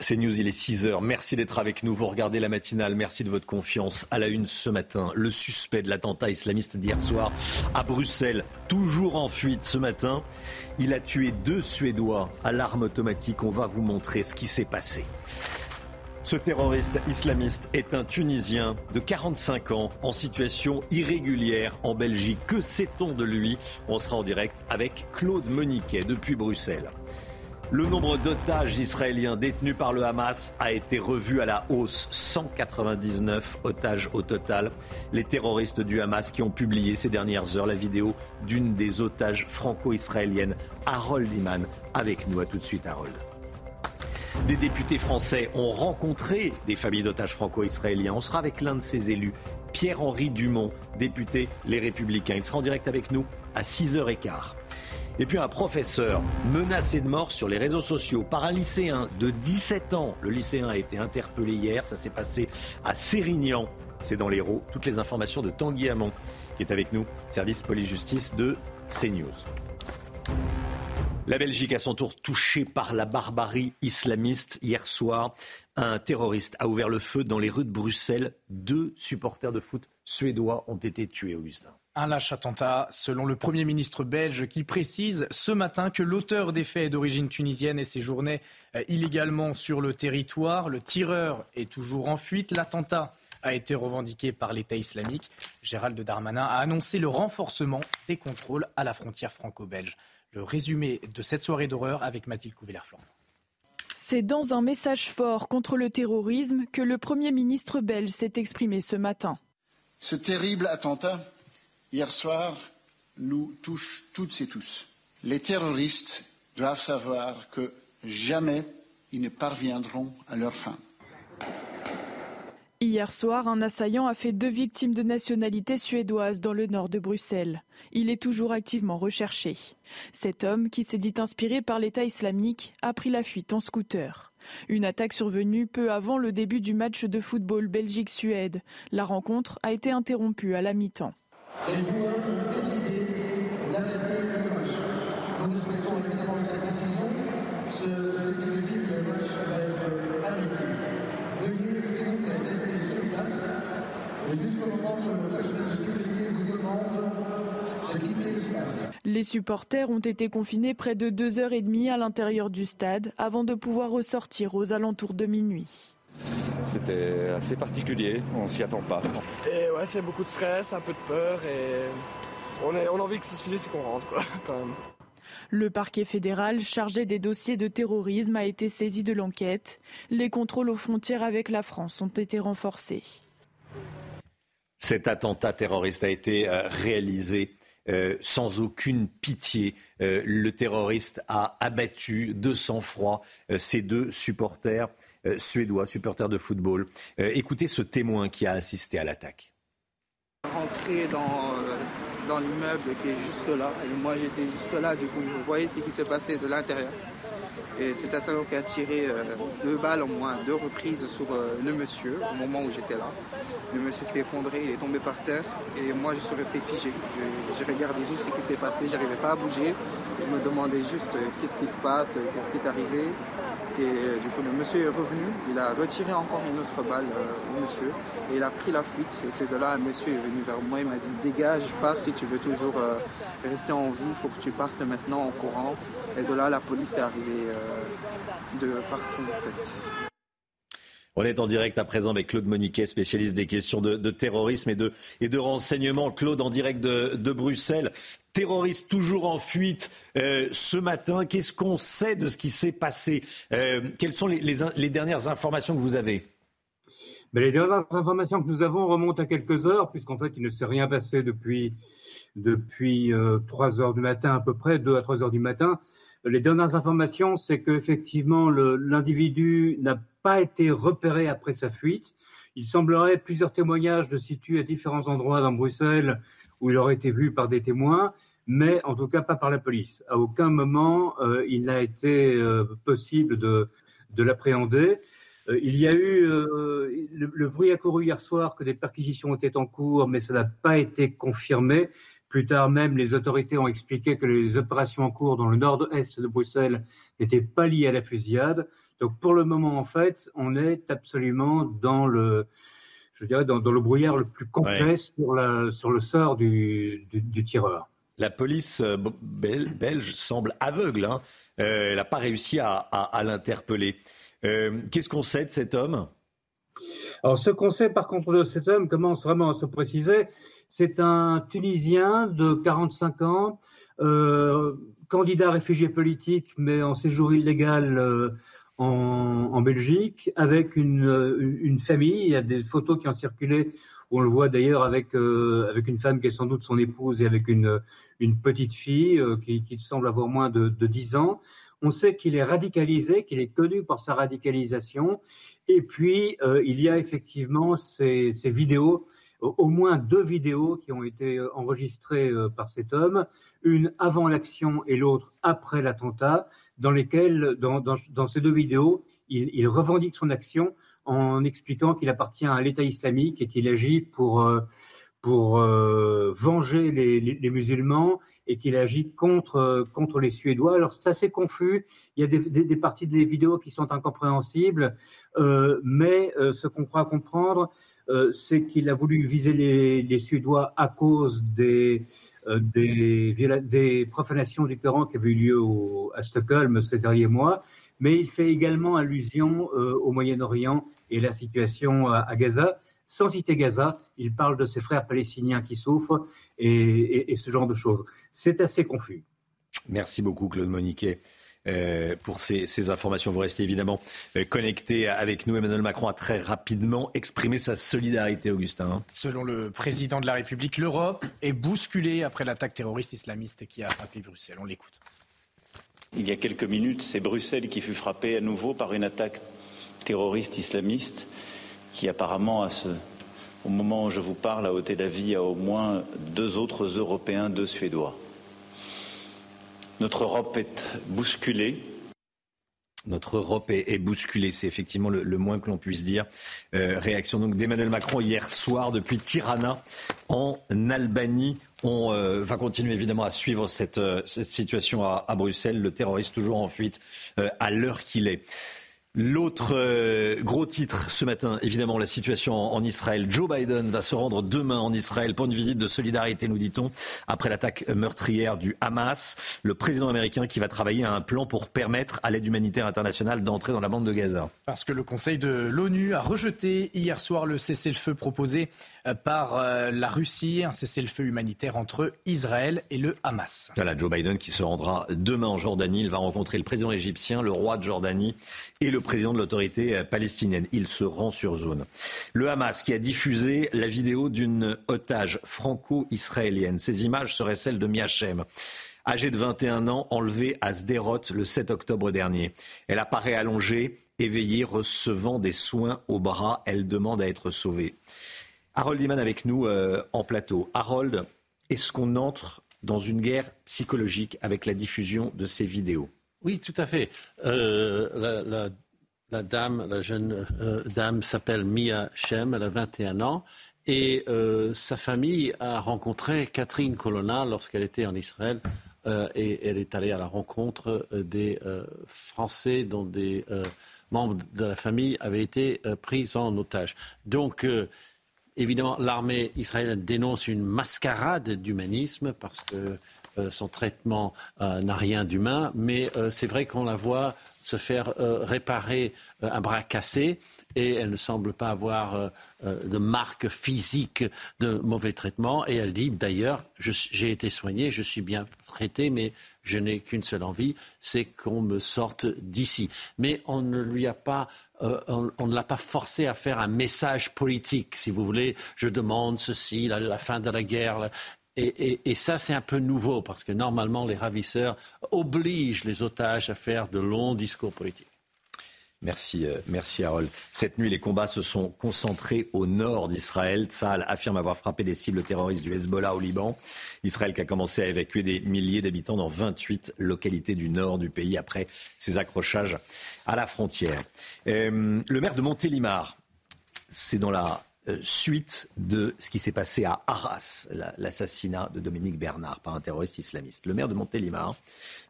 C'est News, il est 6h. Merci d'être avec nous. Vous regardez la matinale. Merci de votre confiance. À la une ce matin, le suspect de l'attentat islamiste d'hier soir à Bruxelles, toujours en fuite ce matin. Il a tué deux Suédois à l'arme automatique. On va vous montrer ce qui s'est passé. Ce terroriste islamiste est un Tunisien de 45 ans en situation irrégulière en Belgique. Que sait-on de lui? On sera en direct avec Claude Moniquet depuis Bruxelles. Le nombre d'otages israéliens détenus par le Hamas a été revu à la hausse. 199 otages au total. Les terroristes du Hamas qui ont publié ces dernières heures la vidéo d'une des otages franco-israéliennes, Harold Iman. Avec nous, à tout de suite, Harold. Des députés français ont rencontré des familles d'otages franco-israéliens. On sera avec l'un de ces élus, Pierre-Henri Dumont, député Les Républicains. Il sera en direct avec nous à 6h15. Et puis un professeur menacé de mort sur les réseaux sociaux par un lycéen de 17 ans. Le lycéen a été interpellé hier, ça s'est passé à Sérignan, c'est dans l'Hérault. Toutes les informations de Tanguy Hamon qui est avec nous, service police-justice de CNews. La Belgique, à son tour, touchée par la barbarie islamiste. Hier soir, un terroriste a ouvert le feu dans les rues de Bruxelles. Deux supporters de foot suédois ont été tués, Augustin. Un lâche attentat, selon le Premier ministre belge, qui précise ce matin que l'auteur des faits est d'origine tunisienne et séjournait euh, illégalement sur le territoire. Le tireur est toujours en fuite. L'attentat a été revendiqué par l'État islamique. Gérald Darmanin a annoncé le renforcement des contrôles à la frontière franco-belge. Le résumé de cette soirée d'horreur avec Mathilde Couvillère-Flandre. C'est dans un message fort contre le terrorisme que le Premier ministre belge s'est exprimé ce matin. Ce terrible attentat hier soir nous touche toutes et tous. Les terroristes doivent savoir que jamais ils ne parviendront à leur fin. Hier soir, un assaillant a fait deux victimes de nationalité suédoise dans le nord de Bruxelles. Il est toujours activement recherché. Cet homme, qui s'est dit inspiré par l'État islamique, a pris la fuite en scooter. Une attaque survenue peu avant le début du match de football Belgique-Suède. La rencontre a été interrompue à la mi-temps. Les joueurs ont décidé d'arrêter le match. Nous ne souhaitons évidemment cette décision. Ce, qui le match va être arrêté. Veuillez, s'il vous plaît, rester sur place jusqu'au moment où le personnel de sécurité vous demande de quitter le stade. Les supporters ont été confinés près de deux heures et demie à l'intérieur du stade avant de pouvoir ressortir aux alentours de minuit. C'était assez particulier, on s'y attend pas. Et ouais, c'est beaucoup de stress, un peu de peur et on, est, on a envie que ça se finisse et qu'on rentre quoi, quand même. Le parquet fédéral chargé des dossiers de terrorisme a été saisi de l'enquête. Les contrôles aux frontières avec la France ont été renforcés. Cet attentat terroriste a été euh, réalisé euh, sans aucune pitié. Euh, le terroriste a abattu de sang-froid ces deux supporters suédois, supporters de football. écoutez ce témoin qui a assisté à l'attaque. Rentrer dans, dans l'immeuble qui est juste là, et moi j'étais juste là, du coup vous voyez ce qui s'est passé de l'intérieur. Et c'est un salon qui a tiré euh, deux balles au moins, deux reprises sur euh, le monsieur au moment où j'étais là. Le monsieur s'est effondré, il est tombé par terre et moi je suis resté figé. J'ai regardé juste ce qui s'est passé, j'arrivais pas à bouger. Je me demandais juste euh, qu'est-ce qui se passe, qu'est-ce qui est arrivé. Et du coup, le monsieur est revenu, il a retiré encore une autre balle au monsieur et il a pris la fuite. Et c'est de là, un monsieur est venu vers moi, il m'a dit Dégage, pars si tu veux toujours rester en vie, il faut que tu partes maintenant en courant. Et de là, la police est arrivée euh, de partout, en fait. On est en direct à présent avec Claude Moniquet, spécialiste des questions de, terrorisme et de, renseignement. Claude, en direct de, Bruxelles. Terroriste toujours en fuite euh, ce matin. Qu'est-ce qu'on sait de ce qui s'est passé euh, Quelles sont les, dernières informations que vous avez? Ben, Les dernières informations que nous avons remontent à quelques heures, puisqu'en fait, il ne s'est rien passé depuis, depuis 3 heures du matin à peu près, 2 à 3 heures du matin. Les dernières informations, c'est qu'effectivement, l'individu n'a pas été repéré après sa fuite. Il semblerait plusieurs témoignages de situés à différents endroits dans Bruxelles où il aurait été vu par des témoins, mais en tout cas pas par la police. À aucun moment, euh, il n'a été euh, possible de, de l'appréhender. Euh, il y a eu le, le, bruit a couru hier soir que des perquisitions étaient en cours, mais ça n'a pas été confirmé. Plus tard même, les autorités ont expliqué que les opérations en cours dans le nord-est de Bruxelles n'étaient pas liées à la fusillade. Donc pour le moment, en fait, on est absolument dans le, je dirais, dans, le brouillard le plus complet sur, la, sur le sort du, du, tireur. La police euh, belge semble aveugle. Hein. Euh, elle n'a pas réussi à, à, l'interpeller. Euh, qu'est-ce qu'on sait de cet homme? Alors, ce qu'on sait, par contre, de cet homme commence vraiment à se préciser. C'est un Tunisien de 45 ans, euh, candidat réfugié politique, mais en séjour illégal euh, en, en, Belgique, avec une, une, famille. Il y a des photos qui ont circulé. On le voit d'ailleurs avec, euh, avec une femme qui est sans doute son épouse et avec une, une petite fille euh, qui, qui, semble avoir moins de, de 10 ans. On sait qu'il est radicalisé, qu'il est connu pour sa radicalisation. Et puis, euh, il y a effectivement ces, ces vidéos au moins deux vidéos qui ont été euh, enregistrées euh, par cet homme, une avant l'action et l'autre après l'attentat, dans lesquelles, dans, ces deux vidéos, il, revendique son action en expliquant qu'il appartient à l'État islamique et qu'il agit pour, euh, pour venger les, musulmans et qu'il agit contre, contre les Suédois. Alors c'est assez confus, il y a des, des, des, parties des vidéos qui sont incompréhensibles, euh, mais ce qu'on croit comprendre, euh, c'est qu'il a voulu viser les, Suédois à cause des, euh, des, profanations du Coran qui avaient eu lieu à Stockholm ces derniers mois, mais il fait également allusion euh, au Moyen-Orient et la situation à, Gaza. Sans citer Gaza, il parle de ses frères palestiniens qui souffrent et, et ce genre de choses. C'est assez confus. Merci beaucoup, Claude Moniquet. Euh, pour ces, informations. Vous restez évidemment euh, connectés avec nous. Emmanuel Macron a très rapidement exprimé sa solidarité, Augustin. Hein. Selon le président de la République, l'Europe est bousculée après l'attaque terroriste islamiste qui a frappé Bruxelles. On l'écoute. Il y a quelques minutes, c'est Bruxelles qui fut frappée à nouveau par une attaque terroriste islamiste qui apparemment, au moment où je vous parle, a ôté la vie à au moins deux autres Européens, deux Suédois. Notre Europe est bousculée. Notre Europe est, bousculée, c'est effectivement le, moins que l'on puisse dire. Euh, réaction donc d'Emmanuel Macron hier soir depuis Tirana en Albanie. On euh, va continuer évidemment à suivre cette, euh, situation à, à, Bruxelles. Le terroriste toujours en fuite à l'heure qu'il est. L'autre euh, gros titre ce matin, évidemment, la situation en, Israël. Joe Biden va se rendre demain en Israël pour une visite de solidarité, nous dit-on, après l'attaque meurtrière du Hamas. Le président américain qui va travailler à un plan pour permettre à l'aide humanitaire internationale d'entrer dans la bande de Gaza. Parce que le Conseil de l'ONU a rejeté hier soir le cessez-le-feu proposé par euh, la Russie, un cessez-le-feu humanitaire entre Israël et le Hamas. Voilà, Joe Biden qui se rendra demain en Jordanie. Il va rencontrer le président égyptien, le roi de Jordanie et le président de l'autorité euh, palestinienne. Il se rend sur zone. Le Hamas qui a diffusé la vidéo d'une otage franco-israélienne. Ces images seraient celles de Miachem âgée de 21 ans, enlevée à Sderot le 7 octobre dernier. Elle apparaît allongée, éveillée, recevant des soins au bras. Elle demande à être sauvée. Harold Iman avec nous euh, en plateau. Harold, est-ce qu'on entre dans une guerre psychologique avec la diffusion de ces vidéos? Oui, tout à fait. Euh, la, dame, la jeune euh, dame s'appelle Mia Shem, elle a 21 ans. Et sa famille a rencontré Catherine Colonna lorsqu'elle était en Israël. et elle est allée à la rencontre des Français dont des membres de la famille avaient été pris en otage. Donc, Évidemment, l'armée israélienne dénonce une mascarade d'humanisme parce que euh, son traitement euh, n'a rien d'humain, mais euh, c'est vrai qu'on la voit se faire réparer un bras cassé et elle ne semble pas avoir de marque physique de mauvais traitement. Et elle dit d'ailleurs, j'ai été soignée, je suis bien traitée, mais je n'ai qu'une seule envie, c'est qu'on me sorte d'ici. Mais on ne lui a pas euh, on, ne l'a pas forcé à faire un message politique, si vous voulez. Je demande ceci, la, fin de la guerre. Et, ça, c'est un peu nouveau parce que normalement, les ravisseurs obligent les otages à faire de longs discours politiques. Merci, euh, merci Harold. Cette nuit, les combats se sont concentrés au nord d'Israël. Tsahal affirme avoir frappé des cibles terroristes du Hezbollah au Liban. Israël qui a commencé à évacuer des milliers d'habitants dans 28 localités du nord du pays après ses accrochages à la frontière. Euh, le maire de Montélimar, c'est dans la euh, suite de ce qui s'est passé à Arras, l'assassinat de Dominique Bernard par un terroriste islamiste. Le maire de Montélimar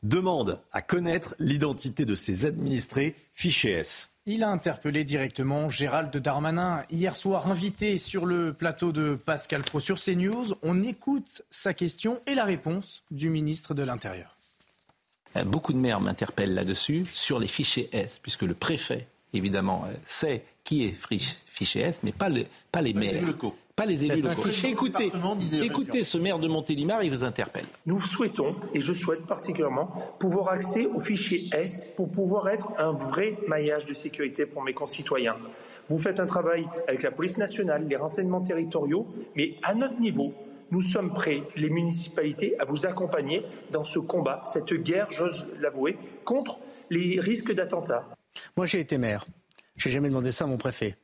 demande à connaître l'identité de ses administrés fichés S. Il a interpellé directement Gérald Darmanin. Hier soir, invité sur le plateau de Pascal Pro sur CNews, on écoute sa question et la réponse du ministre de l'Intérieur. Euh, beaucoup de maires m'interpellent là-dessus, sur les fichiers S, puisque le préfet, évidemment, euh, sait qui est fiché S, mais pas, pas les maires. Pas les élus locaux. Écoutez, écoutez ce maire de Montélimar, il vous interpelle. Nous souhaitons, et je souhaite particulièrement, pouvoir accéder au fichier S pour pouvoir être un vrai maillage de sécurité pour mes concitoyens. Vous faites un travail avec la police nationale, les renseignements territoriaux, mais à notre niveau, nous sommes prêts, les municipalités, à vous accompagner dans ce combat, cette guerre, j'ose l'avouer, contre les risques d'attentats. Moi, j'ai été maire. Je n'ai jamais demandé ça à mon préfet.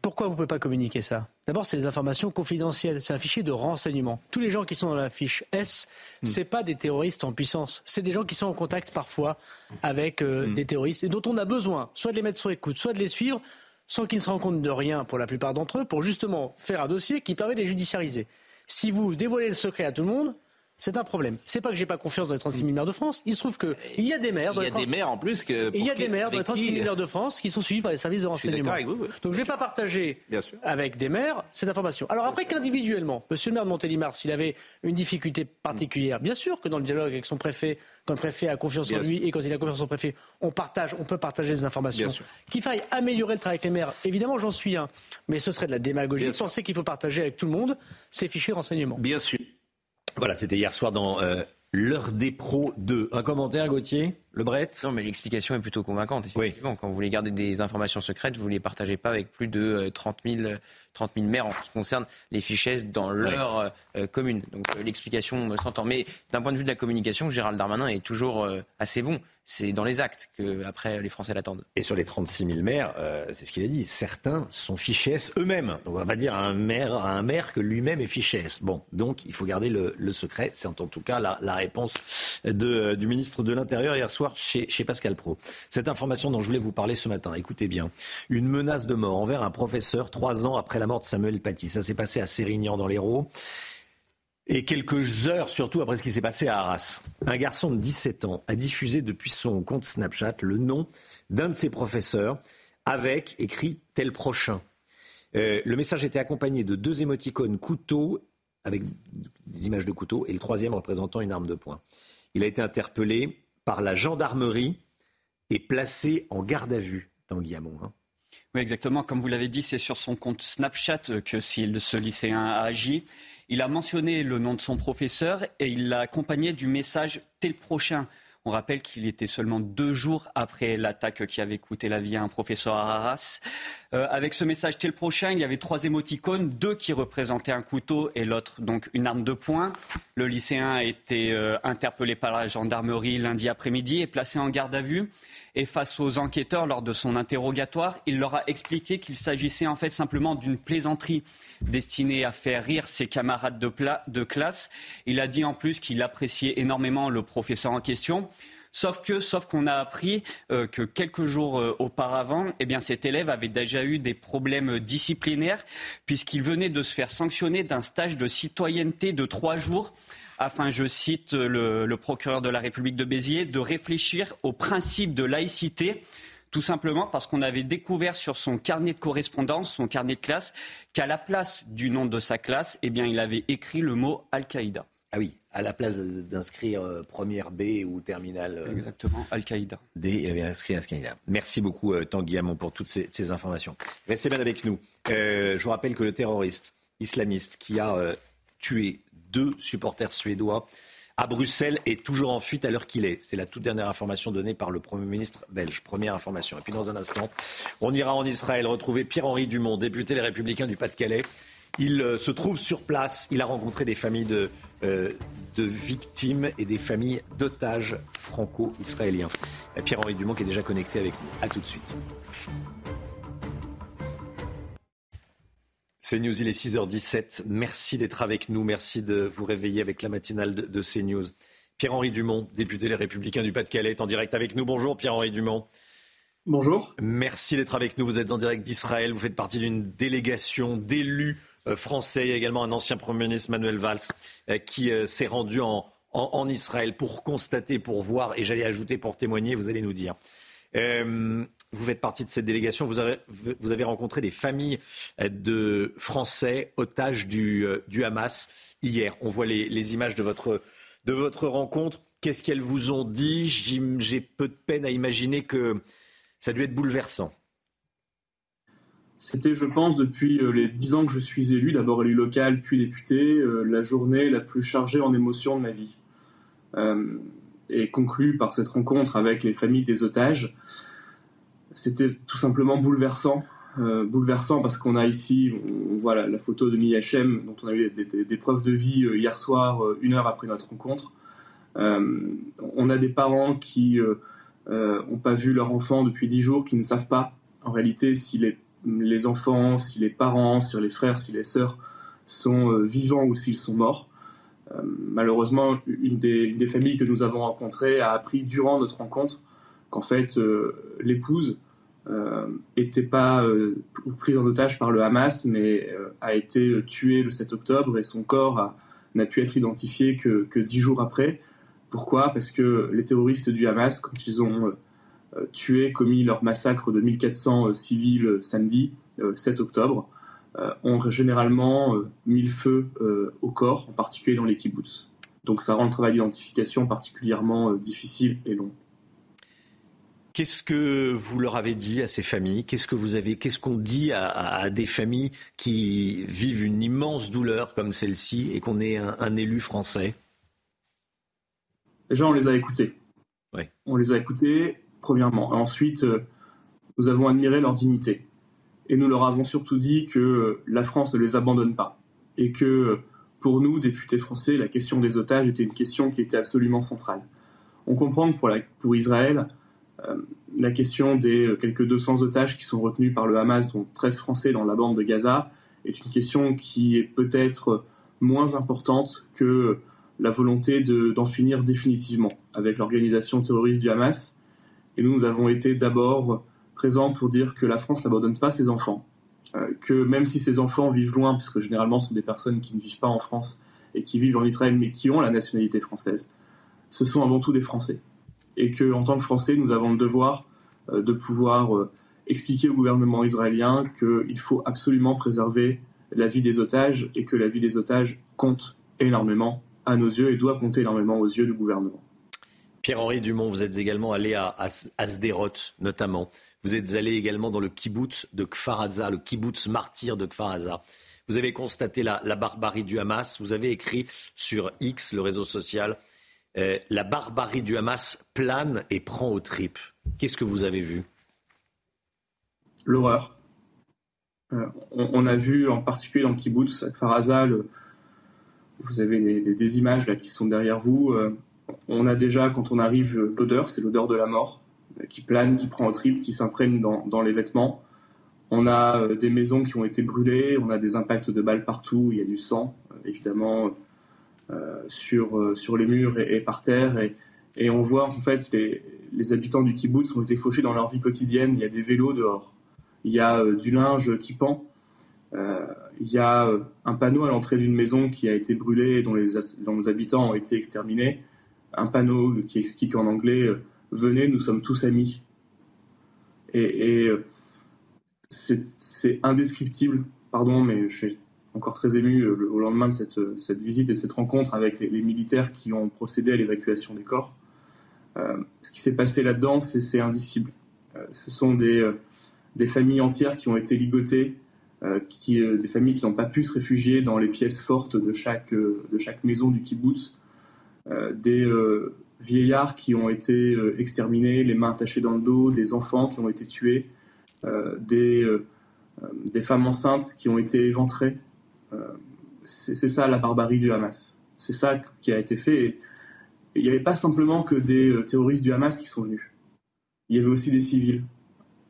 Pourquoi vous ne pouvez pas communiquer ça? D'abord, c'est des informations confidentielles. C'est un fichier de renseignement. Tous les gens qui sont dans la fiche S, ce hmm. c'est pas des terroristes en puissance. C'est des gens qui sont en contact parfois avec euh, hmm. des terroristes et dont on a besoin, soit de les mettre sur écoute, soit de les suivre, sans qu'ils ne se rendent compte de rien pour la plupart d'entre eux, pour justement faire un dossier qui permet de les judiciariser. Si vous dévoilez le secret à tout le monde, c'est un problème. C'est pas que j'ai pas confiance dans les 36 000 maires de France. Il se trouve qu'il y a des maires. Il y a des maires en plus que. Il y a des maires dans les 36 000 maires de France qui sont suivis par les services de renseignement. Donc je vais pas partager avec des maires cette information. Alors après qu'individuellement, Monsieur le maire de Montélimar, s'il avait une difficulté particulière, bien sûr que dans le dialogue avec son préfet, quand le préfet a confiance en lui et quand il a confiance en son préfet, on partage, on peut partager des informations. Qu'il faille améliorer le travail avec les maires, évidemment j'en suis un, mais ce serait de la démagogie de penser qu'il faut partager avec tout le monde ces fichiers de renseignement. Bien sûr. Voilà, c'était hier soir dans euh, l'heure des pros 2. Un commentaire, Gauthier Le Bret Non, mais l'explication est plutôt convaincante. Effectivement, quand vous voulez garder des informations secrètes, vous ne les partagez pas avec plus de 30 euh, 000, maires en ce qui concerne les fichesses dans leur euh, commune. Donc l'explication s'entend. Mais d'un point de vue de la communication, Gérald Darmanin est toujours assez bon c'est dans les actes que après les Français l'attendent. Et sur les 36 000 maires, euh, c'est ce qu'il a dit, certains sont fichés eux-mêmes. On va pas dire à un maire, à un maire que lui-même est fiché Bon, donc il faut garder le, secret. C'est en tout cas la, réponse de, du ministre de l'Intérieur hier soir chez, chez Pascal Pro. Cette information dont je voulais vous parler ce matin, écoutez bien. Une menace de mort envers un professeur trois ans après la mort de Samuel Paty. Ça s'est passé à Sérignan dans l'Hérault. Et quelques heures surtout après ce qui s'est passé à Arras. Un garçon de 17 ans a diffusé depuis son compte Snapchat le nom d'un de ses professeurs avec écrit tel prochain. Euh, le message était accompagné de deux émoticônes couteau avec des images de couteau et le troisième représentant une arme de poing. Il a été interpellé par la gendarmerie et placé en garde à vue, Tanguy Hamon. Hein. Oui, exactement. Comme vous l'avez dit, c'est sur son compte Snapchat que ce lycéen a agi. Il a mentionné le nom de son professeur et il l'a accompagné du message tel prochain. On rappelle qu'il était seulement deux jours après l'attaque qui avait coûté la vie à un professeur à Arras. Euh, avec ce message tel prochain, il y avait trois émoticônes, deux qui représentaient un couteau et l'autre donc une arme de poing. Le lycéen a été euh, interpellé par la gendarmerie lundi après-midi et placé en garde à vue. Et face aux enquêteurs lors de son interrogatoire, il leur a expliqué qu'il s'agissait en fait simplement d'une plaisanterie destinée à faire rire ses camarades de, de classe. Il a dit en plus qu'il appréciait énormément le professeur en question. Sauf que, sauf qu'on a appris euh, que quelques jours euh, auparavant, eh bien, cet élève avait déjà eu des problèmes disciplinaires puisqu'il venait de se faire sanctionner d'un stage de citoyenneté de trois jours afin, je cite le, procureur de la République de Béziers, de réfléchir au principe de laïcité tout simplement parce qu'on avait découvert sur son carnet de correspondance, son carnet de classe, qu'à la place du nom de sa classe, eh bien, il avait écrit le mot Al-Qaïda. Ah oui, à la place d'inscrire euh, première B ou terminale. Euh, Exactement, Al-Qaïda. D, il avait inscrit Al-Qaïda. Merci beaucoup, euh, Tanguy Hamon, pour toutes ces, ces, informations. Restez bien avec nous. je vous rappelle que le terroriste islamiste qui a tué deux supporters suédois à Bruxelles est toujours en fuite à l'heure qu'il est. C'est la toute dernière information donnée par le Premier ministre belge. Première information. Et puis dans un instant, on ira en Israël retrouver Pierre-Henri Dumont, député Les Républicains du Pas-de-Calais. Il se trouve sur place. Il a rencontré des familles de, de victimes et des familles d'otages franco-israéliens. Pierre-Henri Dumont qui est déjà connecté avec nous. A tout de suite. C'est News, il est 6h17. Merci d'être avec nous. Merci de vous réveiller avec la matinale de, de CNews. Pierre-Henri Dumont, député Les Républicains du Pas-de-Calais, est en direct avec nous. Bonjour Pierre-Henri Dumont. Bonjour. Merci d'être avec nous. Vous êtes en direct d'Israël. Vous faites partie d'une délégation d'élus euh, français. Il y a également un ancien Premier ministre, Manuel Valls, euh, qui euh, s'est rendu en, Israël pour constater, pour voir, et j'allais ajouter pour témoigner, vous allez nous dire. vous faites partie de cette délégation. Vous avez, vous avez rencontré des familles de Français otages du, Hamas hier. On voit les, les images de votre, de votre rencontre. Qu'est-ce qu'elles vous ont dit? J'ai peu de peine à imaginer que ça a dû être bouleversant. C'était, je pense, depuis euh, les dix ans que je suis élu, d'abord élu local, puis député, euh, la journée la plus chargée en émotions de ma vie. Euh, et conclue par cette rencontre avec les familles des otages. C'était tout simplement bouleversant. bouleversant parce qu'on a ici, on, voit la, photo de Miyachem, dont on a eu des, preuves de vie hier soir, une heure après notre rencontre. on a des parents qui n'ont pas vu leur enfant depuis dix jours, qui ne savent pas en réalité s'il est les enfants, si les parents, si les frères, si les sœurs sont euh, vivants ou s'ils sont morts. Euh, malheureusement, une des, familles que nous avons rencontrées a appris durant notre rencontre qu'en fait euh, l'épouse n'était pas prise en otage par le Hamas, mais a été tuée le 7 octobre et son corps n'a pu être identifié que, que dix jours après. Pourquoi? Parce que les terroristes du Hamas, quand ils ont euh, tués, commis leur massacre de 1400 euh, civils euh, samedi 7 octobre, ont généralement mis le feu au corps, en particulier dans les kibbutz. Donc ça rend le travail d'identification particulièrement difficile et long. Qu'est-ce que vous leur avez dit à ces familles? Qu'est-ce que vous avez Qu'est-ce qu'on dit à, des familles qui vivent une immense douleur comme celle-ci et qu'on est un, élu français? Déjà, on les a écoutés. On les a écoutés premièrement. Ensuite, euh, nous avons admiré leur dignité. Et nous leur avons surtout dit que euh, la France ne les abandonne pas. Et que euh, pour nous, députés français, la question des otages était une question qui était absolument centrale. On comprend que pour, pour Israël, la question des quelques 200 otages qui sont retenus par le Hamas, dont 13 Français dans la bande de Gaza, est une question qui est peut-être moins importante que la volonté d'en finir définitivement avec l'organisation terroriste du Hamas et nous, nous avons été d'abord présents pour dire que la France n'abandonne pas ses enfants, euh, que même si ces enfants vivent loin, puisque généralement ce sont des personnes qui ne vivent pas en France et qui vivent en Israël, mais qui ont la nationalité française, ce sont avant tout des Français. Et qu'en tant que Français, nous avons le devoir euh, de pouvoir euh, expliquer au gouvernement israélien qu'il faut absolument préserver la vie des otages et que la vie des otages compte énormément à nos yeux et doit compter énormément aux yeux du gouvernement. Pierre-Henri Dumont, vous êtes également allé à, Asderot, notamment. Vous êtes allé également dans le kibbutz de Kfar le kibbutz martyr de Kfar Vous avez constaté la, barbarie du Hamas. Vous avez écrit sur X, le réseau social, euh, la barbarie du Hamas plane et prend aux tripes. Qu'est-ce que vous avez vu? L'horreur. Euh, on, a vu en particulier dans le kibbutz, à Kfar vous avez des, images là qui sont derrière vous. Euh, on a déjà, quand on arrive, l'odeur, c'est l'odeur de la mort, euh, qui plane, qui prend au trip, qui s'imprègne dans, les vêtements. On a euh, des maisons qui ont été brûlées, on a des impacts de balles partout, il y a du sang, euh, évidemment, sur, les murs et, par terre. Et, on voit, en fait, les, habitants du kibbutz ont été fauchés dans leur vie quotidienne. Il y a des vélos dehors, il y a du linge qui pend. il y a un panneau à l'entrée d'une maison qui a été brûlée et dont les habitants ont été exterminés un panneau qui explique en anglais euh, Venez, nous sommes tous amis. Et, euh, c'est indescriptible, pardon, mais je suis encore très ému euh, au lendemain de cette, visite et cette rencontre avec les, militaires qui ont procédé à l'évacuation des corps. ce qui s'est passé là-dedans, c'est indicible. ce sont des, familles entières qui ont été ligotées, des familles qui n'ont pas pu se réfugier dans les pièces fortes de chaque, de chaque maison du kibbutz. Euh, des euh, vieillards qui ont été euh, exterminés, les mains attachées dans le dos, des enfants qui ont été tués, des, des femmes enceintes qui ont été éventrées, c'est ça la barbarie du Hamas. C'est ça qui a été fait. Il n'y avait pas simplement que des terroristes du Hamas qui sont venus. Il y avait aussi des civils.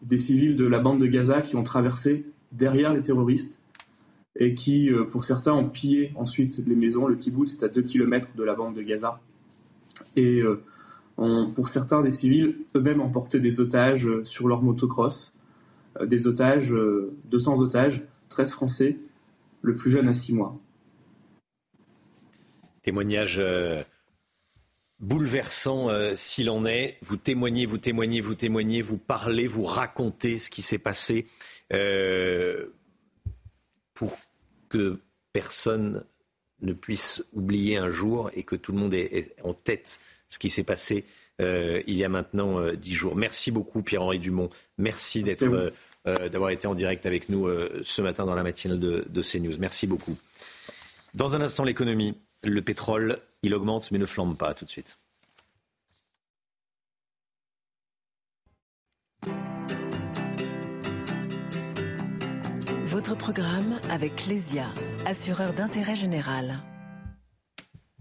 Des civils de la bande de Gaza qui ont traversé derrière les terroristes et qui, pour certains, ont pillé ensuite les maisons. Le kibbutz est à 2 km de la bande de Gaza. Et pour certains des civils, eux-mêmes emporté des otages euh, sur leur motocross, euh, des otages, 200 euh, otages, 13 Français, le plus jeune à 6 mois. Témoignage bouleversant s'il en est. Vous témoignez, vous témoignez, vous témoignez, vous parlez, vous racontez ce qui s'est passé pour que personne ne puisse oublier un jour et que tout le monde ait en tête ce qui s'est passé euh, il y a maintenant euh, dix jours. Merci beaucoup Pierre-Henri Dumont. Merci d'être, euh, d'avoir été en direct avec nous ce matin dans la matinale de, de CNews. Merci beaucoup. Dans un instant, l'économie. Le pétrole, il augmente mais ne flambe pas. tout de suite. Votre programme avec Lesia, assureur d'intérêt général.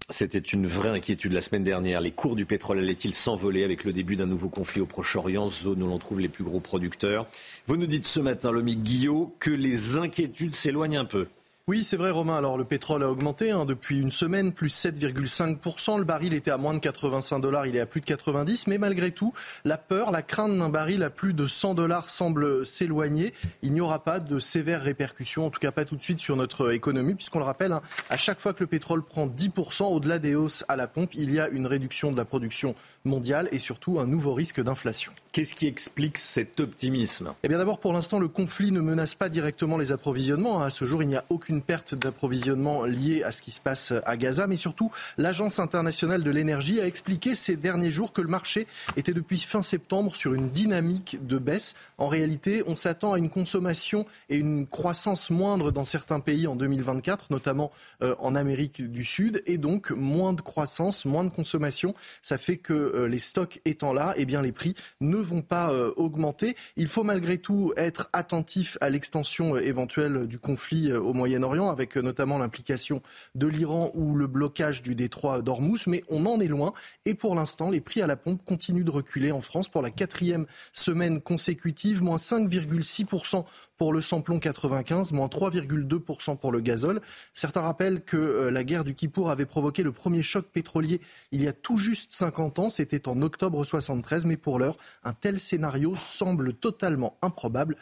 C'était une vraie inquiétude la semaine dernière. Les cours du pétrole allaient-ils s'envoler avec le début d'un nouveau conflit au Proche-Orient, zone où l'on trouve les plus gros producteurs? Vous nous dites ce matin, Lomi Guillot, que les inquiétudes s'éloignent un peu. Oui, c'est vrai, Romain. Alors, le pétrole a augmenté hein, depuis une semaine, plus 7,5%. Le baril était à moins de 85 dollars, il est à plus de 90. Mais malgré tout, la peur, la crainte d'un baril à plus de 100 dollars semble s'éloigner. Il n'y aura pas de sévères répercussions, en tout cas pas tout de suite sur notre économie, puisqu'on le rappelle, hein, à chaque fois que le pétrole prend 10% au-delà des hausses à la pompe, il y a une réduction de la production mondiale et surtout un nouveau risque d'inflation. Qu'est-ce qui explique cet optimisme? Eh bien, d'abord, pour l'instant, le conflit ne menace pas directement les approvisionnements. À ce jour, il n'y a aucune une perte d'approvisionnement liée à ce qui se passe à Gaza, mais surtout l'Agence internationale de l'énergie a expliqué ces derniers jours que le marché était depuis fin septembre sur une dynamique de baisse. En réalité, on s'attend à une consommation et une croissance moindre dans certains pays en 2024, notamment euh, en Amérique du Sud, et donc moins de croissance, moins de consommation. Ça fait que euh, les stocks étant là, eh bien les prix ne vont pas euh, augmenter. Il faut malgré tout être attentif à l'extension éventuelle du conflit au Moyen-Orient orient avec euh, notamment l'implication de l'Iran ou le blocage du détroit d'Ormuz, mais on en est loin. Et pour l'instant, les prix à la pompe continuent de reculer en France pour la quatrième semaine consécutive, moins 5,6% pour le samplon 95, moins 3,2% pour le gazole. Certains rappellent que euh, la guerre du Kippour avait provoqué le premier choc pétrolier il y a tout juste 50 ans, c'était en octobre 73, mais pour l'heure, un tel scénario semble totalement improbable,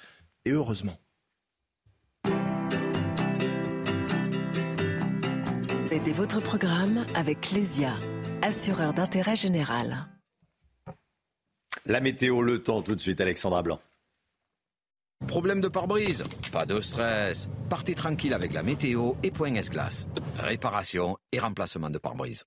et heureusement. C'était votre programme avec Lesia, assureur d'intérêt général. La météo, le temps, tout de suite, Alexandra Blanc. Problème de pare-brise? Pas de stress. Partez tranquille avec la météo et Point S-Glace. Réparation et remplacement de pare-brise.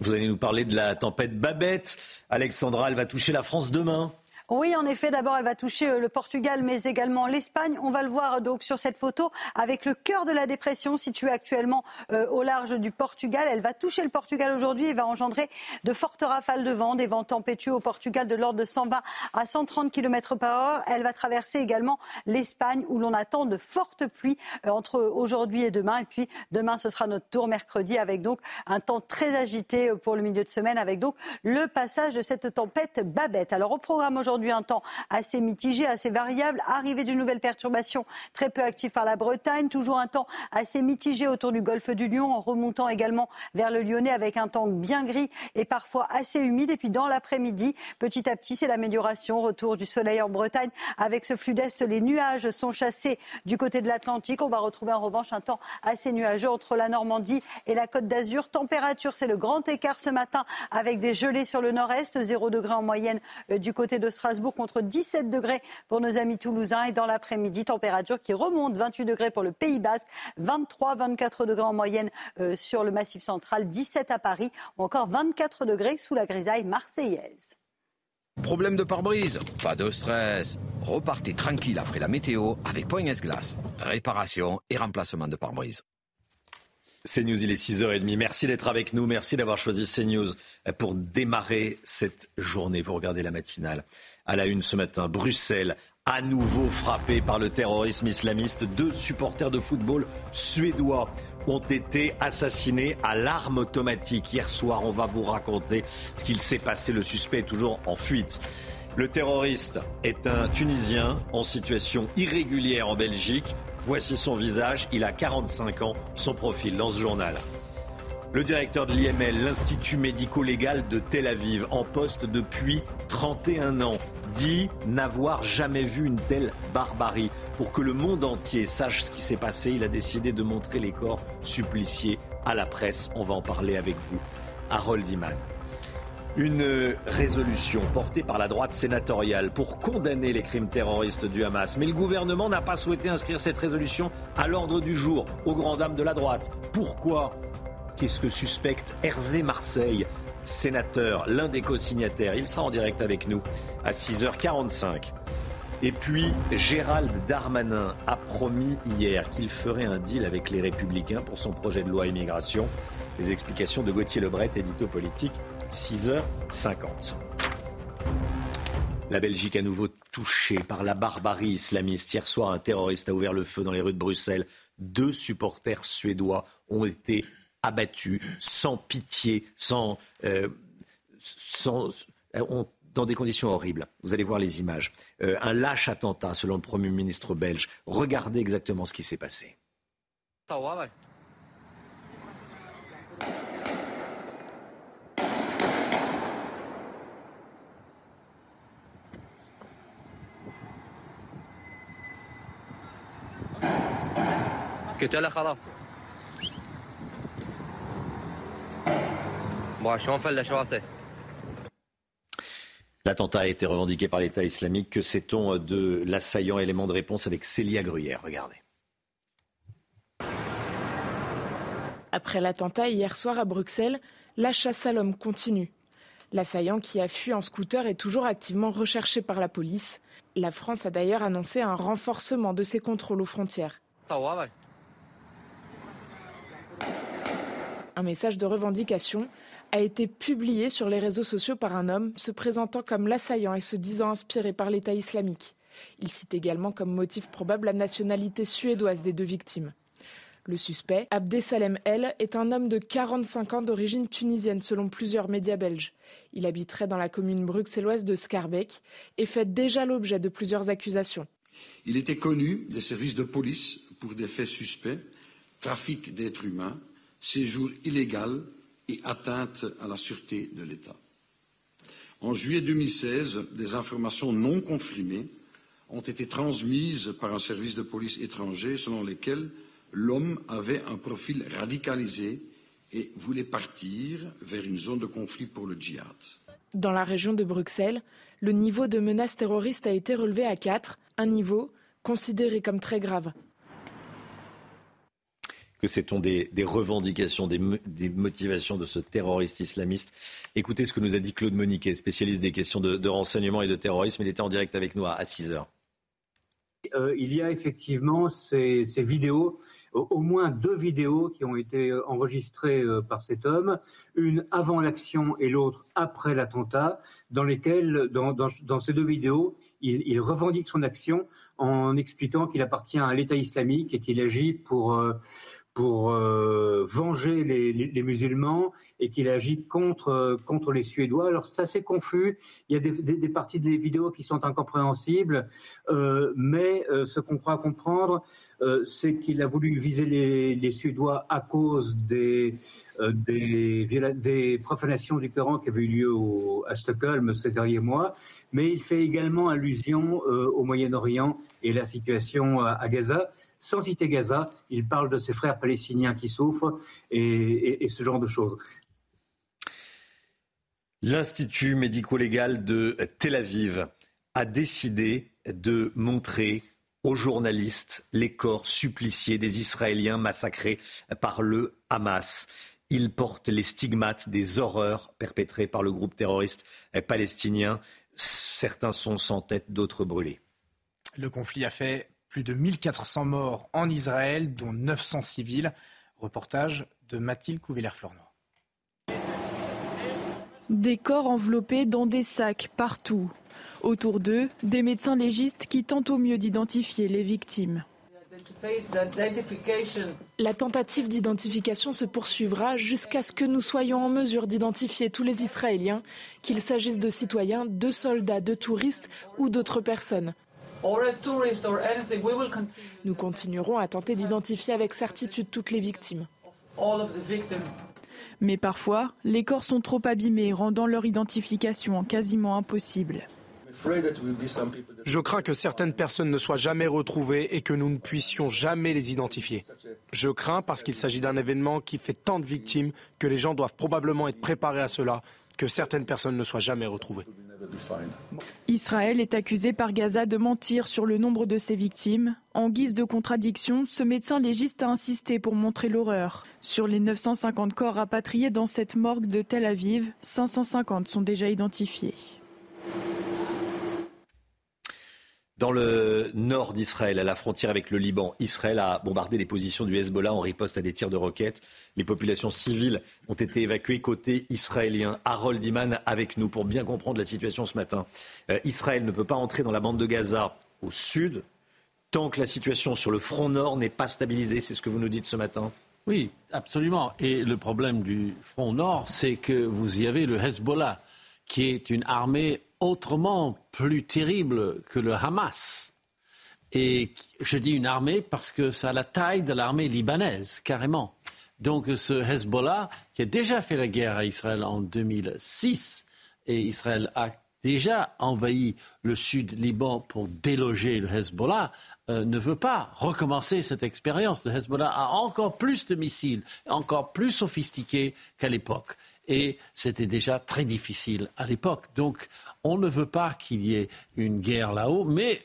Vous allez nous parler de la tempête Babette. Alexandra, elle va toucher la France demain. Oui, en effet, d'abord, elle va toucher euh, le Portugal, mais également l'Espagne. On va le voir donc sur cette photo avec le cœur de la dépression situé actuellement euh, au large du Portugal. Elle va toucher le Portugal aujourd'hui et va engendrer de fortes rafales de vent, des vents tempétueux au Portugal de l'ordre de 120 à 130 km par heure. Elle va traverser également l'Espagne où l'on attend de fortes pluies euh, entre aujourd'hui et demain. Et puis demain, ce sera notre tour mercredi avec donc un temps très agité pour le milieu de semaine avec donc le passage de cette tempête Babette. Alors au programme aujourd'hui, aujourd'hui un temps assez mitigé, assez variable. Arrivée d'une nouvelle perturbation très peu active par la Bretagne. Toujours un temps assez mitigé autour du golfe du Lion, en remontant également vers le Lyonnais avec un temps bien gris et parfois assez humide. Et puis dans l'après-midi, petit à petit, c'est l'amélioration. Retour du soleil en Bretagne. Avec ce flux d'Est, les nuages sont chassés du côté de l'Atlantique. On va retrouver en revanche un temps assez nuageux entre la Normandie et la Côte d'Azur. Température, c'est le grand écart ce matin avec des gelées sur le nord-est, 0 degré en moyenne euh, du côté de Strasbourg contre 17 degrés pour nos amis toulousains. Et dans l'après-midi, température qui remonte 28 degrés pour le Pays Basque, 23, 24 degrés en moyenne euh, sur le Massif central, 17 à Paris ou encore 24 degrés sous la grisaille marseillaise. Problème de pare-brise? Pas de stress. Repartez tranquille après la météo avec Point S-Glace. Réparation et remplacement de pare-brise. CNews, il est 6h30. Merci d'être avec nous. Merci d'avoir choisi CNews pour démarrer cette journée. Vous regardez la matinale. À la une ce matin, Bruxelles à nouveau frappé par le terrorisme islamiste. Deux supporters de football suédois ont été assassinés à l'arme automatique. Hier soir, on va vous raconter ce qu'il s'est passé. Le suspect est toujours en fuite. Le terroriste est un Tunisien en situation irrégulière en Belgique. Voici son visage. Il a 45 ans. Son profil dans ce journal. Le directeur de l'IML, l'Institut médico-légal de Tel Aviv, en poste depuis 31 ans, dit n'avoir jamais vu une telle barbarie. Pour que le monde entier sache ce qui s'est passé, il a décidé de montrer les corps suppliciés à la presse. On va en parler avec vous. Harold Iman. Une résolution portée par la droite sénatoriale pour condamner les crimes terroristes du Hamas. Mais le gouvernement n'a pas souhaité inscrire cette résolution à l'ordre du jour, aux grand dames de la droite. Pourquoi? Qu'est-ce que suspecte Hervé Marseille, sénateur, l'un des co-signataires Il sera en direct avec nous à 6h45. Et puis, Gérald Darmanin a promis hier qu'il ferait un deal avec les Républicains pour son projet de loi immigration. Les explications de Gauthier Lebret, édito politique, 6h50. La Belgique à nouveau touchée par la barbarie islamiste. Hier soir, un terroriste a ouvert le feu dans les rues de Bruxelles. Deux supporters suédois ont été abattus sans pitié, sans, euh, euh, dans des conditions horribles. Vous allez voir les images. Euh, un lâche attentat, selon le Premier ministre belge. Regardez exactement ce qui s'est passé. L'attentat a été revendiqué par l'État islamique. Que sait-on de l'assaillant? Élément de réponse avec Célia Gruyère. Regardez. Après l'attentat hier soir à Bruxelles, la chasse à l'homme continue. L'assaillant qui a fui en scooter est toujours activement recherché par la police. La France a d'ailleurs annoncé un renforcement de ses contrôles aux frontières. Un message de revendication a été publié sur les réseaux sociaux par un homme se présentant comme l'assaillant et se disant inspiré par l'État islamique. Il cite également comme motif probable la nationalité suédoise des deux victimes. Le suspect, Abdesalem El, est un homme de 45 ans d'origine tunisienne selon plusieurs médias belges. Il habiterait dans la commune bruxelloise de Scarbeck et fait déjà l'objet de plusieurs accusations. Il était connu des services de police pour des faits suspects, trafic d'êtres humains, séjour illégal et atteinte à la sûreté de l'État. En juillet 2016, des informations non confirmées ont été transmises par un service de police étranger selon lesquelles l'homme avait un profil radicalisé et voulait partir vers une zone de conflit pour le djihad. Dans la région de Bruxelles, le niveau de menace terroriste a été relevé à 4, un niveau considéré comme très grave que c'est des, revendications, des, motivations de ce terroriste islamiste. Écoutez ce que nous a dit Claude Moniquet, spécialiste des questions de, renseignement et de terrorisme. Il était en direct avec nous à, 6 heures. Euh, il y a effectivement ces, vidéos, au moins deux vidéos qui ont été enregistrées euh, par cet homme, une avant l'action et l'autre après l'attentat, dans lesquelles, dans, ces deux vidéos, il, revendique son action en expliquant qu'il appartient à l'État islamique et qu'il agit pour euh, pour euh, venger les, musulmans et qu'il agit contre, contre les Suédois. Alors c'est assez confus, il y a des, parties des vidéos qui sont incompréhensibles, euh, mais euh, ce qu'on croit comprendre, c'est qu'il a voulu viser les, Suédois à cause des, des, profanations du Coran qui avaient eu lieu à Stockholm ces derniers mois, mais il fait également allusion au Moyen-Orient et la situation à Gaza sans citer Gaza, il parle de ses frères palestiniens qui souffrent et, ce genre de choses. L'Institut médico-légal de Tel Aviv a décidé de montrer aux journalistes les corps suppliciés des Israéliens massacrés par le Hamas. Ils portent les stigmates des horreurs perpétrées par le groupe terroriste palestinien. Certains sont sans tête, d'autres brûlés. Le conflit a fait plus de 1400 morts en Israël, dont 900 civils. Reportage de Mathilde Couvillère-Flornois. Des corps enveloppés dans des sacs partout. Autour d'eux, des médecins légistes qui tentent au mieux d'identifier les victimes. La tentative d'identification se poursuivra jusqu'à ce que nous soyons en mesure d'identifier tous les Israéliens, qu'il s'agisse de citoyens, de soldats, de touristes ou d'autres personnes. Nous continuerons à tenter d'identifier avec certitude toutes les victimes. Mais parfois, les corps sont trop abîmés, rendant leur identification quasiment impossible. Je crains que certaines personnes ne soient jamais retrouvées et que nous ne puissions jamais les identifier. Je crains parce qu'il s'agit d'un événement qui fait tant de victimes que les gens doivent probablement être préparés à cela, que certaines personnes ne soient jamais retrouvées. Israël est accusé par Gaza de mentir sur le nombre de ses victimes. En guise de contradiction, ce médecin légiste a insisté pour montrer l'horreur. Sur les 950 corps rapatriés dans cette morgue de Tel Aviv, 550 sont déjà identifiés. Dans le nord d'Israël, à la frontière avec le Liban, Israël a bombardé les positions du Hezbollah en riposte à des tirs de roquettes. Les populations civiles ont été évacuées côté israélien. Harold Iman avec nous pour bien comprendre la situation ce matin. Euh, Israël ne peut pas entrer dans la bande de Gaza au sud tant que la situation sur le front nord n'est pas stabilisée. C'est ce que vous nous dites ce matin. Oui, absolument. Et le problème du front nord, c'est que vous y avez le Hezbollah, qui est une armée autrement plus terrible que le Hamas. Et je dis une armée parce que ça a la taille de l'armée libanaise, carrément. Donc ce Hezbollah, qui a déjà fait la guerre à Israël en 2006, et Israël a déjà envahi le sud Liban pour déloger le Hezbollah, euh, ne veut pas recommencer cette expérience. Le Hezbollah a encore plus de missiles, encore plus sophistiqués qu'à l'époque et c'était déjà très difficile à l'époque. Donc on ne veut pas qu'il y ait une guerre là-haut, mais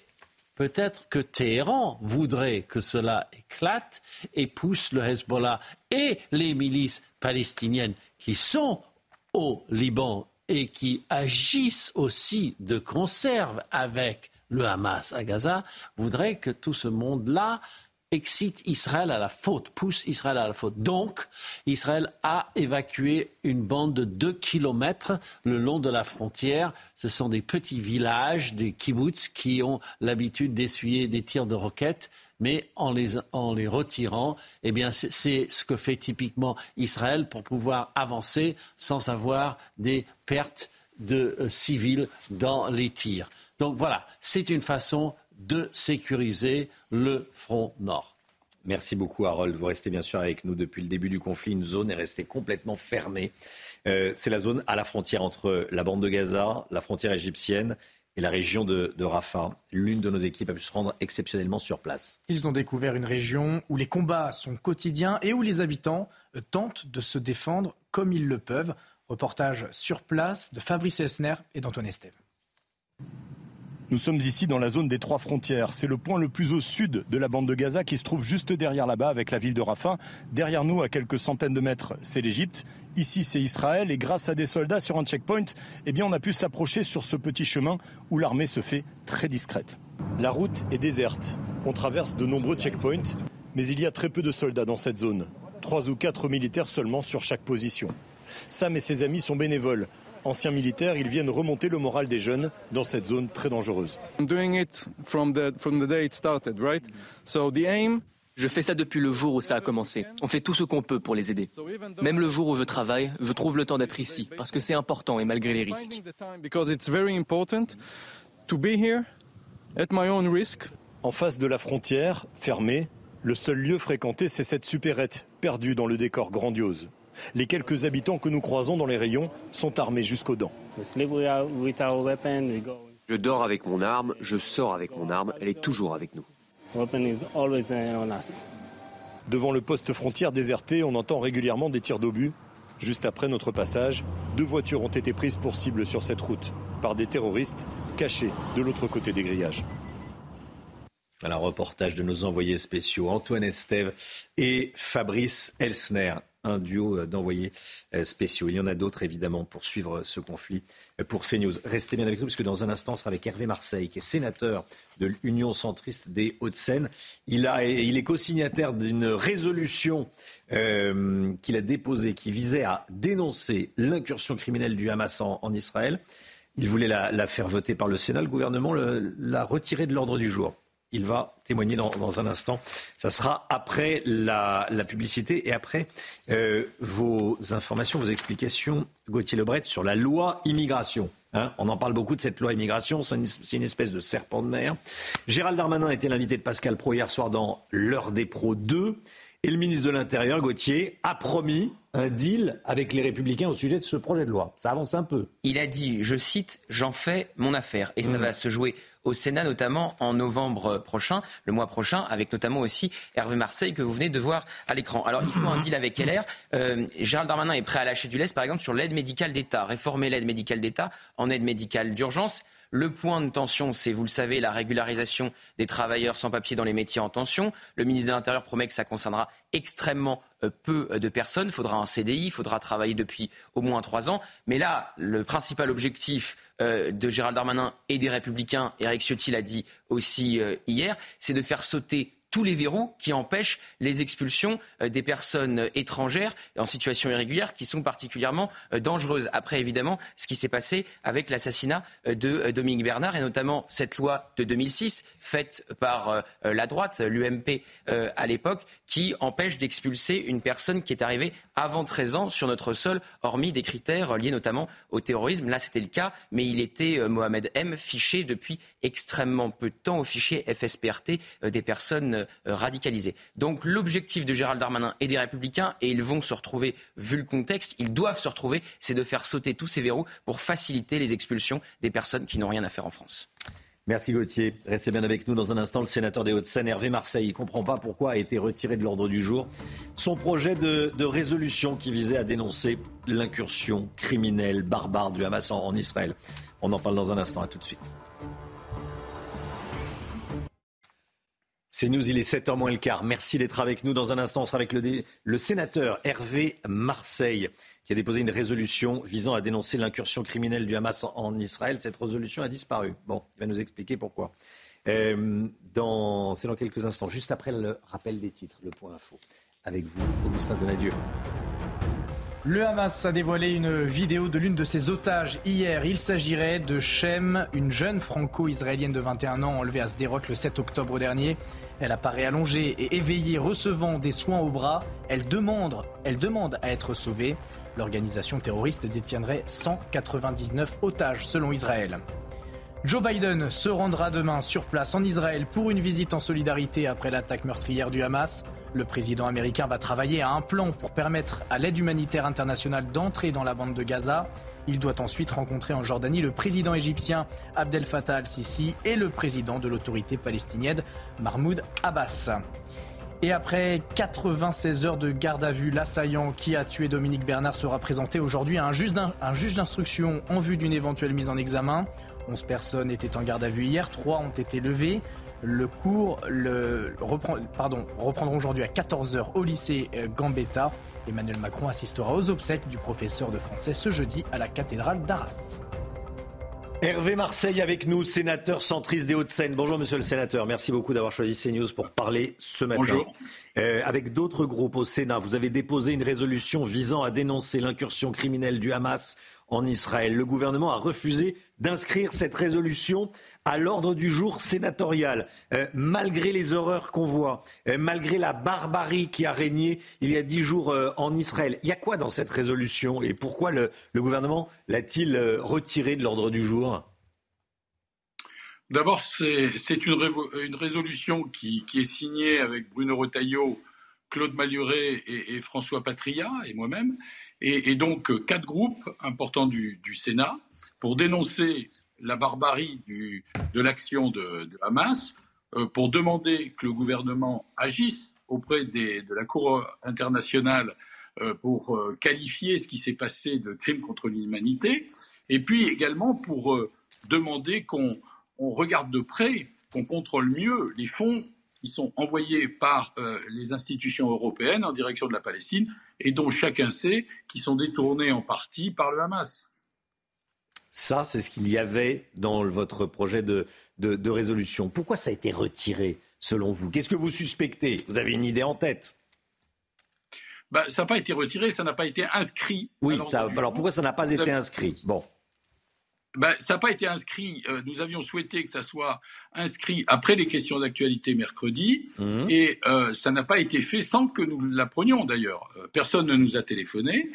peut-être que Téhéran voudrait que cela éclate et pousse le Hezbollah et les milices palestiniennes qui sont au Liban et qui agissent aussi de conserve avec le Hamas à Gaza, voudrait que tout ce monde-là excite Israël à la faute, pousse Israël à la faute. Donc, Israël a évacué une bande de 2 kilomètres le long de la frontière. Ce sont des petits villages, des kibbutz, qui ont l'habitude d'essuyer des tirs de roquettes. Mais en les, en les retirant, eh bien, c'est ce que fait typiquement Israël pour pouvoir avancer sans avoir des pertes de euh, civils dans les tirs. Donc voilà, c'est une façon de sécuriser le front nord. Merci beaucoup Harold. Vous restez bien sûr avec nous depuis le début du conflit. Une zone est restée complètement fermée. Euh, c'est la zone à la frontière entre la bande de Gaza, la frontière égyptienne et la région de, Rafah. L'une de nos équipes a pu se rendre exceptionnellement sur place. Ils ont découvert une région où les combats sont quotidiens et où les habitants euh, tentent de se défendre comme ils le peuvent. Reportage sur place de Fabrice Elsner et d'Antoine Estève. Nous sommes ici dans la zone des trois frontières. C'est le point le plus au sud de la bande de Gaza qui se trouve juste derrière là-bas avec la ville de Rafah. Derrière nous, à quelques centaines de mètres, c'est l'Égypte. Ici, c'est Israël. Et grâce à des soldats sur un checkpoint, eh on a pu s'approcher sur ce petit chemin où l'armée se fait très discrète. La route est déserte. On traverse de nombreux checkpoints, mais il y a très peu de soldats dans cette zone. Trois ou quatre militaires seulement sur chaque position. Sam et ses amis sont bénévoles anciens militaires, ils viennent remonter le moral des jeunes dans cette zone très dangereuse. Je fais ça depuis le jour où ça a commencé. On fait tout ce qu'on peut pour les aider. Même le jour où je travaille, je trouve le temps d'être ici parce que c'est important et malgré les risques. En face de la frontière, fermée, le seul lieu fréquenté, c'est cette supérette, perdue dans le décor grandiose. Les quelques habitants que nous croisons dans les rayons sont armés jusqu'aux dents. Je dors avec mon arme, je sors avec mon arme, elle est toujours avec nous. Devant le poste frontière déserté, on entend régulièrement des tirs d'obus. Juste après notre passage, deux voitures ont été prises pour cible sur cette route par des terroristes cachés de l'autre côté des grillages. Un reportage de nos envoyés spéciaux Antoine Estève et Fabrice Elsner. Un duo d'envoyés spéciaux. Il y en a d'autres, évidemment, pour suivre ce conflit pour CNews. Restez bien avec nous, parce que dans un instant, on sera avec Hervé Marseille, qui est sénateur de l'Union centriste des Hauts-de-Seine. Il, il est co-signataire d'une résolution qu'il a déposée qui visait à dénoncer l'incursion criminelle du Hamas en, Israël. Il voulait la, faire voter par le Sénat. Le gouvernement l'a retirée de l'ordre du jour. Il va témoigner dans, un instant. Ça sera après la, publicité et après euh, vos informations, vos explications, Gauthier Lebret, sur la loi immigration. Hein. on en parle beaucoup de cette loi immigration. C'est une, espèce de serpent de mer. Gérald Darmanin était l'invité de Pascal Pro hier soir dans L'heure des pros 2. Et le ministre de l'Intérieur, Gauthier, a promis un deal avec les Républicains au sujet de ce projet de loi. Ça avance un peu. Il a dit, je cite, j'en fais mon affaire. Et ça mmh. va se jouer au Sénat, notamment en novembre prochain, le mois prochain, avec notamment aussi Hervé Marseille que vous venez de voir à l'écran. Alors, il faut un deal avec LR. Euh, Gérald Darmanin est prêt à lâcher du lest, par exemple, sur l'aide médicale d'État. Réformer l'aide médicale d'État en aide médicale d'urgence. Le point de tension, c'est, vous le savez, la régularisation des travailleurs sans papier dans les métiers en tension. Le ministre de l'Intérieur promet que ça concernera extrêmement euh, peu de personnes. Il faudra un CDI, il faudra travailler depuis au moins trois ans. Mais là, le principal objectif euh, de Gérald Darmanin et des Républicains, Eric Ciotti l'a dit aussi euh, hier, c'est de faire sauter tous les verrous qui empêchent les expulsions euh, des personnes étrangères en situation irrégulière qui sont particulièrement euh, dangereuses. Après, évidemment, ce qui s'est passé avec l'assassinat euh, de Dominique Bernard et notamment cette loi de 2006 faite par la droite, l'UMP à l'époque, qui empêche d'expulser une personne qui est arrivée avant 13 ans sur notre sol, hormis des critères liés notamment au terrorisme. Là, c'était le cas, mais il était, Mohamed M, fiché depuis extrêmement peu de temps au fichier FSPRT des personnes euh, radicalisés. Donc l'objectif de Gérald Darmanin et des Républicains, et ils vont se retrouver, vu le contexte, ils doivent se retrouver, c'est de faire sauter tous ces verrous pour faciliter les expulsions des personnes qui n'ont rien à faire en France. Merci Gauthier. Restez bien avec nous dans un instant. Le sénateur des Hauts-de-Seine, Hervé Marseille, ne comprend pas pourquoi a été retiré de l'ordre du jour son projet de, résolution qui visait à dénoncer l'incursion criminelle, barbare du Hamas en Israël. On en parle dans un instant. À tout de suite. C'est nous, il est 7h moins le quart. Merci d'être avec nous. Dans un instant, on sera avec le, sénateur Hervé Marseille, qui a déposé une résolution visant à dénoncer l'incursion criminelle du Hamas en, Israël. Cette résolution a disparu. Bon, il va nous expliquer pourquoi. Euh, c'est dans quelques instants, juste après le rappel des titres, le point info. Avec vous, Augustin Donadieu. Le Hamas a dévoilé une vidéo de l'une de ses otages hier. Il s'agirait de Shem, une jeune franco-israélienne de 21 ans enlevée à Sderot le 7 octobre dernier. Elle apparaît allongée et éveillée, recevant des soins au bras. Elle demande, elle demande à être sauvée. L'organisation terroriste détiendrait 199 otages selon Israël. Joe Biden se rendra demain sur place en Israël pour une visite en solidarité après l'attaque meurtrière du Hamas. Le président américain va travailler à un plan pour permettre à l'aide humanitaire internationale d'entrer dans la bande de Gaza. Il doit ensuite rencontrer en Jordanie le président égyptien Abdel Fattah al-Sisi et le président de l'autorité palestinienne Mahmoud Abbas. Et après 96 heures de garde à vue, l'assaillant qui a tué Dominique Bernard sera présenté aujourd'hui à un juge d'instruction en vue d'une éventuelle mise en examen. 11 personnes étaient en garde à vue hier, 3 ont été levées. Le cours le, pardon, reprendra aujourd'hui à 14h au lycée euh, Gambetta. Emmanuel Macron assistera aux obsèques du professeur de français ce jeudi à la cathédrale d'Arras. Hervé Marseille avec nous, sénateur centriste des Hauts-de-Seine. Bonjour monsieur le sénateur, merci beaucoup d'avoir choisi CNews pour parler ce matin. Bonjour. Euh, avec d'autres groupes au Sénat, vous avez déposé une résolution visant à dénoncer l'incursion criminelle du Hamas en Israël. Le gouvernement a refusé d'inscrire cette résolution à l'ordre du jour sénatorial, euh, malgré les horreurs qu'on voit, euh, malgré la barbarie qui a régné il y a dix jours euh, en Israël. Il y a quoi dans cette résolution et pourquoi le, gouvernement l'a-t-il retirée de l'ordre du jour? D'abord, c'est une, résolution qui, est signée avec Bruno Retailleau, Claude Maluret et, François Patria et moi-même, et, donc quatre groupes importants du Sénat pour dénoncer la barbarie de l'action de, Hamas, euh, pour demander que le gouvernement agisse auprès de la Cour internationale euh, pour euh, qualifier ce qui s'est passé de crime contre l'humanité, et puis également pour demander qu'on regarde de près, qu'on contrôle mieux les fonds ils sont envoyés par les institutions européennes en direction de la Palestine et dont chacun sait qu'ils sont détournés en partie par le Hamas. Ça, c'est ce qu'il y avait dans votre projet de, de, résolution. Pourquoi ça a été retiré, selon vous? Qu'est-ce que vous suspectez? Vous avez une idée en tête? Bah, ça n'a pas été retiré, ça n'a pas été inscrit. Oui, ça, alors pourquoi ça n'a pas été inscrit? Bon. Ben, ça n'a pas été inscrit. Euh, nous avions souhaité que ça soit inscrit après les questions d'actualité mercredi, mmh. et euh, ça n'a pas été fait sans que nous l'apprenions d'ailleurs. Euh, personne ne nous a téléphoné.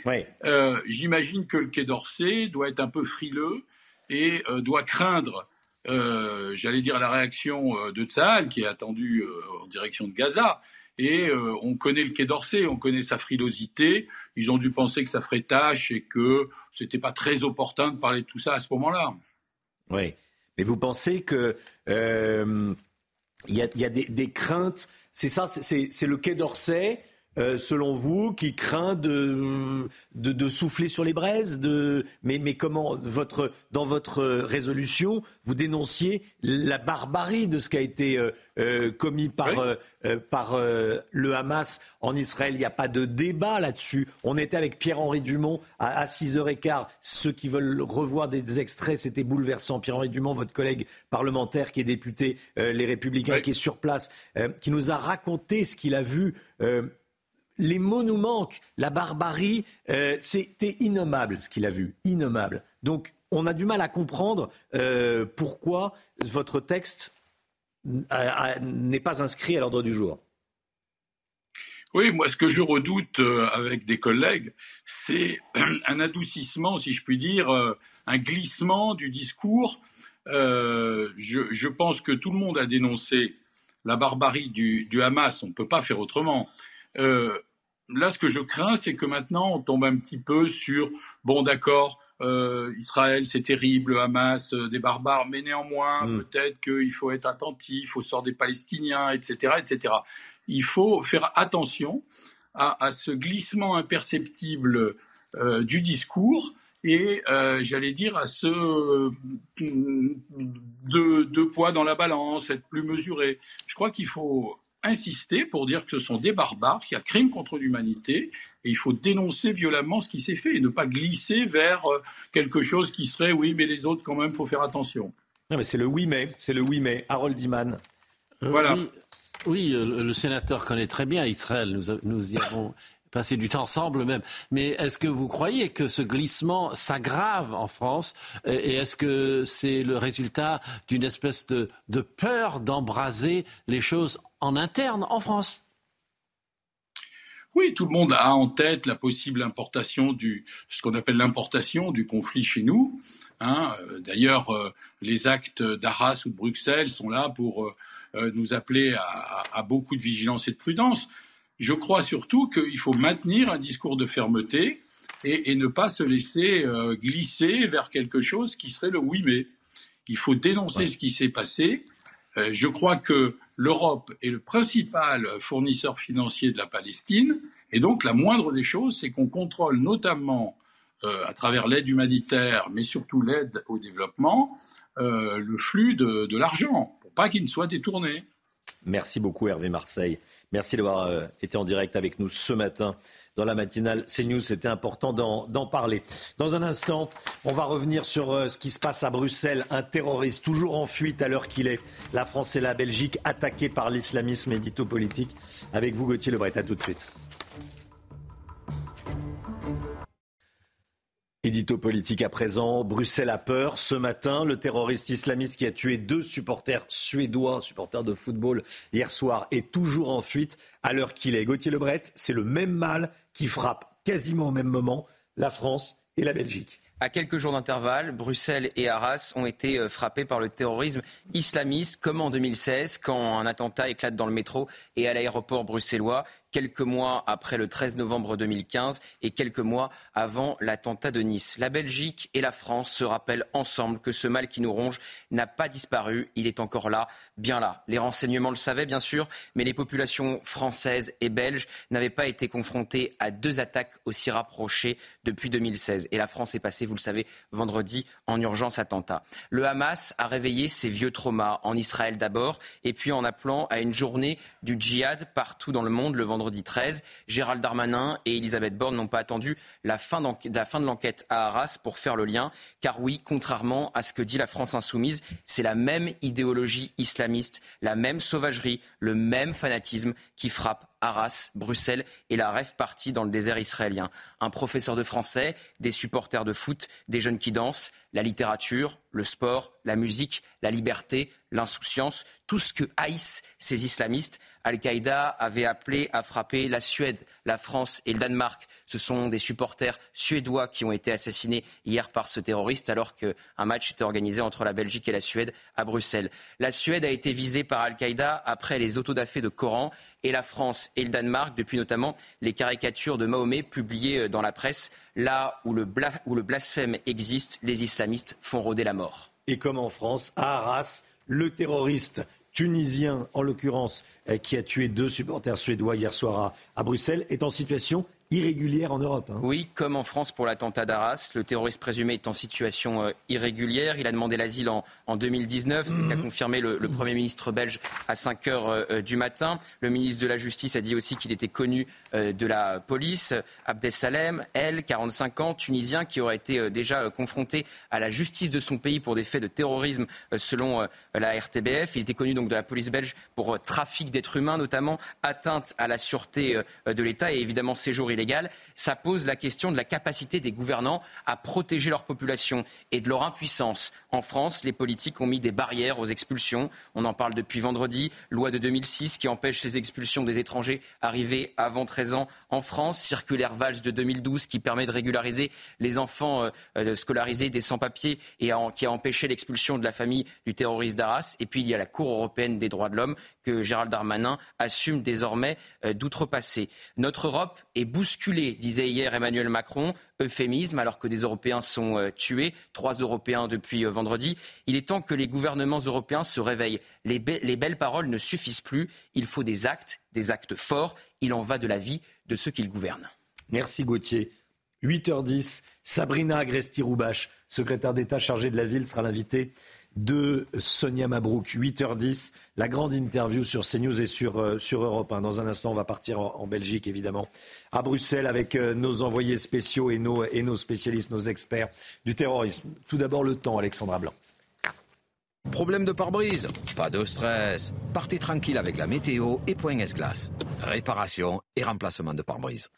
J'imagine que le Quai d'Orsay doit être un peu frileux et doit craindre, j'allais dire, la réaction de Tsahal qui est attendue en direction de Gaza. Et euh, on connaît le Quai d'Orsay, on connaît sa frilosité. Ils ont dû penser que ça ferait tâche et que c'était pas très opportun de parler de tout ça à ce moment-là. Oui, mais vous pensez que euh, il y, a, des, craintes? C'est ça, c'est le Quai d'Orsay. Euh, selon vous, qui craint de, de, souffler sur les braises de... mais, mais comment, votre, dans votre résolution, vous dénonciez la barbarie de ce qui a été euh, commis par, euh, euh, par le Hamas en Israël? Il n'y a pas de débat là-dessus. On était avec Pierre-Henri Dumont à, 6h15. Ceux qui veulent revoir des extraits, c'était bouleversant. Pierre-Henri Dumont, votre collègue parlementaire qui est député Les Républicains, qui est sur place, qui nous a raconté ce qu'il a vu les mots nous manquent. La barbarie, c'était innommable ce qu'il a vu, innommable. Donc, on a du mal à comprendre pourquoi votre texte n'est pas inscrit à l'ordre du jour. Oui, moi, ce que je redoute euh, avec des collègues, c'est un adoucissement, si je puis dire, euh, un glissement du discours. Euh, je, pense que tout le monde a dénoncé la barbarie du, Hamas. On ne peut pas faire autrement. Là, ce que je crains, c'est que maintenant, on tombe un petit peu sur, bon, d'accord, euh, Israël, c'est terrible, Hamas, euh, des barbares, mais néanmoins, mm. peut-être qu'il faut être attentif au sort des Palestiniens, etc., etc. Il faut faire attention à, ce glissement imperceptible euh, du discours et, j'allais dire, à ce deux, deux poids dans la balance, être plus mesuré. Je crois qu'il faut insister pour dire que ce sont des barbares, qu'il y a crime contre l'humanité, et il faut dénoncer violemment ce qui s'est fait et ne pas glisser vers euh, quelque chose qui serait oui, mais les autres, quand même, il faut faire attention. Non, mais c'est le oui, mais, c'est le oui, mais. Harold Iman. Euh, voilà. Oui, euh, le sénateur connaît très bien Israël. Nous, nous y avons passé du temps ensemble même. Mais est-ce que vous croyez que ce glissement s'aggrave en France Et est-ce que c'est le résultat d'une espèce de, de peur d'embraser les choses en interne en France? Oui, tout le monde a en tête la possible importation du, ce qu'on appelle l'importation du conflit chez nous. Hein. Euh, d'ailleurs, euh, les actes d'Arras ou de Bruxelles sont là pour euh, nous appeler à, beaucoup de vigilance et de prudence. Je crois surtout qu'il faut maintenir un discours de fermeté et, ne pas se laisser glisser vers quelque chose qui serait le oui mais. Il faut dénoncer ce qui s'est passé. je crois que l'Europe est le principal fournisseur financier de la Palestine, et donc la moindre des choses, c'est qu'on contrôle notamment euh, à travers l'aide humanitaire, mais surtout l'aide au développement, euh, le flux de, l'argent, pour pas qu'il ne soit détourné. Merci beaucoup Hervé Marseille. Merci d'avoir euh, été en direct avec nous ce matin dans la matinale CNews. C'était important d'en parler. Dans un instant, on va revenir sur euh, ce qui se passe à Bruxelles. Un terroriste toujours en fuite à l'heure qu'il est. La France et la Belgique attaqués par l'islamisme édito-politique. Avec vous, Gauthier Lebret. À tout de suite. Édito politique à présent. Bruxelles a peur. Ce matin, le terroriste islamiste qui a tué deux supporters suédois, supporters de football, hier soir, est toujours en fuite à l'heure qu'il est. Gauthier Lebret, c'est le même mal qui frappe quasiment au même moment la France et la Belgique. À quelques jours d'intervalle, Bruxelles et Arras ont été euh, frappés par le terrorisme islamiste, comme en 2016, quand un attentat éclate dans le métro et à l'aéroport bruxellois. Quelques mois après le 13 novembre 2015 et quelques mois avant l'attentat de Nice. La Belgique et la France se rappellent ensemble que ce mal qui nous ronge n'a pas disparu, il est encore là, bien là. Les renseignements le savaient bien sûr, mais les populations françaises et belges n'avaient pas été confrontées à deux attaques aussi rapprochées depuis 2016. Et la France est passée, vous le savez, vendredi en urgence attentat. Le Hamas a réveillé ses vieux traumas, en Israël d'abord, et puis en appelant à une journée du djihad partout dans le monde le vendredi 13. Gérald Darmanin et Elisabeth Borne n'ont pas attendu la fin, la fin de l'enquête à Arras pour faire le lien, car oui, contrairement à ce que dit la France insoumise, c'est la même idéologie islamiste, la même sauvagerie, le même fanatisme qui frappe Arras, Bruxelles et la rêve partie dans le désert israélien. Un professeur de français, des supporters de foot, des jeunes qui dansent, la littérature, le sport, la musique, la liberté, l'insouciance, tout ce que haïssent ces islamistes. Al-Qaïda avait appelé à frapper la Suède, la France et le Danemark. Ce sont des supporters suédois qui ont été assassinés hier par ce terroriste alors qu'un match était organisé entre la Belgique et la Suède à Bruxelles. La Suède a été visée par Al-Qaïda après les autodafés de Coran et la France et le Danemark depuis notamment les caricatures de Mahomet publiées dans la presse. Là où le, où le blasphème existe, les islamistes font rôder la mort. Et comme en France, à Arras, le terroriste tunisien, en l'occurrence, euh, qui a tué deux supporters suédois hier soir à, Bruxelles, est en situation irrégulière en Europe. Hein. Oui, comme en France pour l'attentat d'Arras. Le terroriste présumé est en situation euh, irrégulière. Il a demandé l'asile en, en, 2019. C'est ce qu'a confirmé le, Premier ministre belge à 5 heures euh, du matin. Le ministre de la Justice a dit aussi qu'il était connu euh, de la police. Abdesalem, elle, 45 ans, tunisien, qui aurait été déjà confronté à la justice de son pays pour des faits de terrorisme selon la RTBF. Il était connu donc de la police belge pour trafic d'êtres humains, notamment atteinte à la sûreté de l'État et évidemment séjour ça pose la question de la capacité des gouvernants à protéger leur population et de leur impuissance. En France, les politiques ont mis des barrières aux expulsions. On en parle depuis vendredi. Loi de 2006 qui empêche les expulsions des étrangers arrivés avant 13 ans en France. Circulaire Valls de 2012 qui permet de régulariser les enfants euh, euh, scolarisés des sans-papiers et qui a empêché l'expulsion de la famille du terroriste d'Arras. Et puis il y a la Cour européenne des droits de l'homme que Gérald Darmanin assume désormais euh, d'outrepasser. Notre Europe est bousculée, disait hier Emmanuel Macron, euphémisme, alors que des Européens sont euh, tués, trois Européens depuis euh, vendredi. Il est temps que les gouvernements européens se réveillent. Les, les belles paroles ne suffisent plus. Il faut des actes, des actes forts. Il en va de la vie de ceux qui le gouvernent. Merci Gauthier. 8h10, Sabrina Agresti-Roubache, secrétaire d'État chargée de la ville, sera l'invitée de Sonia Mabrouk, 8h10, la grande interview sur CNews et sur, euh, sur Europe. Dans un instant, on va partir en, Belgique, évidemment, à Bruxelles, avec euh, nos envoyés spéciaux et nos, et nos spécialistes, nos experts du terrorisme. Tout d'abord, le temps, Alexandra Blanc. Problème de pare-brise? Pas de stress. Partez tranquille avec la météo et Point S-Glace. Réparation et remplacement de pare-brise.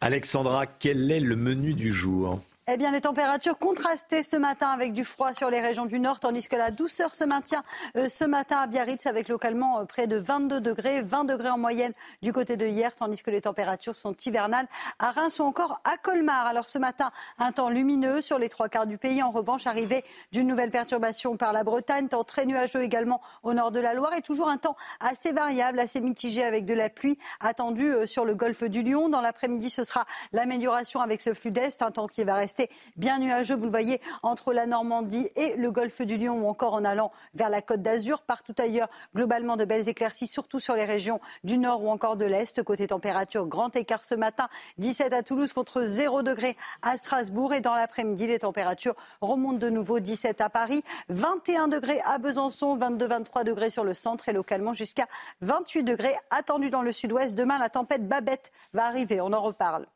Alexandra, quel est le menu du jour? Eh bien, les températures contrastées ce matin avec du froid sur les régions du nord, tandis que la douceur se maintient euh, ce matin à Biarritz avec localement euh, près de 22 degrés, 20 degrés en moyenne du côté de hier, tandis que les températures sont hivernales à Reims ou encore à Colmar. Alors ce matin, un temps lumineux sur les trois quarts du pays. En revanche, arrivé d'une nouvelle perturbation par la Bretagne, temps très nuageux également au nord de la Loire et toujours un temps assez variable, assez mitigé avec de la pluie attendue euh, sur le golfe du Lion. Dans l'après-midi, ce sera l'amélioration avec ce flux d'est, un temps qui va rester bien nuageux, vous le voyez, entre la Normandie et le golfe du Lion ou encore en allant vers la côte d'Azur. Partout ailleurs, globalement de belles éclaircies, surtout sur les régions du nord ou encore de l'est. Côté température, grand écart ce matin, 17 à Toulouse contre 0 degré à Strasbourg. Et dans l'après-midi, les températures remontent de nouveau 17 à Paris, 21 degrés à Besançon, 22-23 degrés sur le centre et localement jusqu'à 28 degrés attendus dans le sud-ouest. Demain, la tempête Babette va arriver. On en reparle.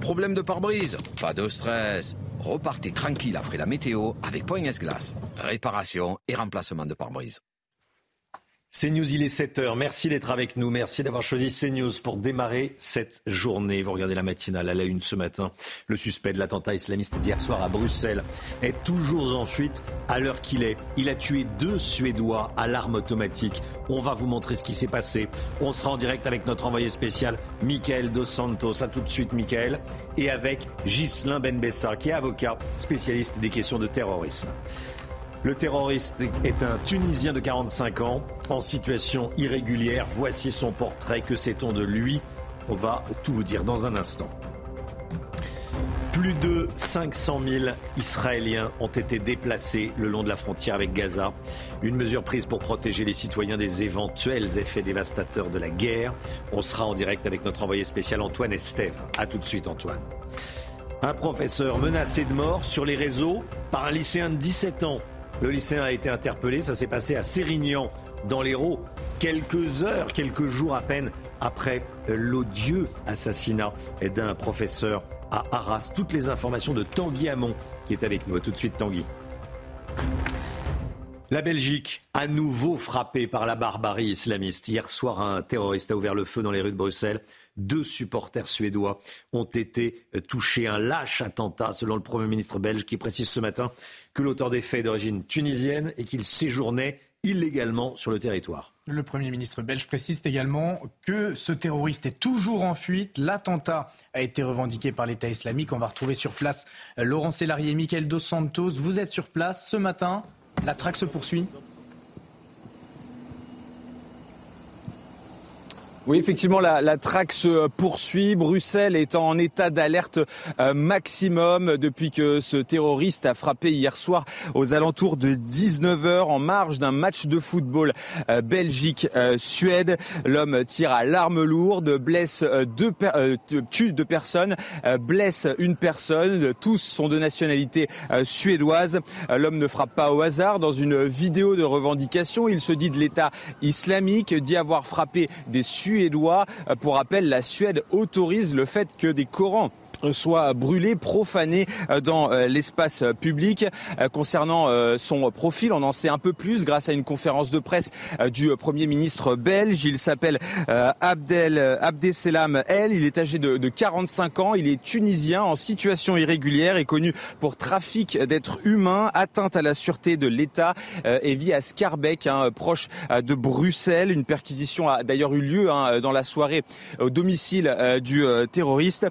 Problème de pare-brise Pas de stress. Repartez tranquille après la météo avec Point S-Glace. Réparation et remplacement de pare-brise. CNews, il est 7h. Merci d'être avec nous. Merci d'avoir choisi CNews pour démarrer cette journée. Vous regardez la matinale à la une ce matin. Le suspect de l'attentat islamiste d'hier soir à Bruxelles est toujours en fuite à l'heure qu'il est. Il a tué deux Suédois à l'arme automatique. On va vous montrer ce qui s'est passé. On sera en direct avec notre envoyé spécial, Michael Dos Santos. À tout de suite, Michael. Et avec Ghislain Benbessa, qui est avocat spécialiste des questions de terrorisme. Le terroriste est un Tunisien de 45 ans en situation irrégulière. Voici son portrait. Que sait-on de lui? On va tout vous dire dans un instant. Plus de 500 000 Israéliens ont été déplacés le long de la frontière avec Gaza. Une mesure prise pour protéger les citoyens des éventuels effets dévastateurs de la guerre. On sera en direct avec notre envoyé spécial Antoine Estève. A tout de suite Antoine. Un professeur menacé de mort sur les réseaux par un lycéen de 17 ans. Le lycéen a été interpellé, ça s'est passé à Sérignan, dans l'Hérault, quelques heures, quelques jours à peine après l'odieux assassinat d'un professeur à Arras. Toutes les informations de Tanguy Hamon qui est avec nous. tout de suite Tanguy. La Belgique, à nouveau frappée par la barbarie islamiste. Hier soir, un terroriste a ouvert le feu dans les rues de Bruxelles. Deux supporters suédois ont été touchés. Un lâche attentat, selon le Premier ministre belge, qui précise ce matin que l'auteur des faits est d'origine tunisienne et qu'il séjournait illégalement sur le territoire. Le Premier ministre belge précise également que ce terroriste est toujours en fuite. L'attentat a été revendiqué par l'État islamique. On va retrouver sur place Laurent Sélarié et Michael Dos Santos. Vous êtes sur place ce matin. La traque se poursuit. Oui, effectivement, la, la, traque se poursuit. Bruxelles est en état d'alerte euh, maximum depuis que ce terroriste a frappé hier soir aux alentours de 19h en marge d'un match de football euh, Belgique-Suède. L'homme tire à l'arme lourde, blesse deux, tue deux personnes, blesse une personne. Tous sont de nationalité suédoise. L'homme ne frappe pas au hasard. Dans une vidéo de revendication, il se dit de l'État islamique, dit avoir frappé des Suédois suédois. Pour rappel, la Suède autorise le fait que des Corans soit brûlé, profané euh, dans euh, l'espace public. Euh, concernant son profil, on en sait un peu plus grâce à une conférence de presse du Premier ministre belge. Il s'appelle Abdel Abdeselam El. Il est âgé de 45 ans. Il est tunisien en situation irrégulière et connu pour trafic d'êtres humains, atteinte à la sûreté de l'État et vit à Scarbeck, hein, proche de Bruxelles. Une perquisition a d'ailleurs eu lieu hein, dans la soirée au domicile du terroriste.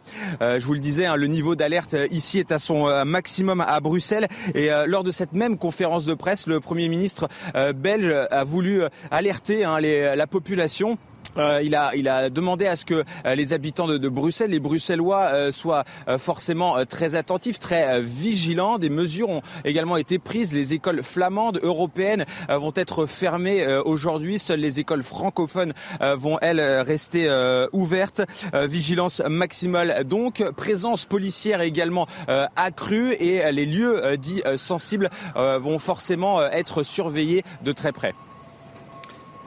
Le disais, hein, le niveau d'alerte euh, ici est à son euh, maximum à Bruxelles. Et euh, lors de cette même conférence de presse, le Premier ministre belge a voulu alerter hein, la population euh, il, a, demandé à ce que euh, les habitants de, de, Bruxelles, les Bruxellois, euh, soient forcément très attentifs, très vigilants. Des mesures ont également été prises. Les écoles flamandes européennes vont être fermées aujourd'hui. Seules les écoles francophones vont, elles, rester ouvertes. vigilance maximale donc. Présence policière également accrue et les lieux dits sensibles vont forcément être surveillés de très près.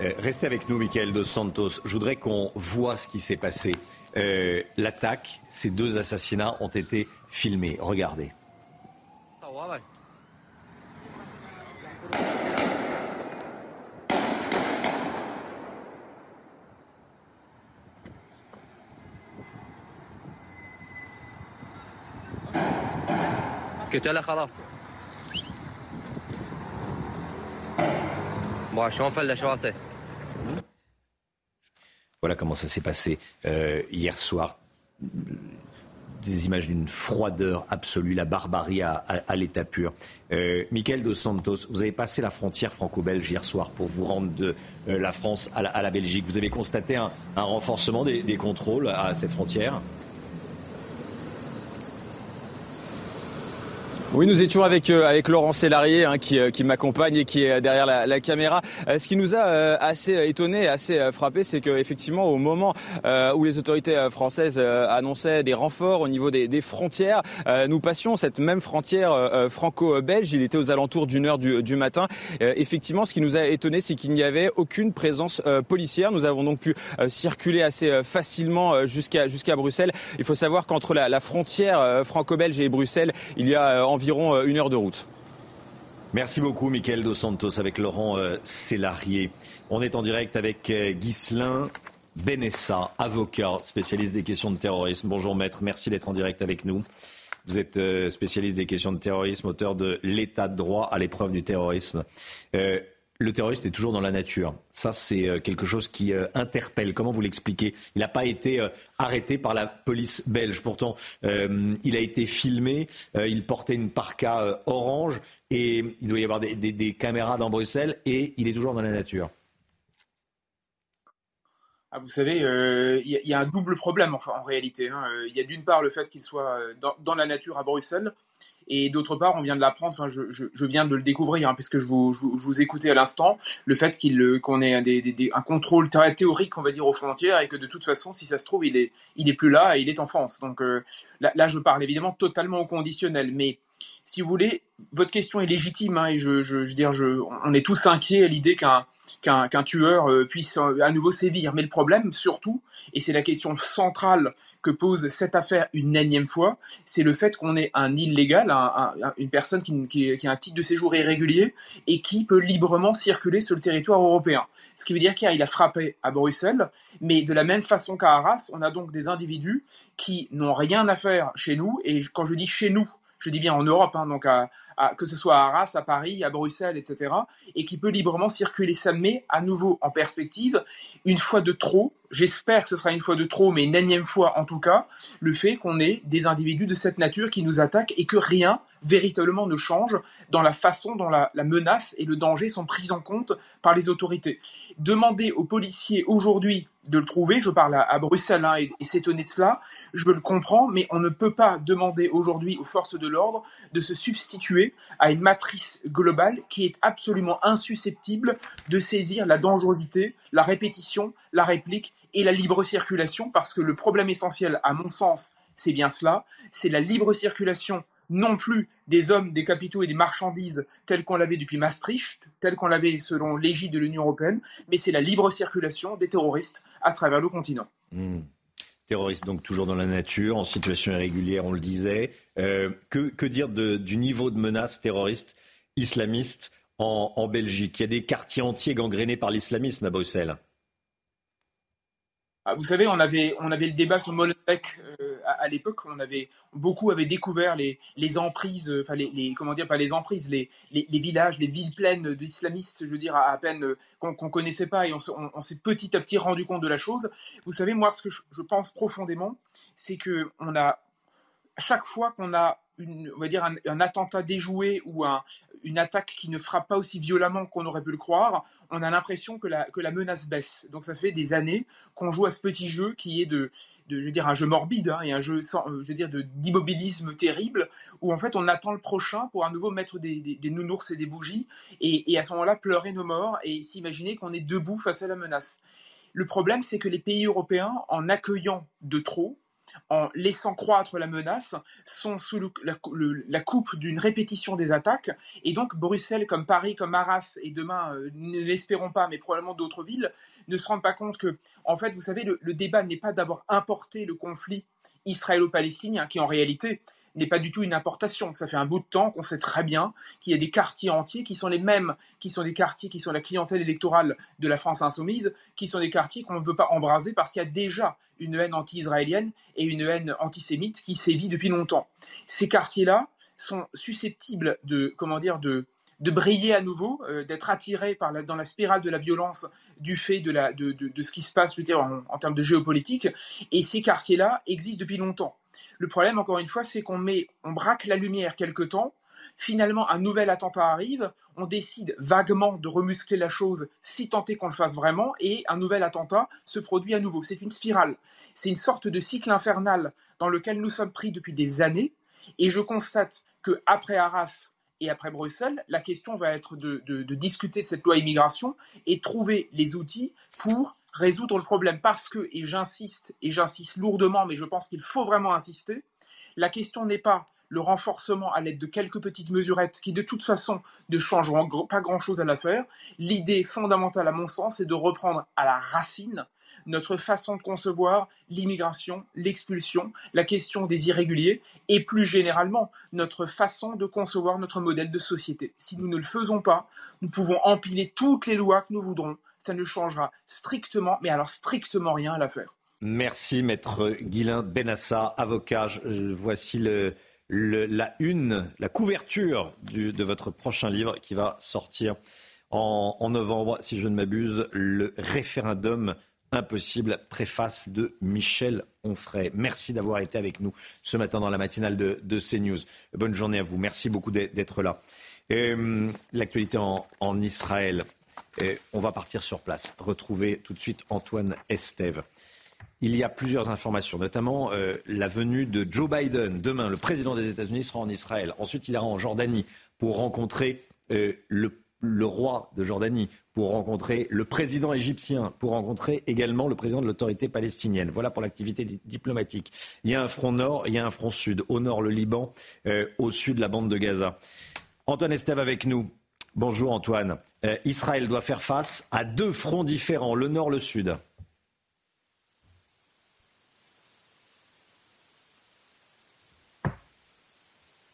Euh, restez avec nous, Michael Dos Santos. Je voudrais qu'on voit ce qui s'est passé. Euh, l'attaque, ces deux assassinats ont été filmés. Regardez. Voilà comment ça s'est passé euh, hier soir. Des images d'une froideur absolue, la barbarie à, l'état pur. Euh, Dos Santos, vous avez passé la frontière franco-belge hier soir pour vous rendre de euh, la France à la, Belgique. Vous avez constaté un, renforcement des contrôles à cette frontière? Oui, nous étions avec euh, avec Laurent Sélarié hein, qui, euh, qui m'accompagne et qui est derrière la, la caméra. Euh, ce qui nous a assez étonné, assez frappé, c'est qu'effectivement au moment où les autorités françaises annonçaient des renforts au niveau des, des frontières, nous passions cette même frontière franco-belge. Il était aux alentours d'une heure du, du matin. effectivement, ce qui nous a étonné, c'est qu'il n'y avait aucune présence policière. Nous avons donc pu circuler assez facilement jusqu'à jusqu'à Bruxelles. Il faut savoir qu'entre la, la frontière franco-belge et Bruxelles, il y a environ euh, une heure de route. Merci beaucoup, Michael Dos Santos, avec Laurent euh, Sélarié. On est en direct avec euh, Ghislain Benessa, avocat, spécialiste des questions de terrorisme. Bonjour, maître. Merci d'être en direct avec nous. Vous êtes spécialiste des questions de terrorisme, auteur de L'état de droit à l'épreuve du terrorisme. Le terroriste est toujours dans la nature. Ça, c'est euh, quelque chose qui euh, interpelle. Comment vous l'expliquez? Il n'a pas été euh, arrêté par la police belge. Pourtant, il a été filmé. il portait une parka orange et il doit y avoir des, caméras dans Bruxelles et il est toujours dans la nature. Ah, vous savez, il y, a un double problème en réalité. Hein. Il y a d'une part le fait qu'il soit dans, la nature à Bruxelles, et d'autre part, on vient de l'apprendre, enfin, je, viens de le découvrir, hein, puisque je vous, je, écoutais à l'instant, le fait qu'il qu'on ait un contrôle théorique, on va dire, aux frontières, et que de toute façon, si ça se trouve, il est, il est plus là et il est en France. Donc euh, là, je parle évidemment totalement au conditionnel, mais si vous voulez, votre question est légitime, hein, et je, veux dire, on est tous inquiets à l'idée qu'un qu'un tueur euh, puisse euh, à nouveau sévir. Mais le problème, surtout, et c'est la question centrale que pose cette affaire une énième fois, c'est le fait qu'on ait un illégal, une personne qui, a un titre de séjour irrégulier et qui peut librement circuler sur le territoire européen. Ce qui veut dire qu'il a frappé à Bruxelles, mais de la même façon qu'à Arras, on a donc des individus qui n'ont rien à faire chez nous, et quand je dis chez nous, je dis bien en Europe, hein, donc à, que ce soit à Arras, à Paris, à Bruxelles, etc., et qui peut librement circuler. Ça met à nouveau en perspective, une fois de trop, j'espère que ce sera une fois de trop, mais une énième fois en tout cas, le fait qu'on ait des individus de cette nature qui nous attaquent et que rien véritablement ne change dans la façon dont la, menace et le danger sont pris en compte par les autorités. Demander aux policiers aujourd'hui de le trouver, je parle à, Bruxelles hein, et, et s'étonner de cela, je le comprends, mais on ne peut pas demander aujourd'hui aux forces de l'ordre de se substituer à une matrice globale qui est absolument insusceptible de saisir la dangerosité, la répétition, la réplique et la libre circulation, parce que le problème essentiel, à mon sens, c'est bien cela, c'est la libre circulation non plus des hommes, des capitaux et des marchandises tels qu'on l'avait depuis Maastricht, tels qu'on l'avait selon l'égide de l'Union européenne, mais c'est la libre circulation des terroristes à travers le continent. Hmm. Terroristes donc toujours dans la nature, en situation irrégulière, on le disait. Euh, que, dire du niveau de menace terroriste islamiste en, en Belgique? Il y a des quartiers entiers gangrénés par l'islamisme à Bruxelles. Ah, vous savez, on avait, on avait le débat sur Molenbeek euh, à, l'époque. On avait beaucoup avaient découvert les, les emprises, euh, enfin les, comment dire, pas les emprises, les, les, villages, les villes pleines d'islamistes, je veux dire, à, peine euh, qu'on ne connaissait pas, et on, s'est petit à petit rendu compte de la chose. Vous savez, moi, ce que je, pense profondément, c'est que on a chaque fois qu'on a on va dire un, attentat déjoué ou un, une attaque qui ne frappe pas aussi violemment qu'on aurait pu le croire, on a l'impression que la, que la menace baisse. Donc ça fait des années qu'on joue à ce petit jeu qui est de, de je veux dire, un jeu morbide hein, et un jeu euh, je veux dire, d'immobilisme terrible où en fait on attend le prochain pour à nouveau mettre des, des, nounours et des bougies et, et à ce moment-là pleurer nos morts et s'imaginer qu'on est debout face à la menace. Le problème, c'est que les pays européens, en accueillant de trop, en laissant croître la menace, sont sous la, coupe d'une répétition des attaques. Et donc Bruxelles, comme Paris, comme Arras, et demain, euh, ne l'espérons pas, mais probablement d'autres villes, ne se rendent pas compte que, en fait, vous savez, le, le débat n'est pas d'avoir importé le conflit israélo-palestinien, qui en réalité n'est pas du tout une importation. Ça fait un bout de temps qu'on sait très bien qu'il y a des quartiers entiers qui sont les mêmes, qui sont des quartiers qui sont la clientèle électorale de la France insoumise, qui sont des quartiers qu'on ne veut pas embraser parce qu'il y a déjà une haine anti-israélienne et une haine antisémite qui sévit depuis longtemps. Ces quartiers-là sont susceptibles de, comment dire, de, de briller à nouveau, euh, d'être attirés par dans la spirale de la violence du fait de, la, de, de, ce qui se passe je en, en termes de géopolitique. Et ces quartiers-là existent depuis longtemps. Le problème, encore une fois, c'est qu'on met, on braque la lumière quelque temps. Finalement, un nouvel attentat arrive. On décide vaguement de remuscler la chose, si tant est qu'on le fasse vraiment, et un nouvel attentat se produit à nouveau. C'est une spirale. C'est une sorte de cycle infernal dans lequel nous sommes pris depuis des années. Et je constate que après Arras et après Bruxelles, la question va être de, discuter de cette loi immigration et trouver les outils pour résoudre le problème parce que, et j'insiste, et j'insiste lourdement, mais je pense qu'il faut vraiment insister, la question n'est pas le renforcement à l'aide de quelques petites mesurettes qui de toute façon ne changeront pas grand-chose à l'affaire. L'idée fondamentale à mon sens est de reprendre à la racine notre façon de concevoir l'immigration, l'expulsion, la question des irréguliers et plus généralement notre façon de concevoir notre modèle de société. Si nous ne le faisons pas, nous pouvons empiler toutes les lois que nous voudrons, ça ne changera strictement, mais alors strictement rien à l'affaire. Merci, maître Guilain Benassa, avocat. voici le, la une, la couverture de votre prochain livre qui va sortir en, novembre, si je ne m'abuse, le référendum impossible, préface de Michel Onfray. Merci d'avoir été avec nous ce matin dans la matinale de, CNews. Bonne journée à vous. Merci beaucoup d'être là. Euh, l'actualité en, Israël. Euh, on va partir sur place. Retrouver tout de suite Antoine Estève. Il y a plusieurs informations, notamment euh, la venue de Joe Biden. Demain, le président des États-Unis sera en Israël. Ensuite, il ira en Jordanie pour rencontrer le le roi de Jordanie, pour rencontrer le président égyptien, pour rencontrer également le président de l'autorité palestinienne. Voilà pour l'activité diplomatique. Il y a un front nord, il y a un front sud. Au nord, le Liban, euh, au sud, la bande de Gaza. Antoine Estève avec nous. Bonjour Antoine. Euh, Israël doit faire face à deux fronts différents, le nord, le sud.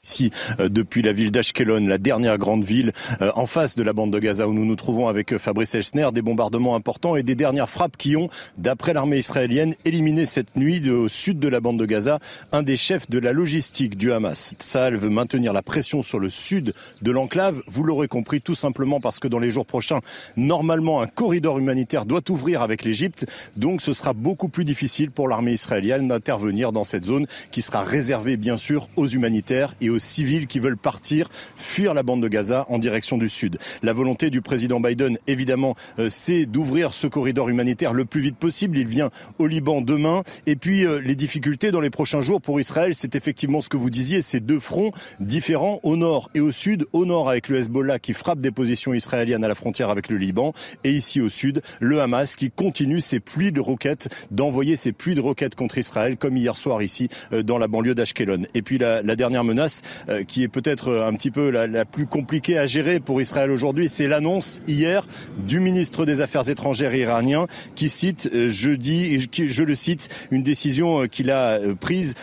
Ici euh, depuis la ville d'Ashkelon, la dernière grande ville euh, en face de la bande de Gaza où nous nous trouvons avec euh, Fabrice Elsner, des bombardements importants et des dernières frappes qui ont, d'après l'armée israélienne, éliminé cette nuit au sud de la bande de Gaza un des chefs de la logistique du Hamas. Tsahal veut maintenir la pression sur le sud de l'enclave, vous l'aurez compris, tout simplement parce que dans les jours prochains, normalement un corridor humanitaire doit ouvrir avec l'Égypte, donc ce sera beaucoup plus difficile pour l'armée israélienne d'intervenir dans cette zone qui sera réservée bien sûr aux humanitaires et aux civils qui veulent partir, fuir la bande de Gaza en direction du sud. La volonté du président Biden, évidemment, euh, c'est d'ouvrir ce corridor humanitaire le plus vite possible. Il vient au Liban demain. Et puis, euh, les difficultés dans les prochains jours pour Israël, c'est effectivement ce que vous disiez, ces deux fronts différents au nord et au sud. Au nord avec le Hezbollah qui frappe des positions israéliennes à la frontière avec le Liban. Et ici au sud, le Hamas qui continue ses pluies de roquettes, d'envoyer ses pluies de roquettes contre Israël, comme hier soir ici euh, dans la banlieue d'Ashkelon. Et puis la, dernière menace, qui est peut-être euh, un petit peu la, plus compliquée à gérer pour Israël aujourd'hui, c'est l'annonce hier du ministre des Affaires étrangères iranien qui cite euh, jeudi, je le cite, une décision qu'il a prise,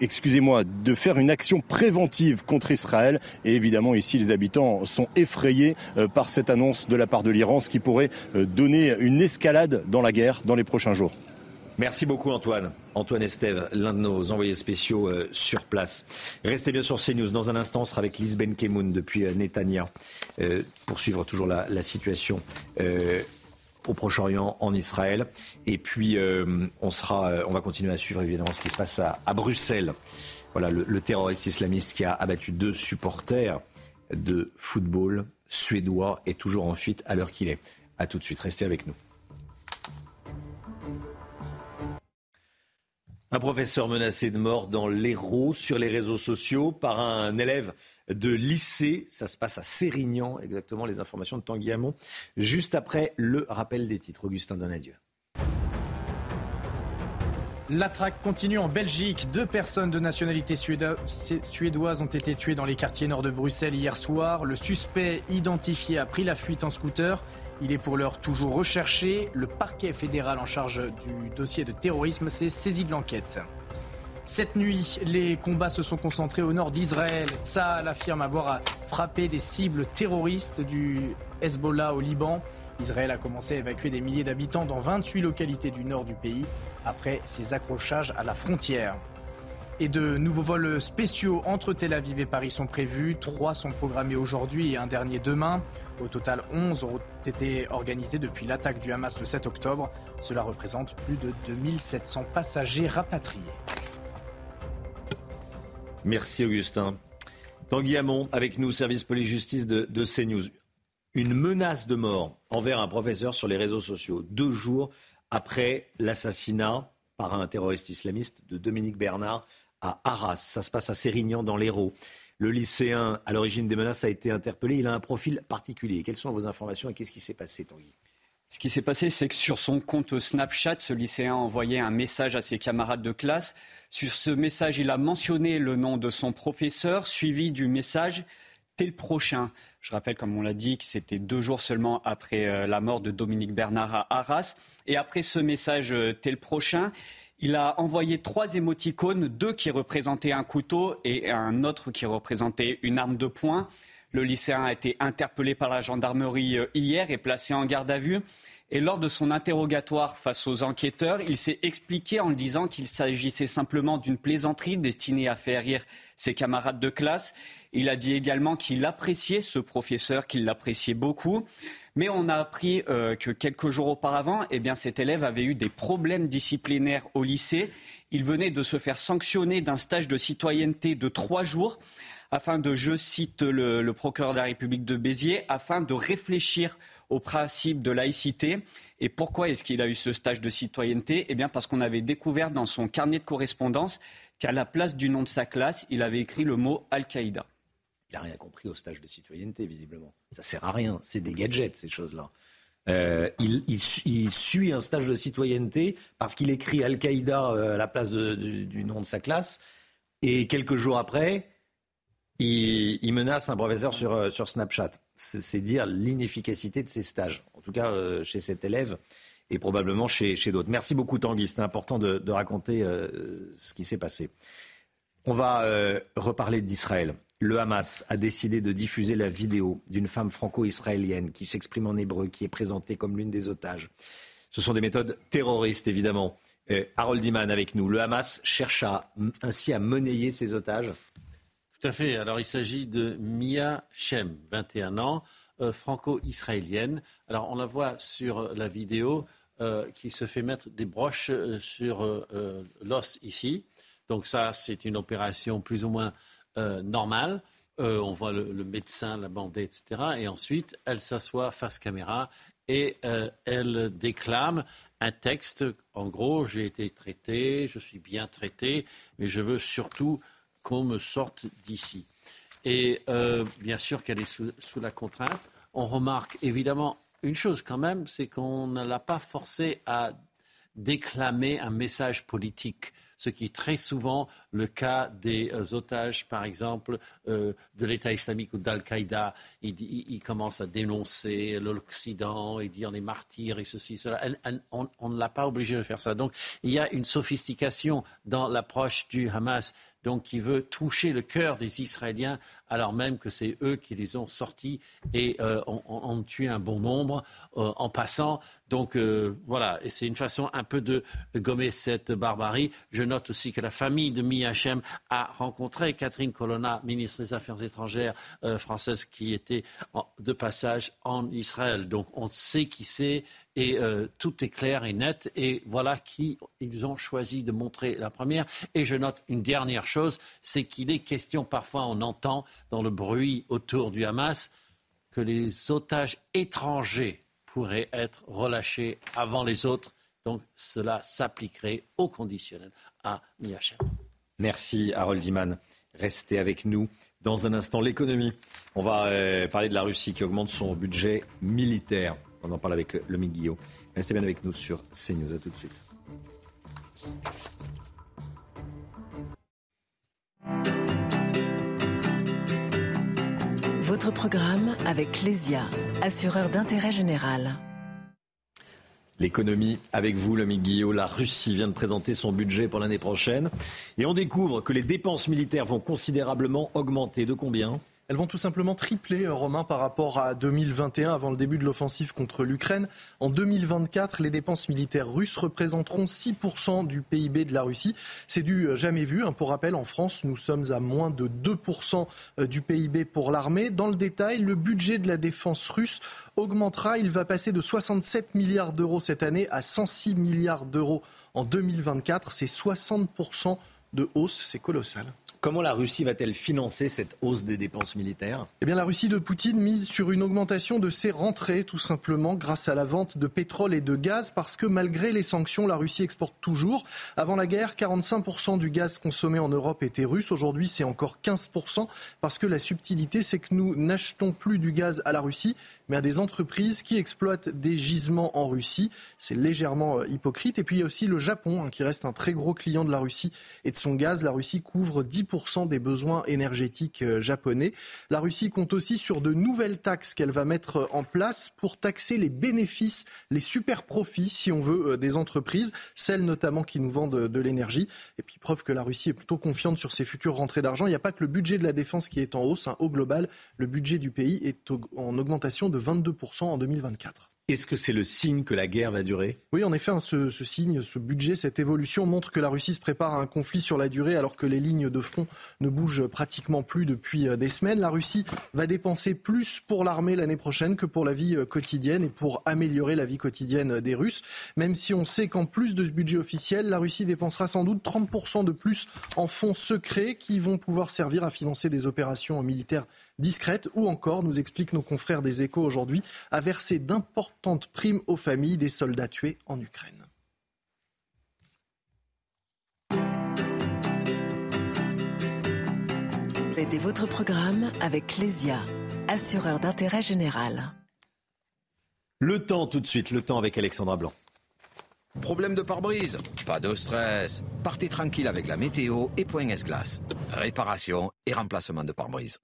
excusez-moi, de faire une action préventive contre Israël. Et évidemment, ici, les habitants sont effrayés par cette annonce de la part de l'Iran, ce qui pourrait donner une escalade dans la guerre dans les prochains jours. Merci beaucoup Antoine. Antoine Estève, l'un de nos envoyés spéciaux euh, sur place. Restez bien sur CNews. Dans un instant, on sera avec Lisben Kemoun depuis euh, Netanya euh, pour suivre toujours la, situation au Proche-Orient, en Israël. Et puis, on, sera, on va continuer à suivre évidemment ce qui se passe à, Bruxelles. Voilà, le, le, terroriste islamiste qui a abattu deux supporters de football suédois est toujours en fuite à l'heure qu'il est. A tout de suite, restez avec nous. Un professeur menacé de mort dans l'Hérault sur les réseaux sociaux par un élève de lycée. Ça se passe à Sérignan, exactement les informations de Tanguy Hamon, juste après le rappel des titres. Augustin Donadieu. La traque continue en Belgique. Deux personnes de nationalité suédoise ont été tuées dans les quartiers nord de Bruxelles hier soir. Le suspect identifié a pris la fuite en scooter. Il est pour l'heure toujours recherché. Le parquet fédéral en charge du dossier de terrorisme s'est saisi de l'enquête. Cette nuit, les combats se sont concentrés au nord d'Israël. Tsahal affirme avoir frappé des cibles terroristes du Hezbollah au Liban. Israël a commencé à évacuer des milliers d'habitants dans 28 localités du nord du pays après ses accrochages à la frontière. Et de nouveaux vols spéciaux entre Tel Aviv et Paris sont prévus. Trois sont programmés aujourd'hui et un dernier demain. Au total, 11 ont été organisés depuis l'attaque du Hamas le 7 octobre. Cela représente plus de 2700 passagers rapatriés. Merci Augustin. Tanguy Hamon, avec nous, service police-justice de, de CNews. Une menace de mort envers un professeur sur les réseaux sociaux, deux jours après l'assassinat par un terroriste islamiste de Dominique Bernard à Arras. Ça se passe à Sérignan dans l'Hérault. Le lycéen à l'origine des menaces a été interpellé. Il a un profil particulier. Quelles sont vos informations et qu'est-ce qui s'est passé, Tanguy? Ce qui s'est passé, c'est que sur son compte Snapchat, ce lycéen a envoyé un message à ses camarades de classe. Sur ce message, il a mentionné le nom de son professeur, suivi du message T'es le prochain. Je rappelle, comme on l'a dit, que c'était deux jours seulement après euh, la mort de Dominique Bernard à Arras. Et après ce message euh, T'es le prochain, il a envoyé trois émoticônes, deux qui représentaient un couteau et un autre qui représentait une arme de poing. Le lycéen a été interpellé par la gendarmerie euh, hier et placé en garde à vue. Et lors de son interrogatoire face aux enquêteurs, il s'est expliqué en disant qu'il s'agissait simplement d'une plaisanterie destinée à faire rire ses camarades de classe. Il a dit également qu'il appréciait ce professeur, qu'il l'appréciait beaucoup. Mais on a appris euh, que quelques jours auparavant, eh bien, cet élève avait eu des problèmes disciplinaires au lycée. Il venait de se faire sanctionner d'un stage de citoyenneté de trois jours afin de, je cite le, le procureur de la République de Béziers, afin de réfléchir au principe de laïcité. Et pourquoi est-ce qu'il a eu ce stage de citoyenneté? Eh bien parce qu'on avait découvert dans son carnet de correspondance qu'à la place du nom de sa classe, il avait écrit le mot Al-Qaïda. Il n'a rien compris au stage de citoyenneté, visiblement. Ça sert à rien. C'est des gadgets, ces choses-là. Euh, il, suit un stage de citoyenneté parce qu'il écrit Al-Qaïda euh, à la place du, nom de sa classe. Et quelques jours après, il, menace un professeur sur, euh, Snapchat. C'est dire l'inefficacité de ces stages, en tout cas chez cet élève et probablement chez, d'autres. Merci beaucoup Tanguy, c'était important de, raconter ce qui s'est passé. On va reparler d'Israël. Le Hamas a décidé de diffuser la vidéo d'une femme franco-israélienne qui s'exprime en hébreu, qui est présentée comme l'une des otages. Ce sont des méthodes terroristes, évidemment. Harold Iman avec nous. Le Hamas cherche ainsi à monnayer ses otages tout à fait. Alors, il s'agit de Mia Shem, 21 ans, euh, franco-israélienne. Alors, on la voit sur la vidéo euh, qui se fait mettre des broches euh, sur l'os ici. Donc, ça, c'est une opération plus ou moins normale. on voit le, le, médecin, la bandée, etc. Et ensuite, elle s'assoit face caméra et elle déclame un texte. En gros, j'ai été traité, je suis bien traité, mais je veux surtout qu'on me sorte d'ici. Et euh, bien sûr qu'elle est sous, la contrainte. On remarque évidemment une chose quand même, c'est qu'on ne l'a pas forcée à déclamer un message politique ce qui est très souvent le cas des euh, otages, par exemple, euh, de l'État islamique ou d'Al-Qaïda. Ils, commencent à dénoncer l'Occident et dire les martyrs et ceci, cela. on ne l'a pas obligé de faire ça. Donc il y a une sophistication dans l'approche du Hamas donc qui veut toucher le cœur des Israéliens alors même que c'est eux qui les ont sortis et euh, ont, tué un bon nombre euh, en passant. Donc euh, voilà, et c'est une façon un peu de gommer cette barbarie. Je note aussi que la famille de Miachem a rencontré Catherine Colonna, ministre des Affaires étrangères française, qui était de passage en Israël. Donc on sait qui c'est et euh, tout est clair et net. Et voilà qui ils ont choisi de montrer la première. Et je note une dernière chose, c'est qu'il est question, parfois on entend dans le bruit autour du Hamas, que les otages étrangers pourraient être relâchés avant les autres. Donc cela s'appliquerait au conditionnel à Miachem. Merci Harold Iman. Restez avec nous. Dans un instant, l'économie. On va euh, parler de la Russie qui augmente son budget militaire. On en parle avec le Guillot. Restez bien avec nous sur CNews. À tout de suite. Votre programme avec Lesia, assureur d'intérêt général. L'économie avec vous, le Guillot. La Russie vient de présenter son budget pour l'année prochaine. Et on découvre que les dépenses militaires vont considérablement augmenter. De combien? Elles vont tout simplement tripler, euh, Romain, par rapport à 2021, avant le début de l'offensive contre l'Ukraine. En 2024, les dépenses militaires russes représenteront 6% du PIB de la Russie. C'est du euh, jamais vu. Hein. Pour rappel, en France, nous sommes à moins de 2% euh, du PIB pour l'armée. Dans le détail, le budget de la défense russe augmentera. Il va passer de 67 milliards d'euros cette année à 106 milliards d'euros en 2024. C'est 60% de hausse. C'est colossal. Comment la Russie va-t-elle financer cette hausse des dépenses militaires? Eh bien, la Russie de Poutine mise sur une augmentation de ses rentrées, tout simplement, grâce à la vente de pétrole et de gaz, parce que malgré les sanctions, la Russie exporte toujours. Avant la guerre, 45% du gaz consommé en Europe était russe. Aujourd'hui, c'est encore 15%, parce que la subtilité, c'est que nous n'achetons plus du gaz à la Russie, mais à des entreprises qui exploitent des gisements en Russie. C'est légèrement euh, hypocrite. Et puis il y a aussi le Japon, hein, qui reste un très gros client de la Russie et de son gaz. La Russie couvre 10% des besoins énergétiques euh, japonais. La Russie compte aussi sur de nouvelles taxes qu'elle va mettre euh, en place pour taxer les bénéfices, les super profits, si on veut, des entreprises, celles notamment qui nous vendent de l'énergie. Et puis preuve que la Russie est plutôt confiante sur ses futures rentrées d'argent. Il n'y a pas que le budget de la défense qui est en hausse. Hein. Au global, le budget du pays est en augmentation 22% en 2024. Est-ce que c'est le signe que la guerre va durer? Oui, en effet, hein, ce, signe, ce budget, cette évolution montre que la Russie se prépare à un conflit sur la durée alors que les lignes de front ne bougent pratiquement plus depuis euh, des semaines. La Russie va dépenser plus pour l'armée l'année prochaine que pour la vie euh, quotidienne et pour améliorer la vie quotidienne des Russes, même si on sait qu'en plus de ce budget officiel, la Russie dépensera sans doute 30% de plus en fonds secrets qui vont pouvoir servir à financer des opérations militaires discrète ou encore, nous expliquent nos confrères des échos aujourd'hui, à verser d'importantes primes aux familles des soldats tués en Ukraine. C'était votre programme avec Lesia, assureur d'intérêt général. Le temps tout de suite, le temps avec Alexandra Blanc. Problème de pare-brise? Pas de stress. Partez tranquille avec la météo et Point S-Glace. Réparation et remplacement de pare-brise.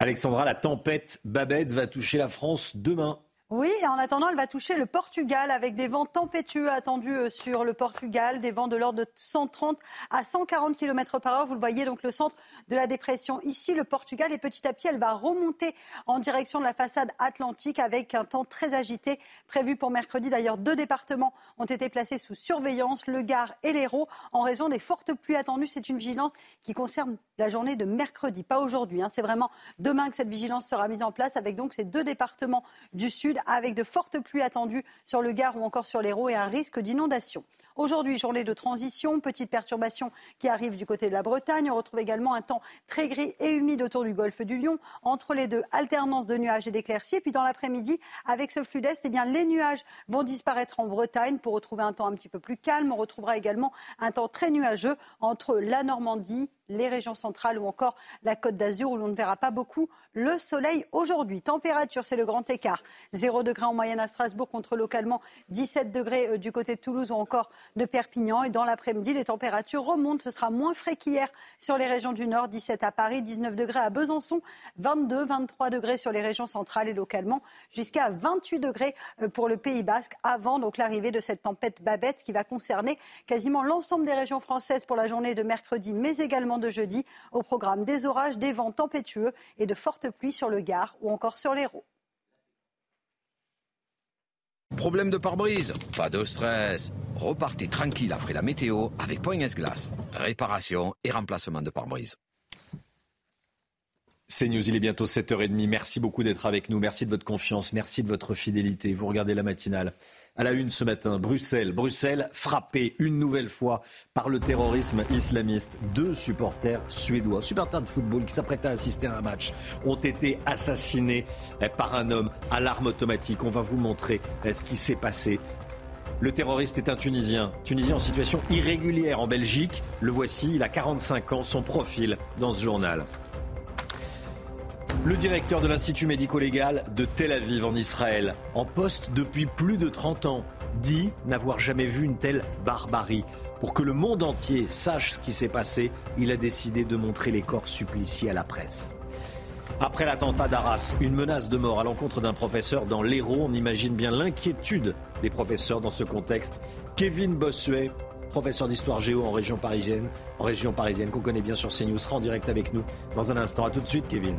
Alexandra, la tempête Babette va toucher la France demain. Oui, en attendant, elle va toucher le Portugal avec des vents tempétueux attendus euh, sur le Portugal, des vents de l'ordre de 130 à 140 km par heure. Vous le voyez, donc le centre de la dépression ici, le Portugal, et petit à petit, elle va remonter en direction de la façade atlantique avec un temps très agité prévu pour mercredi. D'ailleurs, deux départements ont été placés sous surveillance, le Gard et l'Hérault, en raison des fortes pluies attendues. C'est une vigilance qui concerne la journée de mercredi, pas aujourd'hui. Hein. C'est vraiment demain que cette vigilance sera mise en place avec donc ces deux départements du sud avec de fortes pluies attendues sur le Gard ou encore sur l'Hérault et un risque d'inondation. Aujourd'hui, journée de transition, petite perturbation qui arrive du côté de la Bretagne. On retrouve également un temps très gris et humide autour du golfe du Lion. Entre les deux, alternance de nuages et d'éclaircies. Et puis dans l'après-midi, avec ce flux d'est, eh bien, les nuages vont disparaître en Bretagne pour retrouver un temps un petit peu plus calme. On retrouvera également un temps très nuageux entre la Normandie, les régions centrales ou encore la Côte d'Azur où l'on ne verra pas beaucoup le soleil aujourd'hui. Température, c'est le grand écart. 0 degré en moyenne à Strasbourg contre localement 17 degrés euh, du côté de Toulouse ou encore de Perpignan. Et dans l'après-midi, les températures remontent. Ce sera moins frais qu'hier sur les régions du Nord. 17 à Paris, 19 degrés à Besançon, 22, 23 degrés sur les régions centrales et localement jusqu'à 28 degrés euh, pour le Pays Basque avant donc l'arrivée de cette tempête Babette qui va concerner quasiment l'ensemble des régions françaises pour la journée de mercredi, mais également de jeudi. Au programme des orages, des vents tempétueux et de fortes pluies sur le Gard ou encore sur l'Hérault. Problème de pare-brise Pas de stress. Repartez tranquille après la météo avec Point S-Glace. Réparation et remplacement de pare-brise. C'est News, il est bientôt 7h30. Merci beaucoup d'être avec nous. Merci de votre confiance. Merci de votre fidélité. Vous regardez la matinale. À la une ce matin, Bruxelles. Bruxelles frappée une nouvelle fois par le terrorisme islamiste. Deux supporters suédois, supporters de football qui s'apprêtaient à assister à un match, ont été assassinés par un homme à l'arme automatique. On va vous montrer ce qui s'est passé. Le terroriste est un Tunisien, Tunisien en situation irrégulière en Belgique. Le voici, il a 45 ans, son profil dans ce journal. Le directeur de l'Institut médico-légal de Tel Aviv en Israël, en poste depuis plus de 30 ans, dit n'avoir jamais vu une telle barbarie. Pour que le monde entier sache ce qui s'est passé, il a décidé de montrer les corps suppliciés à la presse. Après l'attentat d'Arras, une menace de mort à l'encontre d'un professeur dans l'Hérault, on imagine bien l'inquiétude des professeurs dans ce contexte. Kevin Bossuet, professeur d'histoire géo en région parisienne, en région parisienne qu'on connaît bien sur CNews, sera en direct avec nous dans un instant. A tout de suite, Kevin.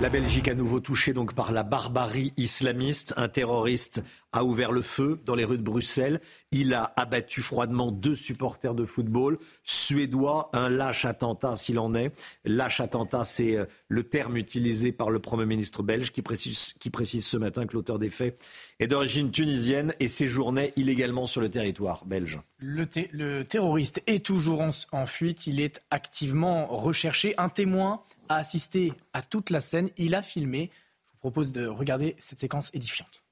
La Belgique à nouveau touchée par la barbarie islamiste. Un terroriste a ouvert le feu dans les rues de Bruxelles. Il a abattu froidement deux supporters de football suédois. Un lâche attentat s'il en est. Lâche attentat, c'est euh, le terme utilisé par le Premier ministre belge qui précise, ce matin que l'auteur des faits est d'origine tunisienne et séjournait illégalement sur le territoire belge. Le, terroriste est toujours en fuite. Il est activement recherché. Un témoin a assisté à toute la scène, il a filmé. Je vous propose de regarder cette séquence édifiante.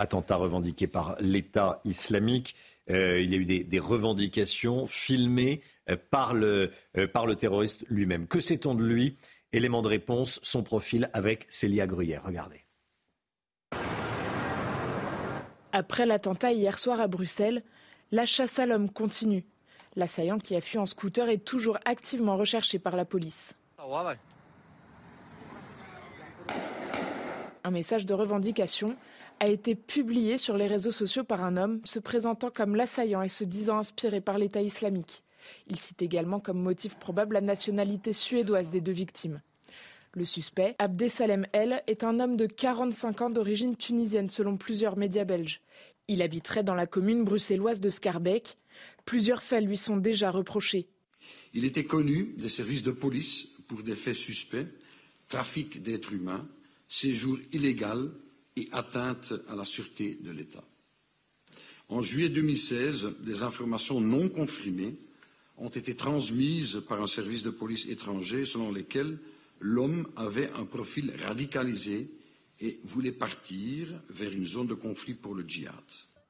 Attentat revendiqué par l'État islamique. Euh, il y a eu des, revendications filmées euh, par, le, euh, par le terroriste lui-même. Que sait-on de lui? Élément de réponse, son profil avec Célia Gruyère. Regardez. Après l'attentat hier soir à Bruxelles, la chasse à l'homme continue. L'assaillant qui a fui en scooter est toujours activement recherché par la police. Un message de revendication a été publié sur les réseaux sociaux par un homme se présentant comme l'assaillant et se disant inspiré par l'État islamique. Il cite également comme motif probable la nationalité suédoise des deux victimes. Le suspect, Abdesalem El, est un homme de 45 ans d'origine tunisienne selon plusieurs médias belges. Il habiterait dans la commune bruxelloise de Scarbeck. Plusieurs faits lui sont déjà reprochés. Il était connu des services de police pour des faits suspects, trafic d'êtres humains, séjour illégal et atteinte à la sûreté de l'État. En juillet 2016, des informations non confirmées ont été transmises par un service de police étranger selon lesquelles l'homme avait un profil radicalisé et voulait partir vers une zone de conflit pour le djihad.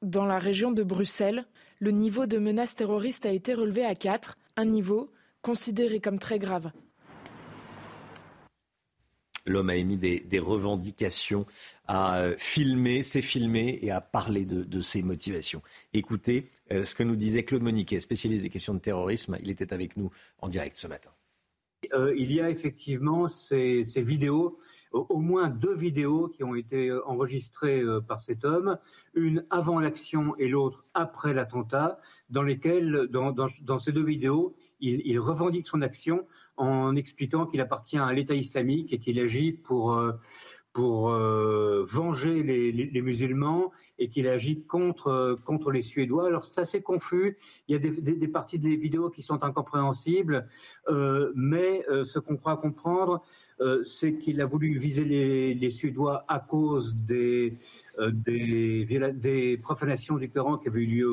Dans la région de Bruxelles, le niveau de menace terroriste a été relevé à 4, un niveau considéré comme très grave. L'homme a émis des, revendications, a euh, filmé, s'est filmé et a parlé de, ses motivations. Écoutez euh, ce que nous disait Claude Moniquet, spécialiste des questions de terrorisme. Il était avec nous en direct ce matin. Euh, il y a effectivement ces, vidéos au moins deux vidéos qui ont été enregistrées par cet homme, une avant l'action et l'autre après l'attentat, dans lesquelles, dans, ces deux vidéos, il, revendique son action en expliquant qu'il appartient à l'État islamique et qu'il agit pour, euh, pour euh, venger les, musulmans et qu'il agit contre, contre les Suédois. Alors c'est assez confus, il y a des, parties des vidéos qui sont incompréhensibles, euh, mais ce qu'on croit comprendre, c'est qu'il a voulu viser les, Suédois à cause des, des, des, profanations du Coran qui avaient eu lieu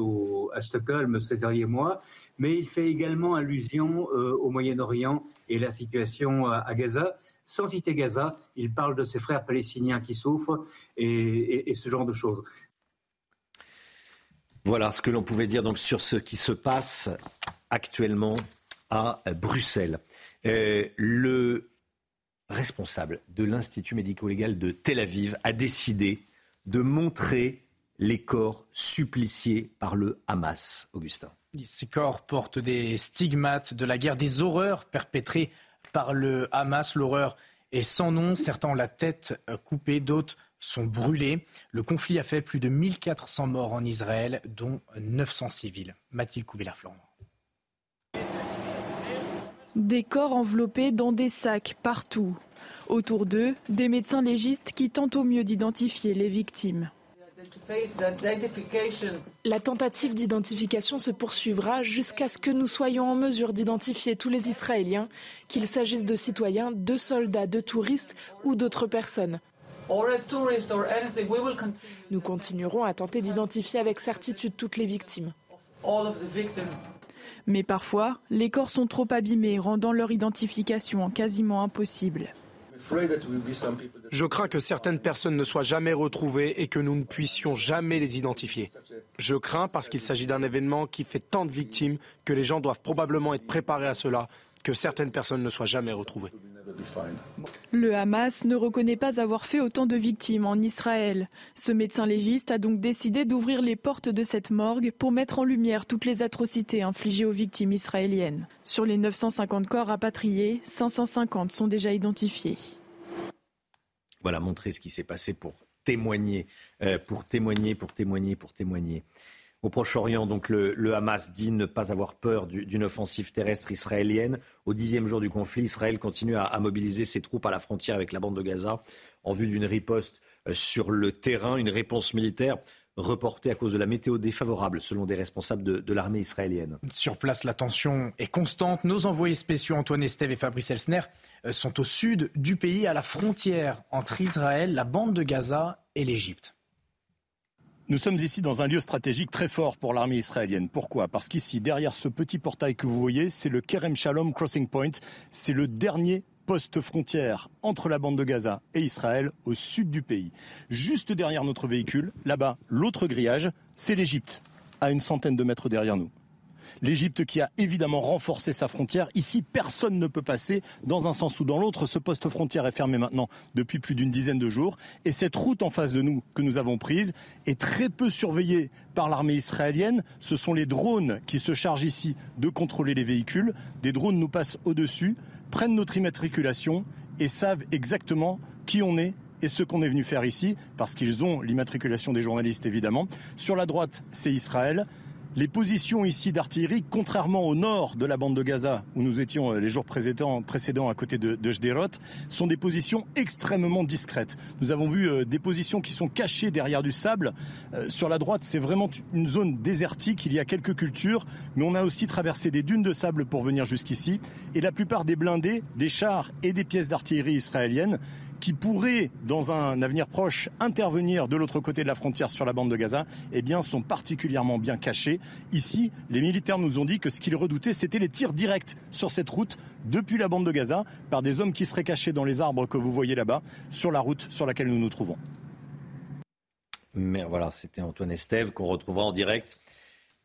à Stockholm ces derniers mois mais il fait également allusion au Moyen-Orient et la situation à Gaza. Sans citer Gaza, il parle de ses frères palestiniens qui souffrent et, ce genre de choses. Voilà ce que l'on pouvait dire donc sur ce qui se passe actuellement à Bruxelles. Euh, le responsable de l'Institut médico-légal de Tel Aviv a décidé de montrer les corps suppliciés par le Hamas, Augustin. Ces corps portent des stigmates de la guerre, des horreurs perpétrées par le Hamas. L'horreur est sans nom. Certains ont la tête euh, coupée, d'autres sont brûlés. Le conflit a fait plus de 1400 morts en Israël, dont 900 civils. Mathilde Couvillard-Flandre. Des corps enveloppés dans des sacs partout. Autour d'eux, des médecins légistes qui tentent au mieux d'identifier les victimes. La tentative d'identification se poursuivra jusqu'à ce que nous soyons en mesure d'identifier tous les Israéliens, qu'il s'agisse de citoyens, de soldats, de touristes ou d'autres personnes. Nous continuerons à tenter d'identifier avec certitude toutes les victimes. Mais parfois, les corps sont trop abîmés, rendant leur identification quasiment impossible. Je crains que certaines personnes ne soient jamais retrouvées et que nous ne puissions jamais les identifier. Je crains parce qu'il s'agit d'un événement qui fait tant de victimes que les gens doivent probablement être préparés à cela, que certaines personnes ne soient jamais retrouvées. Le Hamas ne reconnaît pas avoir fait autant de victimes en Israël. Ce médecin légiste a donc décidé d'ouvrir les portes de cette morgue pour mettre en lumière toutes les atrocités infligées aux victimes israéliennes. Sur les 950 corps rapatriés, 550 sont déjà identifiés. Voilà, montrer ce qui s'est passé pour témoigner, euh, pour témoigner, pour témoigner, pour témoigner. Au Proche-Orient, donc le, Hamas dit ne pas avoir peur d'une offensive terrestre israélienne. Au dixième jour du conflit, Israël continue à, mobiliser ses troupes à la frontière avec la bande de Gaza en vue d'une riposte euh, sur le terrain, une réponse militaire reportée à cause de la météo défavorable, selon des responsables de, de l'armée israélienne. Sur place, la tension est constante. Nos envoyés spéciaux Antoine Estève et Fabrice Elsner euh, sont au sud du pays, à la frontière entre Israël, la bande de Gaza et l'Égypte. Nous sommes ici dans un lieu stratégique très fort pour l'armée israélienne. Pourquoi? Parce qu'ici, derrière ce petit portail que vous voyez, c'est le Kerem Shalom Crossing Point. C'est le dernier poste frontière entre la bande de Gaza et Israël au sud du pays. Juste derrière notre véhicule, là-bas, l'autre grillage, c'est l'Égypte, à une centaine de mètres derrière nous. L'Égypte qui a évidemment renforcé sa frontière. Ici, personne ne peut passer dans un sens ou dans l'autre. Ce poste frontière est fermé maintenant depuis plus d'une dizaine de jours. Et cette route en face de nous que nous avons prise est très peu surveillée par l'armée israélienne. Ce sont les drones qui se chargent ici de contrôler les véhicules. Des drones nous passent au-dessus, prennent notre immatriculation et savent exactement qui on est et ce qu'on est venu faire ici, parce qu'ils ont l'immatriculation des journalistes évidemment. Sur la droite, c'est Israël. Les positions ici d'artillerie, contrairement au nord de la bande de Gaza, où nous étions euh, les jours précédents, à côté de, de sont des positions extrêmement discrètes. Nous avons vu euh, des positions qui sont cachées derrière du sable. Euh, sur la droite, c'est vraiment une zone désertique. Il y a quelques cultures, mais on a aussi traversé des dunes de sable pour venir jusqu'ici. Et la plupart des blindés, des chars et des pièces d'artillerie israéliennes qui pourraient, dans un avenir proche, intervenir de l'autre côté de la frontière sur la bande de Gaza, eh bien, sont particulièrement bien cachés. Ici, les militaires nous ont dit que ce qu'ils redoutaient, c'était les tirs directs sur cette route depuis la bande de Gaza par des hommes qui seraient cachés dans les arbres que vous voyez là-bas, sur la route sur laquelle nous nous trouvons. Mais voilà, c'était Antoine Estève qu'on retrouvera en direct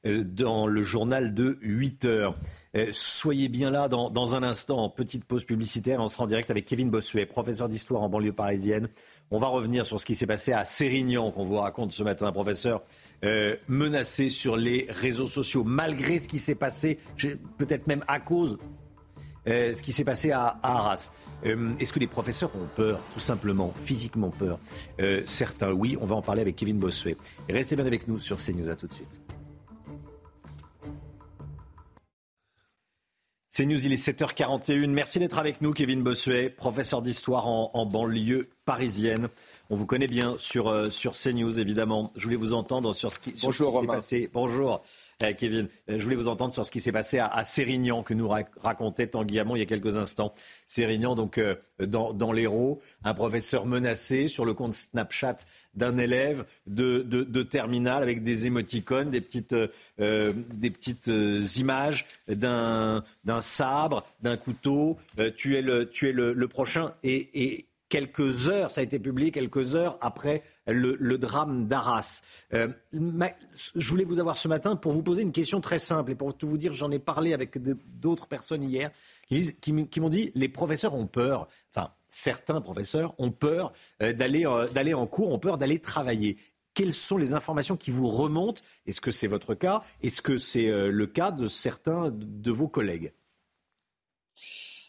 dans le journal de 8 heures. Euh, soyez bien là dans, un instant, petite pause publicitaire. On sera en direct avec Kevin Bossuet, professeur d'histoire en banlieue parisienne. On va revenir sur ce qui s'est passé à Sérignan, qu'on vous raconte ce matin, professeur. Euh, menacé sur les réseaux sociaux, malgré ce qui s'est passé, peut-être même à cause ce qui s'est passé à, Arras. Est-ce que les professeurs ont peur, tout simplement, physiquement peur? Certains, oui. On va en parler avec Kevin Bossuet. restez bien avec nous sur CNews. À tout de suite. C'est News, il est 7h41. Merci d'être avec nous, Kevin Bossuet, professeur d'histoire en, banlieue parisienne. On vous connaît bien sur, euh, sur CNews, évidemment. Je voulais vous entendre sur ce qui, sur Bonjour, s'est passé. Bonjour. Euh, Kevin. Euh, je voulais vous entendre sur ce qui s'est passé à, Sérignan, que nous racontait Tanguy Hamon il y a quelques instants. Sérignan, donc euh, dans, l'Hérault, un professeur menacé sur le compte Snapchat d'un élève de, terminale avec des émoticônes, des petites, des petites images d'un sabre, d'un couteau. tu es le, tu es le, prochain. et quelques heures, ça a été publié quelques heures après le, drame d'Arras. Euh, je voulais vous avoir ce matin pour vous poser une question très simple et pour tout vous dire, j'en ai parlé avec d'autres personnes hier qui, m'ont dit les professeurs ont peur, enfin certains professeurs ont peur euh, d'aller euh, d'aller en cours, ont peur d'aller travailler. Quelles sont les informations qui vous remontent? Est-ce que c'est votre cas? Est-ce que c'est le cas de certains de vos collègues?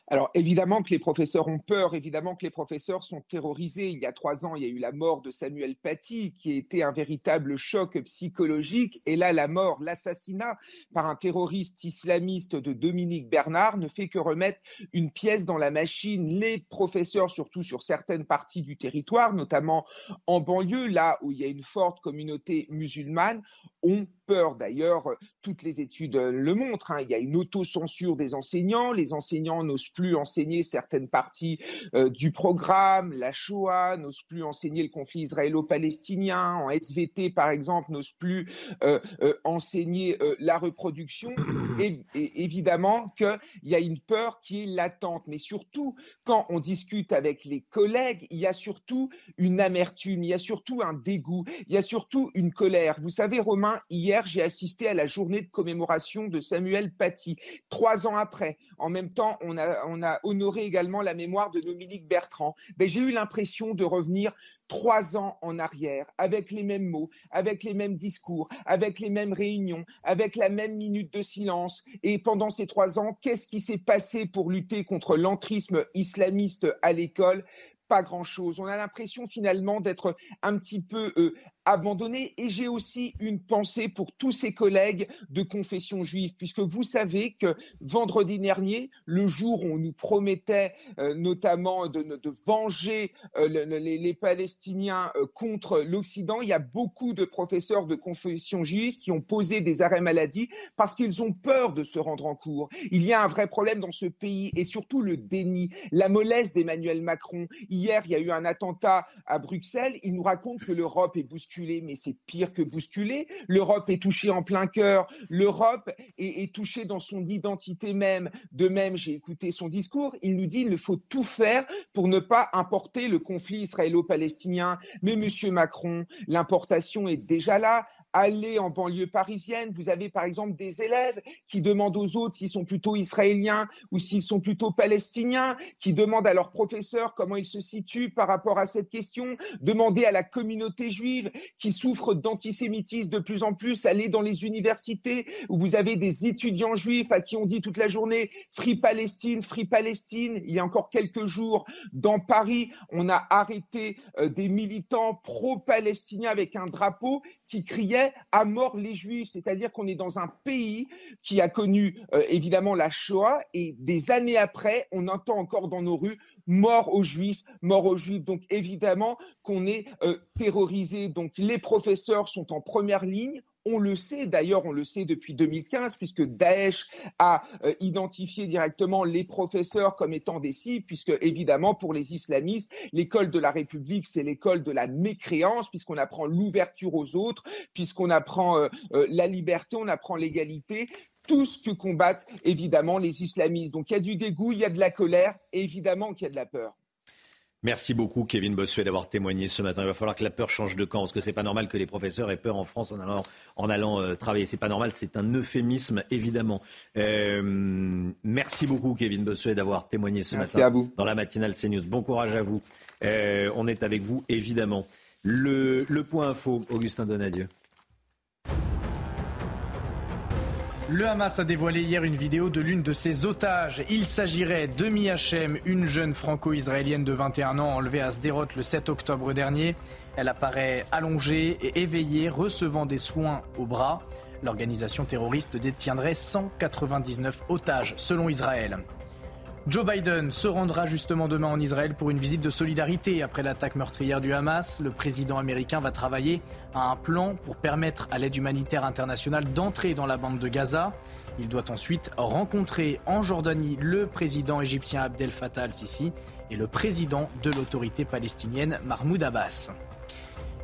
Alors évidemment que les professeurs ont peur, évidemment que les professeurs sont terrorisés. Il y a trois ans, il y a eu la mort de Samuel Paty, qui était un véritable choc psychologique. Et là, la mort, l'assassinat par un terroriste islamiste de Dominique Bernard ne fait que remettre une pièce dans la machine. Les professeurs, surtout sur certaines parties du territoire, notamment en banlieue, là où il y a une forte communauté musulmane, ont peur. D'ailleurs, toutes les études le montrent. Hein. Il y a une autocensure des enseignants. Les enseignants n'osent plus enseigner certaines parties euh, du programme. La Shoah n'ose plus enseigner le conflit israélo-palestinien. En SVT, par exemple, n'ose plus euh, euh, enseigner la reproduction. Et, et évidemment qu'il y a une peur qui est latente. Mais surtout, quand on discute avec les collègues, il y a surtout une amertume, il y a surtout un dégoût, il y a surtout une colère. Vous savez, Romain, hier, j'ai assisté à la journée de commémoration de Samuel Paty. Trois ans après, en même temps, on a, on a honoré également la mémoire de Dominique Bertrand. Ben, j'ai eu l'impression de revenir trois ans en arrière, avec les mêmes mots, avec les mêmes discours, avec les mêmes réunions, avec la même minute de silence. Et pendant ces trois ans, qu'est-ce qui s'est passé pour lutter contre l'entrisme islamiste à l'école? Pas grand-chose. On a l'impression finalement d'être un petit peu euh, abandonné. Et j'ai aussi une pensée pour tous ces collègues de confession juive, puisque vous savez que vendredi dernier, le jour où on nous promettait euh, notamment de, de venger euh, les, les, Palestiniens euh, contre l'Occident, il y a beaucoup de professeurs de confession juive qui ont posé des arrêts maladie parce qu'ils ont peur de se rendre en cours. Il y a un vrai problème dans ce pays et surtout le déni, la mollesse d'Emmanuel Macron. Hier, il y a eu un attentat à Bruxelles. Il nous raconte que l'Europe est bousculée mais c'est pire que bousculer. L'Europe est touchée en plein cœur. L'Europe est, est, touchée dans son identité même. De même, j'ai écouté son discours. Il nous dit il faut tout faire pour ne pas importer le conflit israélo-palestinien. Mais Monsieur Macron, l'importation est déjà là allez en banlieue parisienne, vous avez par exemple des élèves qui demandent aux autres s'ils sont plutôt israéliens ou s'ils sont plutôt palestiniens, qui demandent à leurs professeurs comment ils se situent par rapport à cette question, demandez à la communauté juive qui souffre d'antisémitisme de plus en plus, allez dans les universités où vous avez des étudiants juifs à qui on dit toute la journée Free Palestine, Free Palestine. Il y a encore quelques jours, dans Paris, on a arrêté euh, des militants pro-palestiniens avec un drapeau qui criait à mort les juifs, c'est-à-dire qu'on est dans un pays qui a connu euh, évidemment la Shoah et des années après, on entend encore dans nos rues mort aux juifs, mort aux juifs. Donc évidemment qu'on est euh, terrorisé. Donc les professeurs sont en première ligne. On le sait, d'ailleurs, on le sait depuis 2015, puisque Daesh a euh, identifié directement les professeurs comme étant des cibles, puisque évidemment, pour les islamistes, l'école de la République, c'est l'école de la mécréance, puisqu'on apprend l'ouverture aux autres, puisqu'on apprend euh, euh, la liberté, on apprend l'égalité tout ce que combattent évidemment les islamistes. Donc il y a du dégoût, il y a de la colère, et évidemment qu'il y a de la peur. Merci beaucoup, Kevin Bossuet, d'avoir témoigné ce matin. Il va falloir que la peur change de camp, parce que c'est pas normal que les professeurs aient peur en France en allant, en allant euh, travailler. C'est pas normal, c'est un euphémisme, évidemment. Euh, merci beaucoup, Kevin Bossuet, d'avoir témoigné ce matin dans la matinale CNews. Bon courage à vous. Euh, on est avec vous, évidemment. Le, le point info, Augustin Donadieu. Le Hamas a dévoilé hier une vidéo de l'une de ses otages. Il s'agirait de Hachem, une jeune franco-israélienne de 21 ans enlevée à Sderot le 7 octobre dernier. Elle apparaît allongée et éveillée, recevant des soins au bras. L'organisation terroriste détiendrait 199 otages, selon Israël. Joe Biden se rendra justement demain en Israël pour une visite de solidarité après l'attaque meurtrière du Hamas. Le président américain va travailler à un plan pour permettre à l'aide humanitaire internationale d'entrer dans la bande de Gaza. Il doit ensuite rencontrer en Jordanie le président égyptien Abdel Fattah al-Sisi et le président de l'autorité palestinienne Mahmoud Abbas.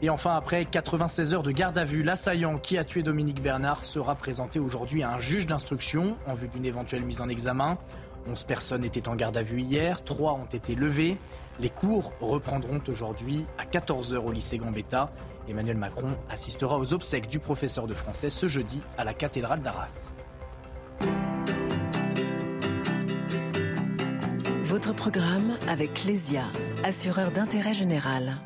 Et enfin, après 96 heures de garde à vue, l'assaillant qui a tué Dominique Bernard sera présenté aujourd'hui à un juge d'instruction en vue d'une éventuelle mise en examen. 11 personnes étaient en garde à vue hier, 3 ont été levées. Les cours reprendront aujourd'hui à 14h au lycée Gambetta. Emmanuel Macron assistera aux obsèques du professeur de français ce jeudi à la cathédrale d'Arras. Votre programme avec Lesia, assureur d'intérêt général.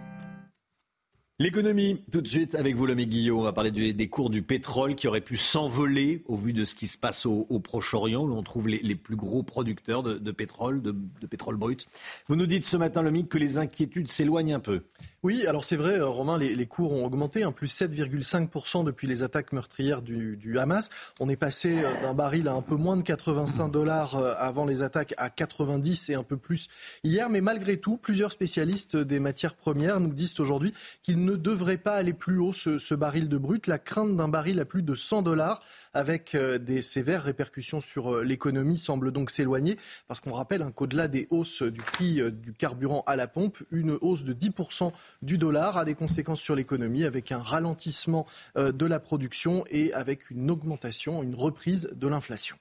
L'économie, tout de suite avec vous, Lomé Guillaume. On va parler des cours du pétrole qui auraient pu s'envoler au vu de ce qui se passe au, Proche-Orient, où l'on trouve les, plus gros producteurs de, pétrole, de, pétrole brut. Vous nous dites ce matin, Lomé, que les inquiétudes s'éloignent un peu. Oui, alors c'est vrai, Romain, les, cours ont augmenté, un plus 7,5% depuis les attaques meurtrières du, Hamas. On est passé euh, d'un baril à un peu moins de 85 dollars euh, avant les attaques à 90 et un peu plus hier. Mais malgré tout, plusieurs spécialistes des matières premières nous disent aujourd'hui qu'il ne devrait pas aller plus haut ce, ce baril de brut. La crainte d'un baril à plus de 100 dollars avec euh, des sévères répercussions sur euh, l'économie semble donc s'éloigner parce qu'on rappelle hein, qu'au-delà des hausses du prix euh, du carburant à la pompe, une hausse de 10% du dollar a des conséquences sur l'économie avec un ralentissement de la production et avec une augmentation, une reprise de l'inflation.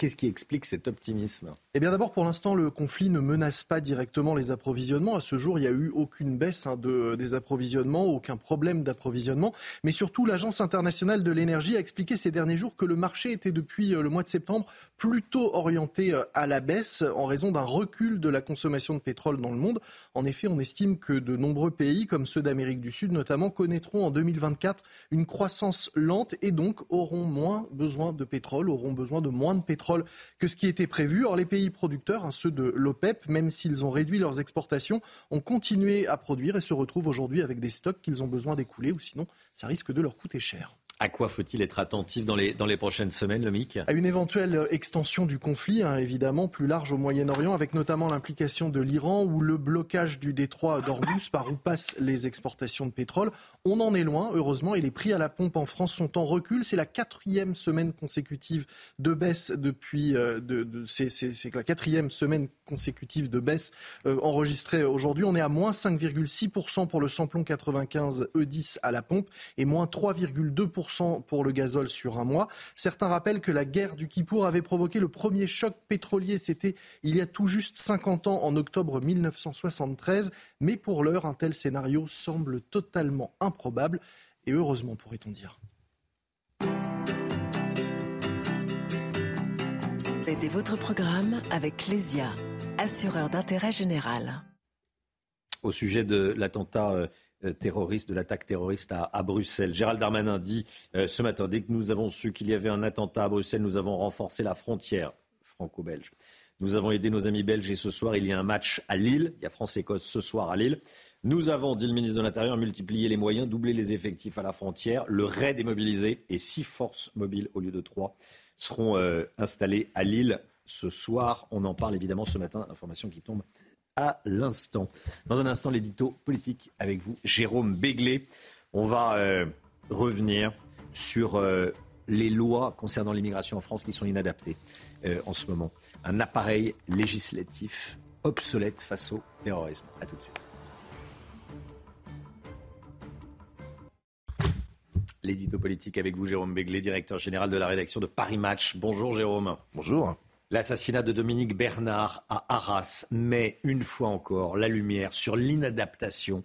Qu'est-ce qui explique cet optimisme? Eh bien d'abord, pour l'instant, le conflit ne menace pas directement les approvisionnements. À ce jour, il n'y a eu aucune baisse hein, de, des approvisionnements, aucun problème d'approvisionnement. Mais surtout, l'Agence internationale de l'énergie a expliqué ces derniers jours que le marché était depuis euh, le mois de septembre plutôt orienté euh, à la baisse en raison d'un recul de la consommation de pétrole dans le monde. En effet, on estime que de nombreux pays, comme ceux d'Amérique du Sud notamment, connaîtront en 2024 une croissance lente et donc auront moins besoin de pétrole, auront besoin de moins de pétrole que ce qui était prévu. Or, les pays producteurs, hein, ceux de l'OPEP, même s'ils ont réduit leurs exportations, ont continué à produire et se retrouvent aujourd'hui avec des stocks qu'ils ont besoin d'écouler ou sinon ça risque de leur coûter cher. À quoi faut-il être attentif dans les, dans les prochaines semaines, le À une éventuelle extension du conflit, hein, évidemment, plus large au Moyen-Orient, avec notamment l'implication de l'Iran ou le blocage du détroit d'Ormuz par où passent les exportations de pétrole. On en est loin, heureusement, et les prix à la pompe en France sont en recul. C'est la quatrième semaine consécutive de baisse depuis. Euh, de, de, c'est la quatrième semaine consécutive de baisse euh, enregistrée aujourd'hui. On est à moins 5,6% pour le samplon 95 E10 à la pompe et moins 3,2% pour le gazole sur un mois. Certains rappellent que la guerre du Kippour avait provoqué le premier choc pétrolier. C'était il y a tout juste 50 ans, en octobre 1973. Mais pour l'heure, un tel scénario semble totalement improbable. Et heureusement, pourrait-on dire. C'était votre programme avec Clésia, assureur d'intérêt général. Au sujet de l'attentat euh, terroriste, de l'attaque terroriste à, Bruxelles. Gérald Darmanin dit euh, ce matin, dès que nous avons su qu'il y avait un attentat à Bruxelles, nous avons renforcé la frontière franco-belge. Nous avons aidé nos amis belges et ce soir, il y a un match à Lille. Il y a France-Écosse ce soir à Lille. Nous avons, dit le ministre de l'Intérieur, multiplié les moyens, doublé les effectifs à la frontière. Le raid est mobilisé et six forces mobiles au lieu de trois seront euh, installées à Lille ce soir. On en parle évidemment ce matin, information qui tombe l'instant. Dans un instant, l'édito politique avec vous, Jérôme Béglé. On va euh, revenir sur euh, les lois concernant l'immigration en France qui sont inadaptées euh, en ce moment. Un appareil législatif obsolète face au terrorisme. A tout de suite. L'édito politique avec vous, Jérôme Béglé, directeur général de la rédaction de Paris Match. Bonjour Jérôme. Bonjour. L'assassinat de Dominique Bernard à Arras met une fois encore la lumière sur l'inadaptation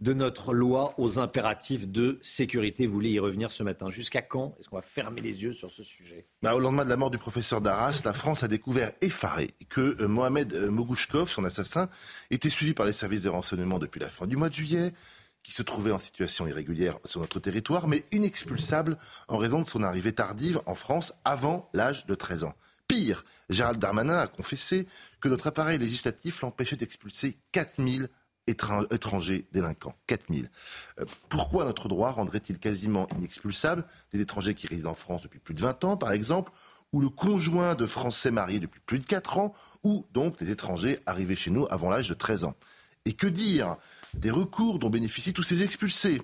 de notre loi aux impératifs de sécurité. Vous voulez y revenir ce matin. Jusqu'à quand est-ce qu'on va fermer les yeux sur ce sujet? Bah, Au lendemain de la mort du professeur d'Arras, la France a découvert effaré que euh, Mohamed euh, Mogouchkov, son assassin, était suivi par les services de renseignement depuis la fin du mois de juillet qui se trouvait en situation irrégulière sur notre territoire, mais inexpulsable en raison de son arrivée tardive en France avant l'âge de 13 ans. Pire, Gérald Darmanin a confessé que notre appareil législatif l'empêchait d'expulser 4000 étrangers délinquants. 4000. Euh, pourquoi notre droit rendrait-il quasiment inexpulsable des étrangers qui résident en France depuis plus de 20 ans, par exemple, ou le conjoint de Français mariés depuis plus de 4 ans, ou donc des étrangers arrivés chez nous avant l'âge de 13 ans? Et que dire? Des recours dont bénéficient tous ces expulsés.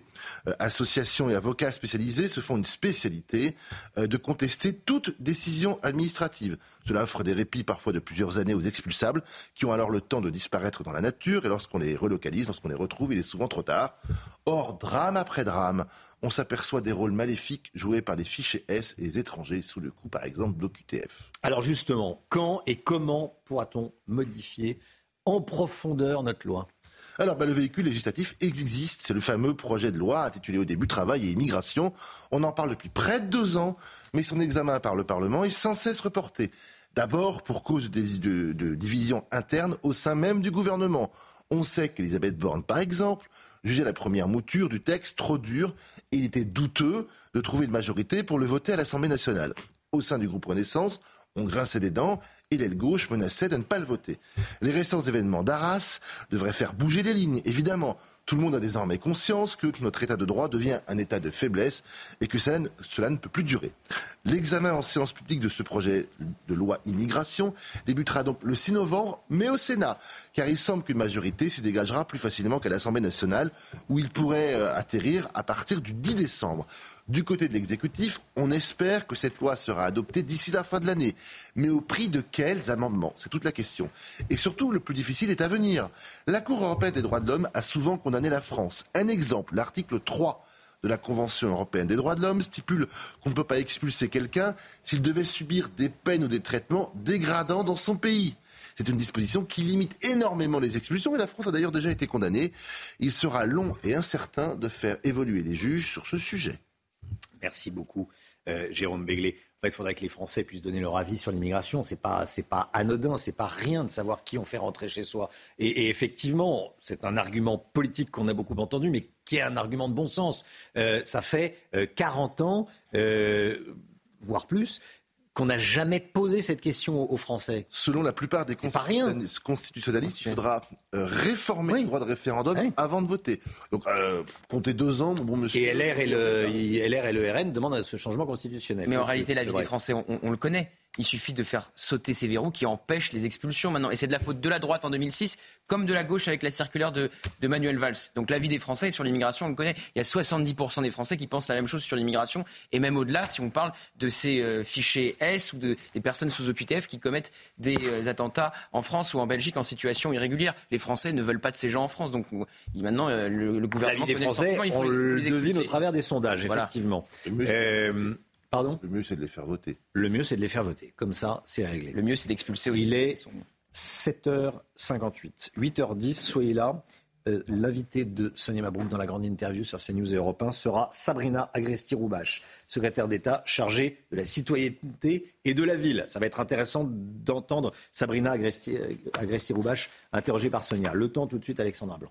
Euh, associations et avocats spécialisés se font une spécialité euh, de contester toute décision administrative. Cela offre des répits parfois de plusieurs années aux expulsables qui ont alors le temps de disparaître dans la nature et lorsqu'on les relocalise, lorsqu'on les retrouve, il est souvent trop tard. Or, drame après drame, on s'aperçoit des rôles maléfiques joués par les fichiers S et les étrangers sous le coup, par exemple, d'OQTF. Alors justement, quand et comment pourra-t-on modifier en profondeur notre loi? Alors, bah, le véhicule législatif existe. C'est le fameux projet de loi intitulé au début Travail et immigration. On en parle depuis près de deux ans, mais son examen par le Parlement est sans cesse reporté. D'abord pour cause de, de divisions internes au sein même du gouvernement. On sait qu'Elisabeth Borne, par exemple, jugeait la première mouture du texte trop dure et il était douteux de trouver une majorité pour le voter à l'Assemblée nationale. Au sein du groupe Renaissance, on grinçait des dents et l'aile gauche menaçait de ne pas le voter. Les récents événements d'Arras devraient faire bouger les lignes, évidemment. Tout le monde a désormais conscience que notre état de droit devient un état de faiblesse et que cela ne, peut plus durer. L'examen en séance publique de ce projet de loi immigration débutera donc le 6 novembre, mais au Sénat, car il semble qu'une majorité s'y dégagera plus facilement qu'à l'Assemblée nationale, où il pourrait euh, atterrir à partir du 10 décembre. Du côté de l'exécutif, on espère que cette loi sera adoptée d'ici la fin de l'année. Mais au prix de quels amendements? C'est toute la question. Et surtout, le plus difficile est à venir. La Cour européenne des droits de l'homme a souvent condamné la France. Un exemple, l'article 3 de la Convention européenne des droits de l'homme stipule qu'on ne peut pas expulser quelqu'un s'il devait subir des peines ou des traitements dégradants dans son pays. C'est une disposition qui limite énormément les expulsions et la France a d'ailleurs déjà été condamnée. Il sera long et incertain de faire évoluer les juges sur ce sujet. Merci beaucoup, euh, Jérôme Béglé. En fait, il faudrait que les Français puissent donner leur avis sur l'immigration. C'est pas, c'est pas anodin, c'est pas rien de savoir qui on fait rentrer chez soi. Et, effectivement, c'est un argument politique qu'on a beaucoup entendu, mais qui est un argument de bon sens. Euh, ça fait 40 euh, ans, voire plus, qu'on n'a jamais posé cette question aux Français. Selon la plupart des constitutionnalistes, il faudra euh, réformer le droit de référendum avant de voter. Donc, euh, comptez deux ans, mon bon monsieur. Et LR et, le, LR et le RN demandent ce changement constitutionnel. Mais en réalité, la vie des Français, on le connaît. Il suffit de faire sauter ces verrous qui empêchent les expulsions maintenant. Et c'est de la faute de la droite en 2006 comme de la gauche avec la circulaire de, Manuel Valls. Donc l'avis des Français sur l'immigration, on le connaît. Il y a 70% des Français qui pensent la même chose sur l'immigration. Et même au-delà, si on parle de ces euh, fichiers S ou de, des personnes sous OQTF qui commettent des euh, attentats en France ou en Belgique en situation irrégulière. Les Français ne veulent pas de ces gens en France. Donc maintenant, euh, le, gouvernement des Français, il faut on le devine au travers des sondages, effectivement. Pardon Le mieux, c'est de les faire voter. Le mieux, c'est de les faire voter. Comme ça, c'est réglé. Le mieux, c'est d'expulser aussi. Il est 7h58. 8h10, soyez là. Euh, l'invité de Sonia Mabrouk dans la grande interview sur CNews et Europe 1 sera Sabrina Agresti-Roubache, secrétaire d'État chargée de la citoyenneté et de la ville. Ça va être intéressant d'entendre Sabrina Agresti-Roubache interrogée par Sonia. Le temps tout de suite, Alexandra Blanc.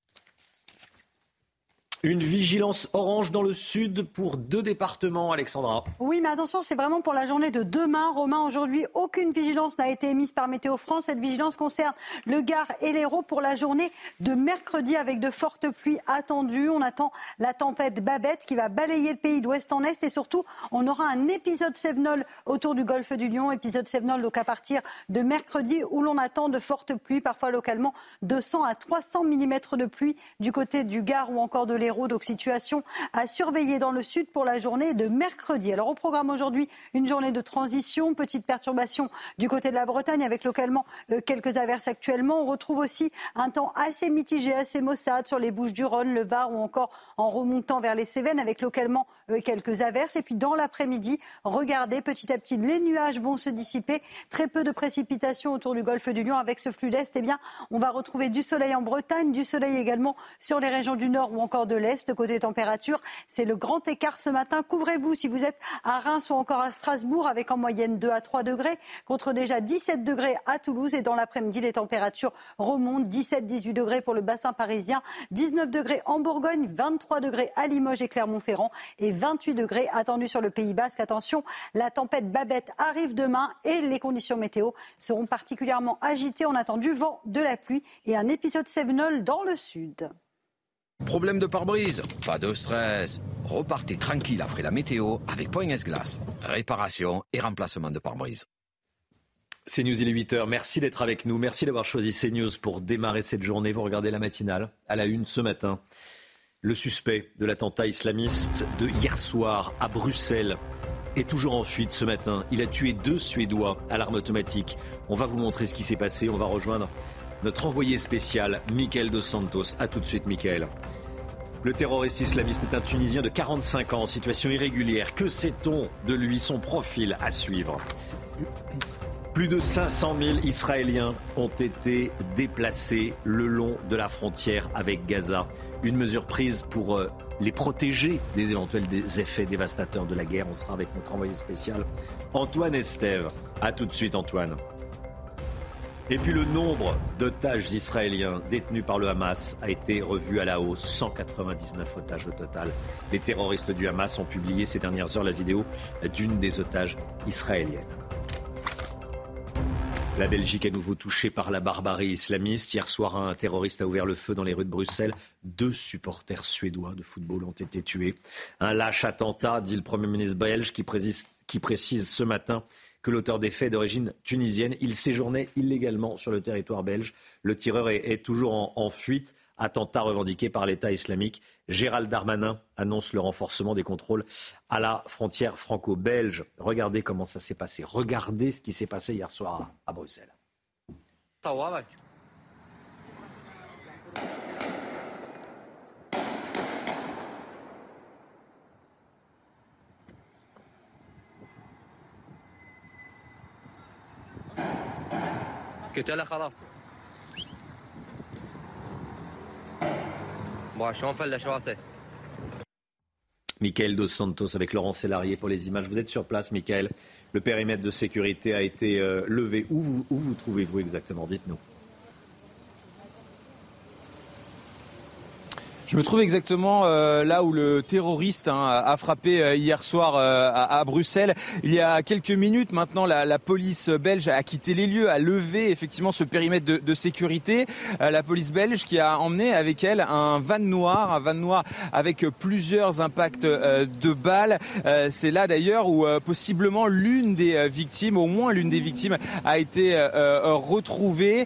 Une vigilance orange dans le sud pour deux départements, Alexandra. Oui, mais attention, c'est vraiment pour la journée de demain. Romain, aujourd'hui, aucune vigilance n'a été émise par Météo France. Cette vigilance concerne le Gard et l'Hérault pour la journée de mercredi avec de fortes pluies attendues. On attend la tempête Babette qui va balayer le pays d'ouest en est et surtout, on aura un épisode Sévenol autour du golfe du Lion. Épisode Sévenol donc à partir de mercredi où l'on attend de fortes pluies, parfois localement 200 à 300 mm de pluie du côté du Gard ou encore de l'Hérault donc situation à surveiller dans le sud pour la journée de mercredi. Alors au programme aujourd'hui, une journée de transition, petite perturbation du côté de la Bretagne avec localement euh, quelques averses actuellement. On retrouve aussi un temps assez mitigé, assez maussade sur les Bouches du Rhône, le Var ou encore en remontant vers les Cévennes avec localement euh, quelques averses. Et puis dans l'après-midi, regardez, petit à petit, les nuages vont se dissiper. Très peu de précipitations autour du golfe du Lion avec ce flux d'Est. Eh bien, on va retrouver du soleil en Bretagne, du soleil également sur les régions du Nord ou encore de l'Est. Côté température, c'est le grand écart ce matin. Couvrez-vous si vous êtes à Reims ou encore à Strasbourg avec en moyenne 2 à 3 degrés contre déjà 17 degrés à Toulouse. Et dans l'après-midi, les températures remontent 17-18 degrés pour le bassin parisien, 19 degrés en Bourgogne, 23 degrés à Limoges et Clermont-Ferrand et 28 degrés attendus sur le Pays Basque. Attention, la tempête Babette arrive demain et les conditions météo seront particulièrement agitées. On attend du vent, de la pluie et un épisode Sévenol dans le sud. Problème de pare-brise Pas de stress. Repartez tranquille après la météo avec Point S-Glace. Réparation et remplacement de pare-brise. CNews, il est 8h. Merci d'être avec nous. Merci d'avoir choisi CNews pour démarrer cette journée. Vous regardez la matinale à la une ce matin. Le suspect de l'attentat islamiste de hier soir à Bruxelles est toujours en fuite ce matin. Il a tué deux Suédois à l'arme automatique. On va vous montrer ce qui s'est passé. On va rejoindre notre envoyé spécial, Michael Dos Santos. A tout de suite, Michael. Le terroriste islamiste est un Tunisien de 45 ans en situation irrégulière. Que sait-on de lui, son profil à suivre Plus de 500 000 Israéliens ont été déplacés le long de la frontière avec Gaza. Une mesure prise pour euh, les protéger des éventuels effets dévastateurs de la guerre. On sera avec notre envoyé spécial Antoine Estève. A tout de suite, Antoine. Et puis le nombre d'otages israéliens détenus par le Hamas a été revu à la hausse. 199 otages au total. Les terroristes du Hamas ont publié ces dernières heures la vidéo d'une des otages israéliennes. La Belgique est nouveau touchée par la barbarie islamiste. Hier soir, un terroriste a ouvert le feu dans les rues de Bruxelles. Deux supporters suédois de football ont été tués. Un lâche attentat, dit le Premier ministre belge, qui précise ce matin que l'auteur des faits d'origine tunisienne. Il séjournait illégalement sur le territoire belge. Le tireur est, toujours en, fuite. Attentat revendiqué par l'État islamique. Gérald Darmanin annonce le renforcement des contrôles à la frontière franco-belge. Regardez comment ça s'est passé. Regardez ce qui s'est passé hier soir à Bruxelles. قتلها خلاص bon, شلون فلش راسه Michael Dos Santos avec Laurent Sélarié pour les images. Vous êtes sur place, Michael. Le périmètre de sécurité a été euh, levé. Où vous, où vous trouvez-vous exactement Dites-nous. Je me trouve exactement euh, là où le terroriste hein, a frappé euh, hier soir euh, à, Bruxelles. Il y a quelques minutes maintenant, la, police belge a quitté les lieux, a levé effectivement ce périmètre de, sécurité. la police belge qui a emmené avec elle un van noir, un van noir avec plusieurs impacts de balles. C'est là d'ailleurs où possiblement l'une des victimes, au moins l'une des victimes, a été retrouvée.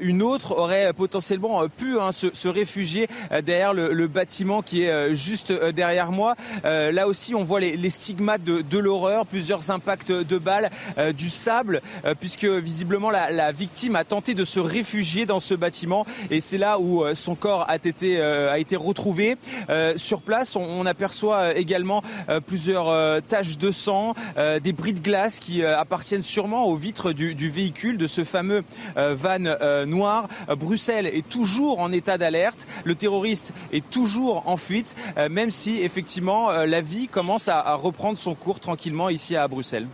une autre aurait potentiellement pu hein, se, se réfugier derrière le le, bâtiment qui est euh, juste euh, derrière moi. Euh, là aussi, on voit les, stigmates de, l'horreur, plusieurs impacts de balles, du sable, puisque visiblement la, victime a tenté de se réfugier dans ce bâtiment et c'est là où son corps a été, a été retrouvé. sur place, on, aperçoit également plusieurs taches de sang, des bris de glace qui appartiennent sûrement aux vitres du, du véhicule de ce fameux van noir. Bruxelles est toujours en état d'alerte. Le terroriste est toujours en fuite, euh, même si effectivement euh, la vie commence à, reprendre son cours tranquillement ici à Bruxelles.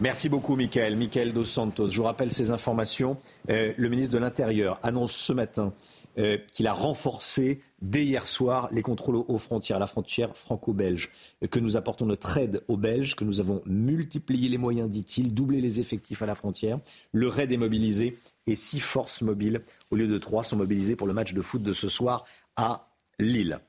Merci beaucoup, Michael. Michael Dos Santos. Je vous rappelle ces informations. Euh, le ministre de l'Intérieur annonce ce matin qu'il a renforcé dès hier soir les contrôles aux frontières, à la frontière franco-belge, que nous apportons notre aide aux Belges, que nous avons multiplié les moyens, dit-il, doublé les effectifs à la frontière. Le raid est mobilisé et six forces mobiles, au lieu de trois, sont mobilisées pour le match de foot de ce soir à Lille.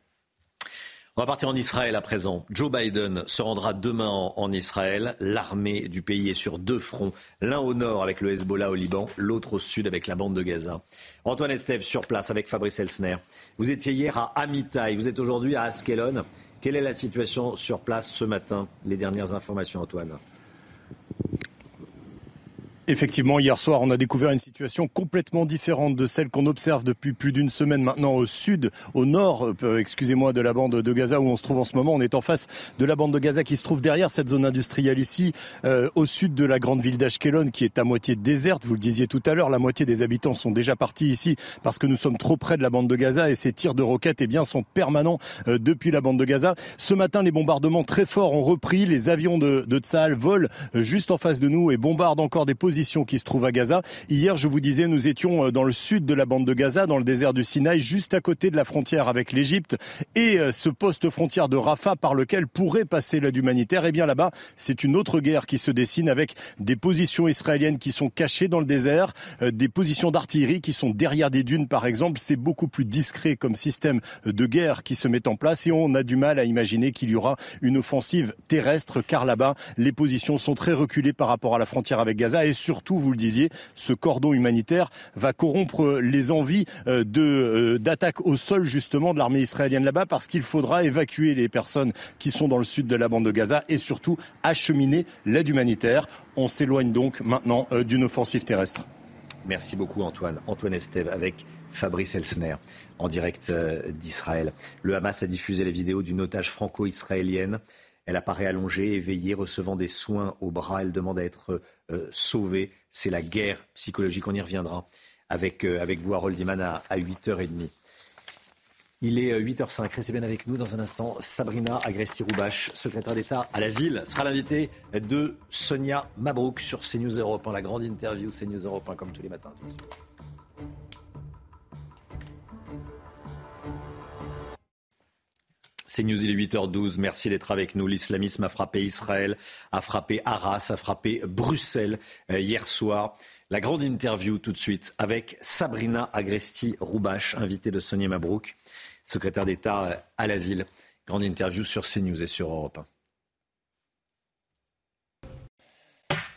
On va partir en Israël à présent. Joe Biden se rendra demain en, Israël. L'armée du pays est sur deux fronts, l'un au nord avec le Hezbollah au Liban, l'autre au sud avec la bande de Gaza. Antoine Estève sur place avec Fabrice Elsner. Vous étiez hier à Amitai, vous êtes aujourd'hui à Askelon. Quelle est la situation sur place ce matin? Les dernières informations, Antoine. Effectivement, hier soir, on a découvert une situation complètement différente de celle qu'on observe depuis plus d'une semaine maintenant au sud, au nord, euh, excusez-moi, de la bande de Gaza où on se trouve en ce moment. On est en face de la bande de Gaza qui se trouve derrière cette zone industrielle ici, euh, au sud de la grande ville d'Ashkelon qui est à moitié déserte. Vous le disiez tout à l'heure, la moitié des habitants sont déjà partis ici parce que nous sommes trop près de la bande de Gaza et ces tirs de roquettes eh bien, sont permanents euh, depuis la bande de Gaza. Ce matin, les bombardements très forts ont repris. Les avions de, de Tsahal volent juste en face de nous et bombardent encore des positions qui se trouve à Gaza. Hier, je vous disais, nous étions euh, dans le sud de la bande de Gaza, dans le désert du Sinaï, juste à côté de la frontière avec l'Égypte et euh, ce poste frontière de Rafah par lequel pourrait passer l'aide humanitaire. Et eh bien là-bas, c'est une autre guerre qui se dessine avec des positions israéliennes qui sont cachées dans le désert, euh, des positions d'artillerie qui sont derrière des dunes par exemple. C'est beaucoup plus discret comme système de guerre qui se met en place et on a du mal à imaginer qu'il y aura une offensive terrestre car là-bas, les positions sont très reculées par rapport à la frontière avec Gaza et surtout vous le disiez, ce cordon humanitaire va corrompre les envies euh, de euh, d'attaque au sol justement de l'armée israélienne là-bas parce qu'il faudra évacuer les personnes qui sont dans le sud de la bande de Gaza et surtout acheminer l'aide humanitaire. On s'éloigne donc maintenant euh, d'une offensive terrestre. Merci beaucoup Antoine. Antoine Estève avec Fabrice Elsner en direct d'Israël. Le Hamas a diffusé les vidéos d'une otage franco-israélienne. Elle apparaît allongée, éveillée, recevant des soins au bras. Elle demande à être sauvée. C'est la guerre psychologique. On y reviendra avec, euh, avec vous, Harold Iman, à, 8h30. Il est 8h05. Euh, Restez bien avec nous dans un instant. Sabrina Agresti-Roubache, secrétaire d'État à la ville, sera l'invitée de Sonia Mabrouk sur CNews Europe, la grande interview CNews Europe, comme tous les matins. News, il est 8h12. Merci d'être avec nous. L'islamisme a frappé Israël, a frappé Arras, a frappé Bruxelles euh, hier soir. La grande interview tout de suite avec Sabrina Agresti-Roubache, invitée de Sonia Mabrouk, secrétaire d'État euh, à la ville. Grande interview sur CNews et sur Europe 1.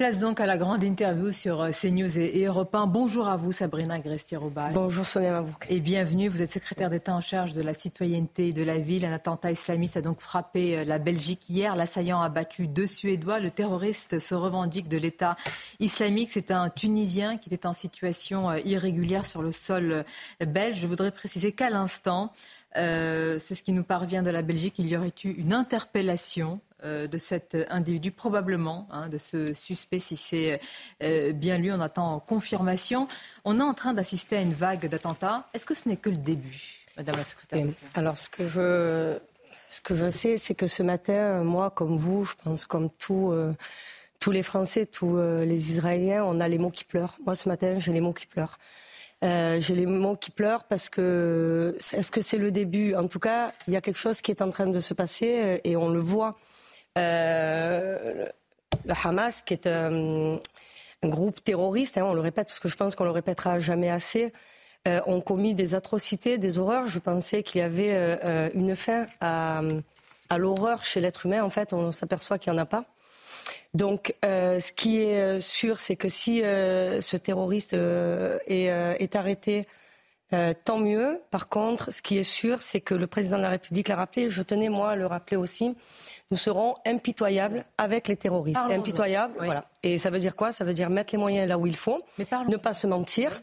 Place donc à la grande interview sur euh, CNews et, Europe 1. Bonjour à vous, Sabrina gresti Bonjour, Sonia Mabrouk. Et bienvenue. Vous êtes secrétaire d'État en charge de la citoyenneté de la ville. Un attentat islamiste a donc frappé euh, la Belgique hier. L'assaillant a battu deux Suédois. Le terroriste se revendique de l'État islamique. C'est un Tunisien qui était en situation euh, irrégulière sur le sol belge. Je voudrais préciser qu'à l'instant, c'est ce qui nous parvient de la Belgique, il y aurait eu une interpellation de cet individu, probablement, hein, de ce suspect, si c'est euh, bien lui. On attend confirmation. On est en train d'assister à une vague d'attentats. Est-ce que ce n'est que le début, Madame la Secrétaire Alors, ce que je, ce que je sais, c'est que ce matin, moi, comme vous, je pense, comme tout, euh, tous les Français, tous les Israéliens, on a les mots qui pleurent. Moi, ce matin, j'ai les mots qui pleurent. Euh, j'ai les mots qui pleurent parce que est-ce que c'est le début? En tout cas, il y a quelque chose qui est en train de se passer euh, et on le voit. Euh, le Hamas, qui est un, groupe terroriste, hein, on le répète parce que je pense qu'on le répétera jamais assez, ont commis des atrocités, des horreurs. Je pensais qu'il y avait une fin à, l'horreur chez l'être humain. En fait, on s'aperçoit qu'il n'y en a pas. Donc, euh, ce qui est euh, sûr, c'est que si euh, ce terroriste est, arrêté, tant mieux. Par contre, ce qui est sûr, c'est que le président de la République l'a rappelé, je tenais moi à le rappeler aussi, nous serons impitoyables avec les terroristes. Impitoyables, voilà. Et ça veut dire quoi? Ça veut dire mettre les moyens là où il faut, ne pas se mentir,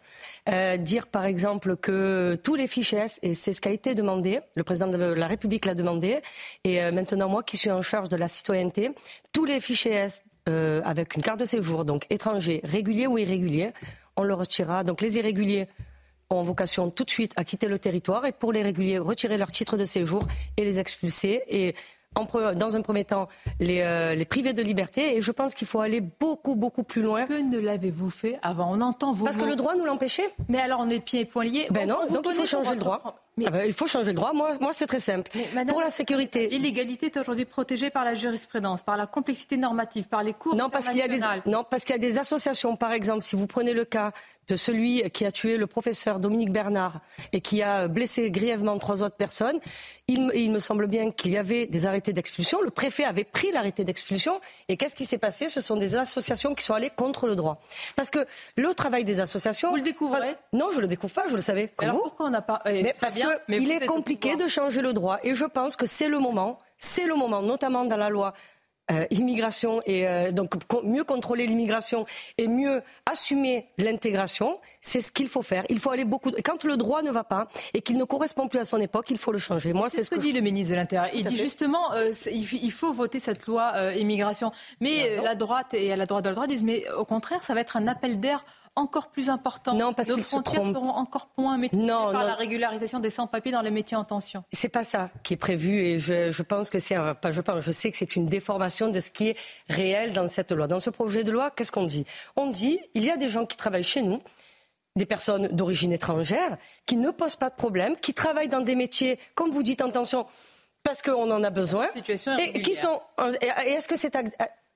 dire par exemple que tous les fichiers S, et c'est ce qui a été demandé, le président de la République l'a demandé, et maintenant moi qui suis en charge de la citoyenneté, tous les fichiers S euh, avec une carte de séjour, donc étranger, régulier ou irrégulier, on le retirera. Donc les irréguliers ont vocation tout de suite à quitter le territoire et pour les réguliers, retirer leur titre de séjour et les expulser. Et dans un premier temps, les, euh, les, priver de liberté. Et je pense qu'il faut aller beaucoup, beaucoup plus loin. Que ne l'avez-vous fait avant? On entend vos Parce que le droit nous l'empêchait. Mais alors on est pieds et poings liés. Ben non, donc il faut changer le droit. Ah ben, il faut changer le droit. Moi, moi c'est très simple. pour la sécurité. L'illégalité est aujourd'hui protégée par la jurisprudence, par la complexité normative, par les cours non, parce qu'il y a des Non, parce qu'il y a des associations. Par exemple, si vous prenez le cas de celui qui a tué le professeur Dominique Bernard et qui a blessé grièvement trois autres personnes, il, il me semble bien qu'il y avait des arrêtés d'expulsion. Le préfet avait pris l'arrêté d'expulsion. Et qu'est-ce qui s'est passé? Ce sont des associations qui sont allées contre le droit. Parce que le travail des associations. Vous le découvrez? Non, je le découvre pas. Je le savais. Comme Alors pourquoi on n'a pas eh, Parce qu'il est compliqué de changer le droit. Et je pense que c'est le moment. C'est le moment, notamment dans la loi euh, immigration et euh, donc mieux contrôler l'immigration et mieux assumer l'intégration, c'est ce qu'il faut faire. Il faut aller beaucoup. Quand le droit ne va pas et qu'il ne correspond plus à son époque, il faut le changer. Moi, c'est ce que, dit le ministre de l'Intérieur. Il dit justement, euh, il faut voter cette loi immigration. Mais la droite et à la droite de la droite disent, mais au contraire, ça va être un appel d'air encore plus important. Non, parce Nos frontières seront encore moins maîtrisées par la régularisation des sans-papiers dans les métiers en tension. C'est pas ça qui est prévu et je, je pense que c'est pas je pense, je sais que c'est une déformation de ce qui est réel dans cette loi. Dans ce projet de loi, qu'est-ce qu'on dit? On dit il y a des gens qui travaillent chez nous des personnes d'origine étrangère qui ne posent pas de problème, qui travaillent dans des métiers, comme vous dites en tension, parce qu'on en a besoin. Situation et qui sont. Et est-ce que c'est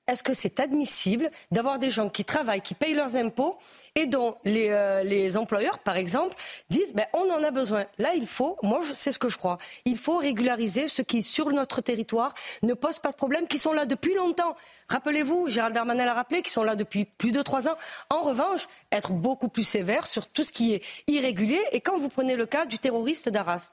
est-ce que c'est admissible d'avoir des gens qui travaillent, qui payent leurs impôts et dont les, euh, employeurs, par exemple, disent ben, on en a besoin. Là, il faut, moi, c'est ce que je crois, il faut régulariser ceux qui, sur notre territoire, ne posent pas de problème, qui sont là depuis longtemps. Rappelez-vous, Gérald Darmanin l'a rappelé, qui sont là depuis plus de trois ans. En revanche, être beaucoup plus sévère sur tout ce qui est irrégulier. Et quand vous prenez le cas du terroriste d'Arras,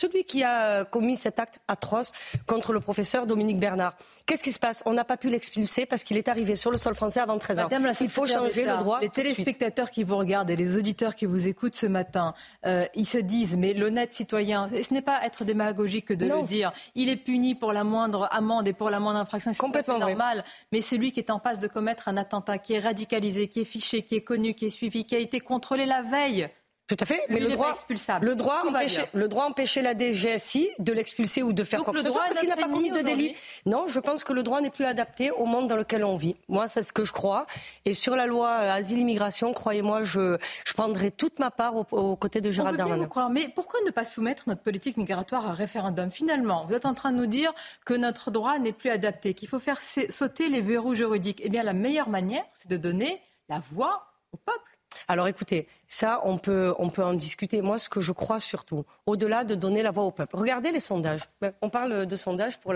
celui qui a commis cet acte atroce contre le professeur Dominique Bernard. Qu'est-ce qui se passe? On n'a pas pu l'expulser parce qu'il est arrivé sur le sol français avant 13 ans. Il faut changer le droit. Les téléspectateurs qui vous regardent et les auditeurs qui vous écoutent ce matin, euh, ils se disent, mais l'honnête citoyen, ce n'est pas être démagogique que de le dire. Il est puni pour la moindre amende et pour la moindre infraction. C'est complètement normal. Mais celui qui est en passe de commettre un attentat, qui est radicalisé, qui est fiché, qui est connu, qui est suivi, qui a été contrôlé la veille, tout à fait, mais le droit, le droit, empêchait, le droit empêchait la DGSI de l'expulser ou de faire quoi que ce soit parce qu'il n'a pas commis de délit. Non, je pense que le droit n'est plus adapté au monde dans lequel on vit. Moi, c'est ce que je crois. Et sur la loi euh, asile-immigration, croyez-moi, je, je prendrai toute ma part aux, côtés de Gérald Darmanin. Mais pourquoi ne pas soumettre notre politique migratoire à référendum Finalement, vous êtes en train de nous dire que notre droit n'est plus adapté, qu'il faut faire sauter les verrous juridiques. Eh bien, la meilleure manière, c'est de donner la voix au peuple. Alors écoutez, ça, on peut, on peut en discuter. Moi, ce que je crois surtout, au-delà de donner la voix au peuple, regardez les sondages. Ben, on parle de sondages pour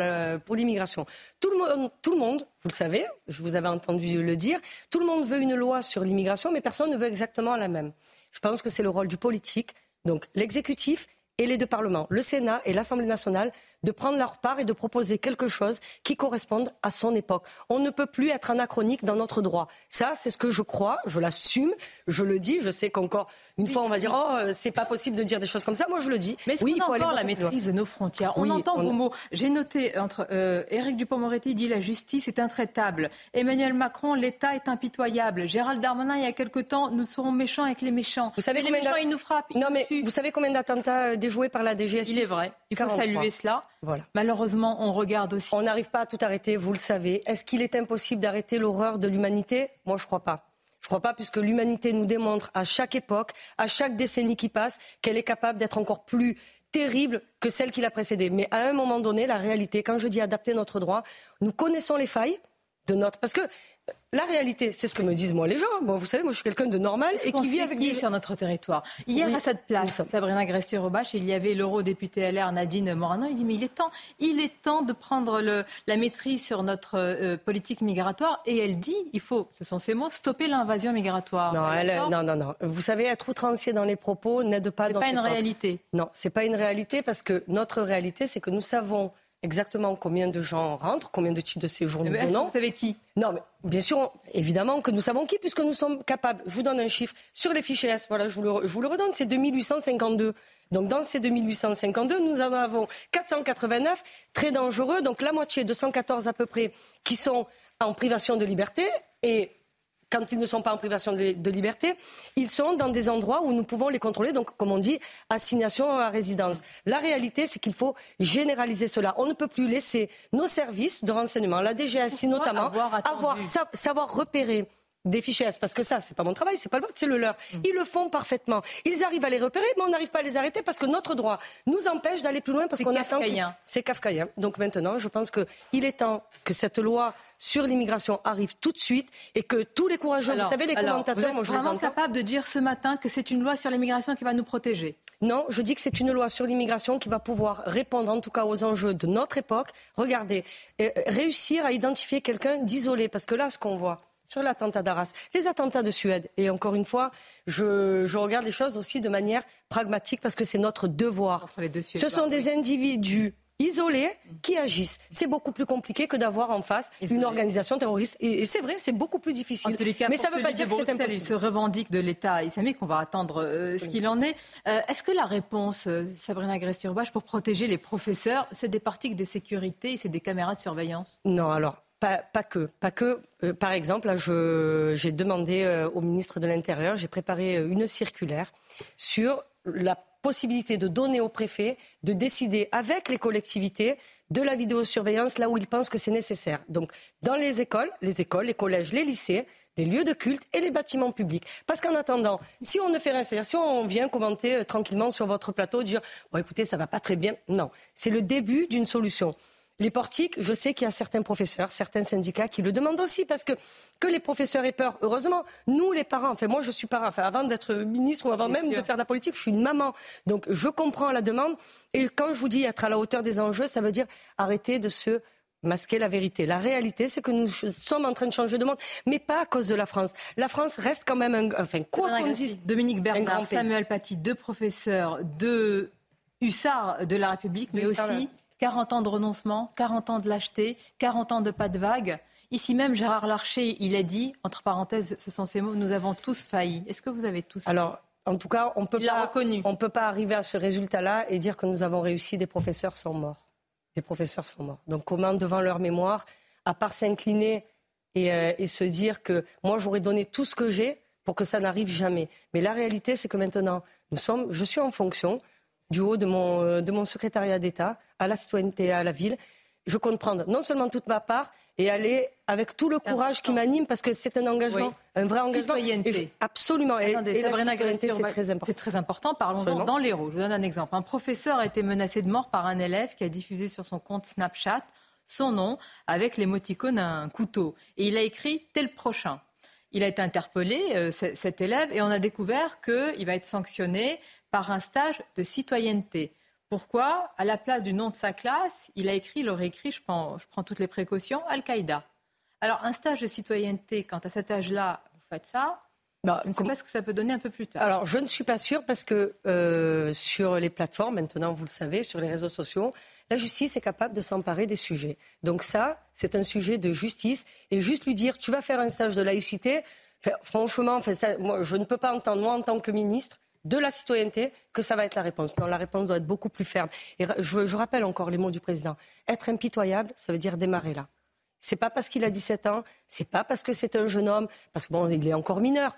l'immigration. Tout, le monde, tout le monde, vous le savez, je vous avais entendu le dire, tout le monde veut une loi sur l'immigration, mais personne ne veut exactement la même. Je pense que c'est le rôle du politique, donc l'exécutif et les deux parlements, le Sénat et l'Assemblée nationale, de prendre leur part et de proposer quelque chose qui corresponde à son époque. On ne peut plus être anachronique dans notre droit. Ça, c'est ce que je crois, je l'assume, je le dis. Je sais qu'encore une fois, on va dire oh, euh, c'est pas possible de dire des choses comme ça. Moi, je le dis. Mais oui, il faut encore la maîtrise de nos frontières? On entend vos mots. J'ai noté entre euh, Éric Dupond-Moretti dit la justice est intraitable. Emmanuel Macron, l'État est impitoyable. Gérald Darmanin, il y a quelque temps, nous serons méchants avec les méchants. Vous savez les méchants, ils nous frappent. non, mais vous savez combien d'attentats euh, déjoués par la DGSI Il est vrai. Il faut saluer cela. Malheureusement, on regarde aussi. On n'arrive pas à tout arrêter, vous le savez. Est-ce qu'il est impossible d'arrêter l'horreur de l'humanité? Moi, je ne crois pas. Je ne crois pas, puisque l'humanité nous démontre à chaque époque, à chaque décennie qui passe, qu'elle est capable d'être encore plus terrible que celle qui l'a précédée. Mais à un moment donné, la réalité, quand je dis adapter notre droit, nous connaissons les failles de notre... Parce que la réalité, c'est ce que me disent moi les gens. Bon, vous savez, moi je suis quelqu'un de normal et qui vit avec qui sur notre territoire? Hier à cette place, Sabrina Gresti-Robache, il y avait l'eurodéputé LR Nadine Morano. Il dit mais il est temps, il est temps de prendre le, la maîtrise sur notre euh, politique migratoire. Et elle dit, il faut, ce sont ses mots, stopper l'invasion migratoire. Non, elle, non, non, non. Vous savez, être outrancier dans les propos n'aide pas. C'est pas une réalité. Non, c'est pas une réalité parce que notre réalité, c'est que nous savons exactement combien de gens rentrent, combien de titres de séjour nous donnons. Vous savez qui? Non, mais bien sûr, évidemment que nous savons qui, puisque nous sommes capables. Je vous donne un chiffre. Sur les fichiers S, voilà, je vous le, je vous le redonne, c'est 2852. Donc dans ces 2852, nous en avons 489 très dangereux, donc la moitié, 214 à peu près, qui sont en privation de liberté et quand ils ne sont pas en privation de, liberté, ils sont dans des endroits où nous pouvons les contrôler, donc comme on dit, assignation à résidence. La réalité, c'est qu'il faut généraliser cela. On ne peut plus laisser nos services de renseignement, la DGSI notamment, avoir, savoir repérer des fichiers S, parce que ça, c'est pas mon travail, c'est pas le vôtre, c'est le leur. Mm. Ils le font parfaitement. Ils arrivent à les repérer, mais on n'arrive pas à les arrêter parce que notre droit nous empêche d'aller plus loin parce qu'on attend. C'est kafkaïen. Donc maintenant, je pense qu'il est temps que cette loi sur l'immigration arrive tout de suite et que tous les courageux, vous savez, les commentateurs, vous êtes vraiment capable de dire ce matin que c'est une loi sur l'immigration qui va nous protéger? Non, je dis que c'est une loi sur l'immigration qui va pouvoir répondre en tout cas aux enjeux de notre époque. Regardez, euh, réussir à identifier quelqu'un d'isolé, parce que là, ce qu'on voit, sur l'attentat d'Arras, les attentats de Suède. Et encore une fois, je, je, regarde les choses aussi de manière pragmatique parce que c'est notre devoir. Ce sont des individus isolés qui agissent. C'est beaucoup plus compliqué que d'avoir en face une organisation terroriste. Et, c'est vrai, c'est beaucoup plus difficile. Mais ça ne veut pas dire que c'est impossible. Il se revendique de l'État islamique. On va attendre euh, ce qu'il en est. Euh, est-ce que la réponse, euh, Sabrina Grestirobache, pour protéger les professeurs, c'est des parties des sécurités et c'est des caméras de surveillance? Non, alors pas, que. Pas que. par exemple, j'ai demandé au ministre de l'Intérieur, j'ai préparé une circulaire sur la possibilité de donner au préfet de décider avec les collectivités de la vidéosurveillance là où ils pensent que c'est nécessaire. Donc, dans les écoles, les écoles, les collèges, les lycées, les lieux de culte et les bâtiments publics. Parce qu'en attendant, si on ne fait rien, c'est-à-dire si on vient commenter euh, tranquillement sur votre plateau, dire bon écoutez, ça va pas très bien, non, c'est le début d'une solution. Les portiques, je sais qu'il y a certains professeurs, certains syndicats qui le demandent aussi parce que que les professeurs aient peur. Heureusement, nous les parents, enfin moi je suis parent, enfin avant d'être ministre ou avant même de faire de la politique, je suis une maman. Donc je comprends la demande et quand je vous dis être à la hauteur des enjeux, ça veut dire arrêter de se masquer la vérité. La réalité, c'est que nous sommes en train de changer de monde, mais pas à cause de la France. La France reste quand même un, enfin quoi qu'on dise, Dominique Bernard, Samuel Paty, deux professeurs, deux hussards de la République, mais aussi 40 ans de renoncement, 40 ans de lâcheté, 40 ans de pas de vague. Ici même, Gérard Larcher, il a dit, entre parenthèses, ce sont ces mots, nous avons tous failli. Est-ce que vous avez tous Alors, en tout cas, on ne peut pas arriver à ce résultat-là et dire que nous avons réussi, des professeurs sont morts. Des professeurs sont morts. Donc comment, devant leur mémoire, à part s'incliner et, euh, et, se dire que moi, j'aurais donné tout ce que j'ai pour que ça n'arrive jamais. Mais la réalité, c'est que maintenant, nous sommes, je suis en fonction, du haut de mon, euh, de mon secrétariat d'État à la citoyenneté, à la ville. Je compte prendre non seulement toute ma part, et aller avec tout le courage qui m'anime parce que c'est un engagement, un vrai engagement. Citoyenneté. absolument. Et, la citoyenneté, c'est très important. C'est très important. Parlons-en dans l'Hérault. Je vous donne un exemple. Un professeur a été menacé de mort par un élève qui a diffusé sur son compte Snapchat son nom avec l'émoticône un couteau. Et il a écrit tel prochain. Il a été interpellé, euh, cet élève, et on a découvert qu'il va être sanctionné par un stage de citoyenneté. Pourquoi? À la place du nom de sa classe, il a écrit, il aurait écrit, je prends, je prends toutes les précautions, Al-Qaïda. Alors, un stage de citoyenneté, quand à cet âge-là, vous faites ça, bah, je ne sais pas ce que ça peut donner un peu plus tard. Alors, je ne suis pas sûre parce que euh, sur les plateformes, maintenant, vous le savez, sur les réseaux sociaux, la justice est capable de s'emparer des sujets. Donc ça, c'est un sujet de justice. Et juste lui dire, tu vas faire un stage de laïcité, franchement, moi, je ne peux pas entendre, moi, en tant que ministre, de la citoyenneté que ça va être la réponse. Non, la réponse doit être beaucoup plus ferme. Et je, rappelle encore les mots du président. Être impitoyable, ça veut dire démarrer là. C'est pas parce qu'il a 17 ans, c'est pas parce que c'est un jeune homme, parce qu'il bon, est encore mineur,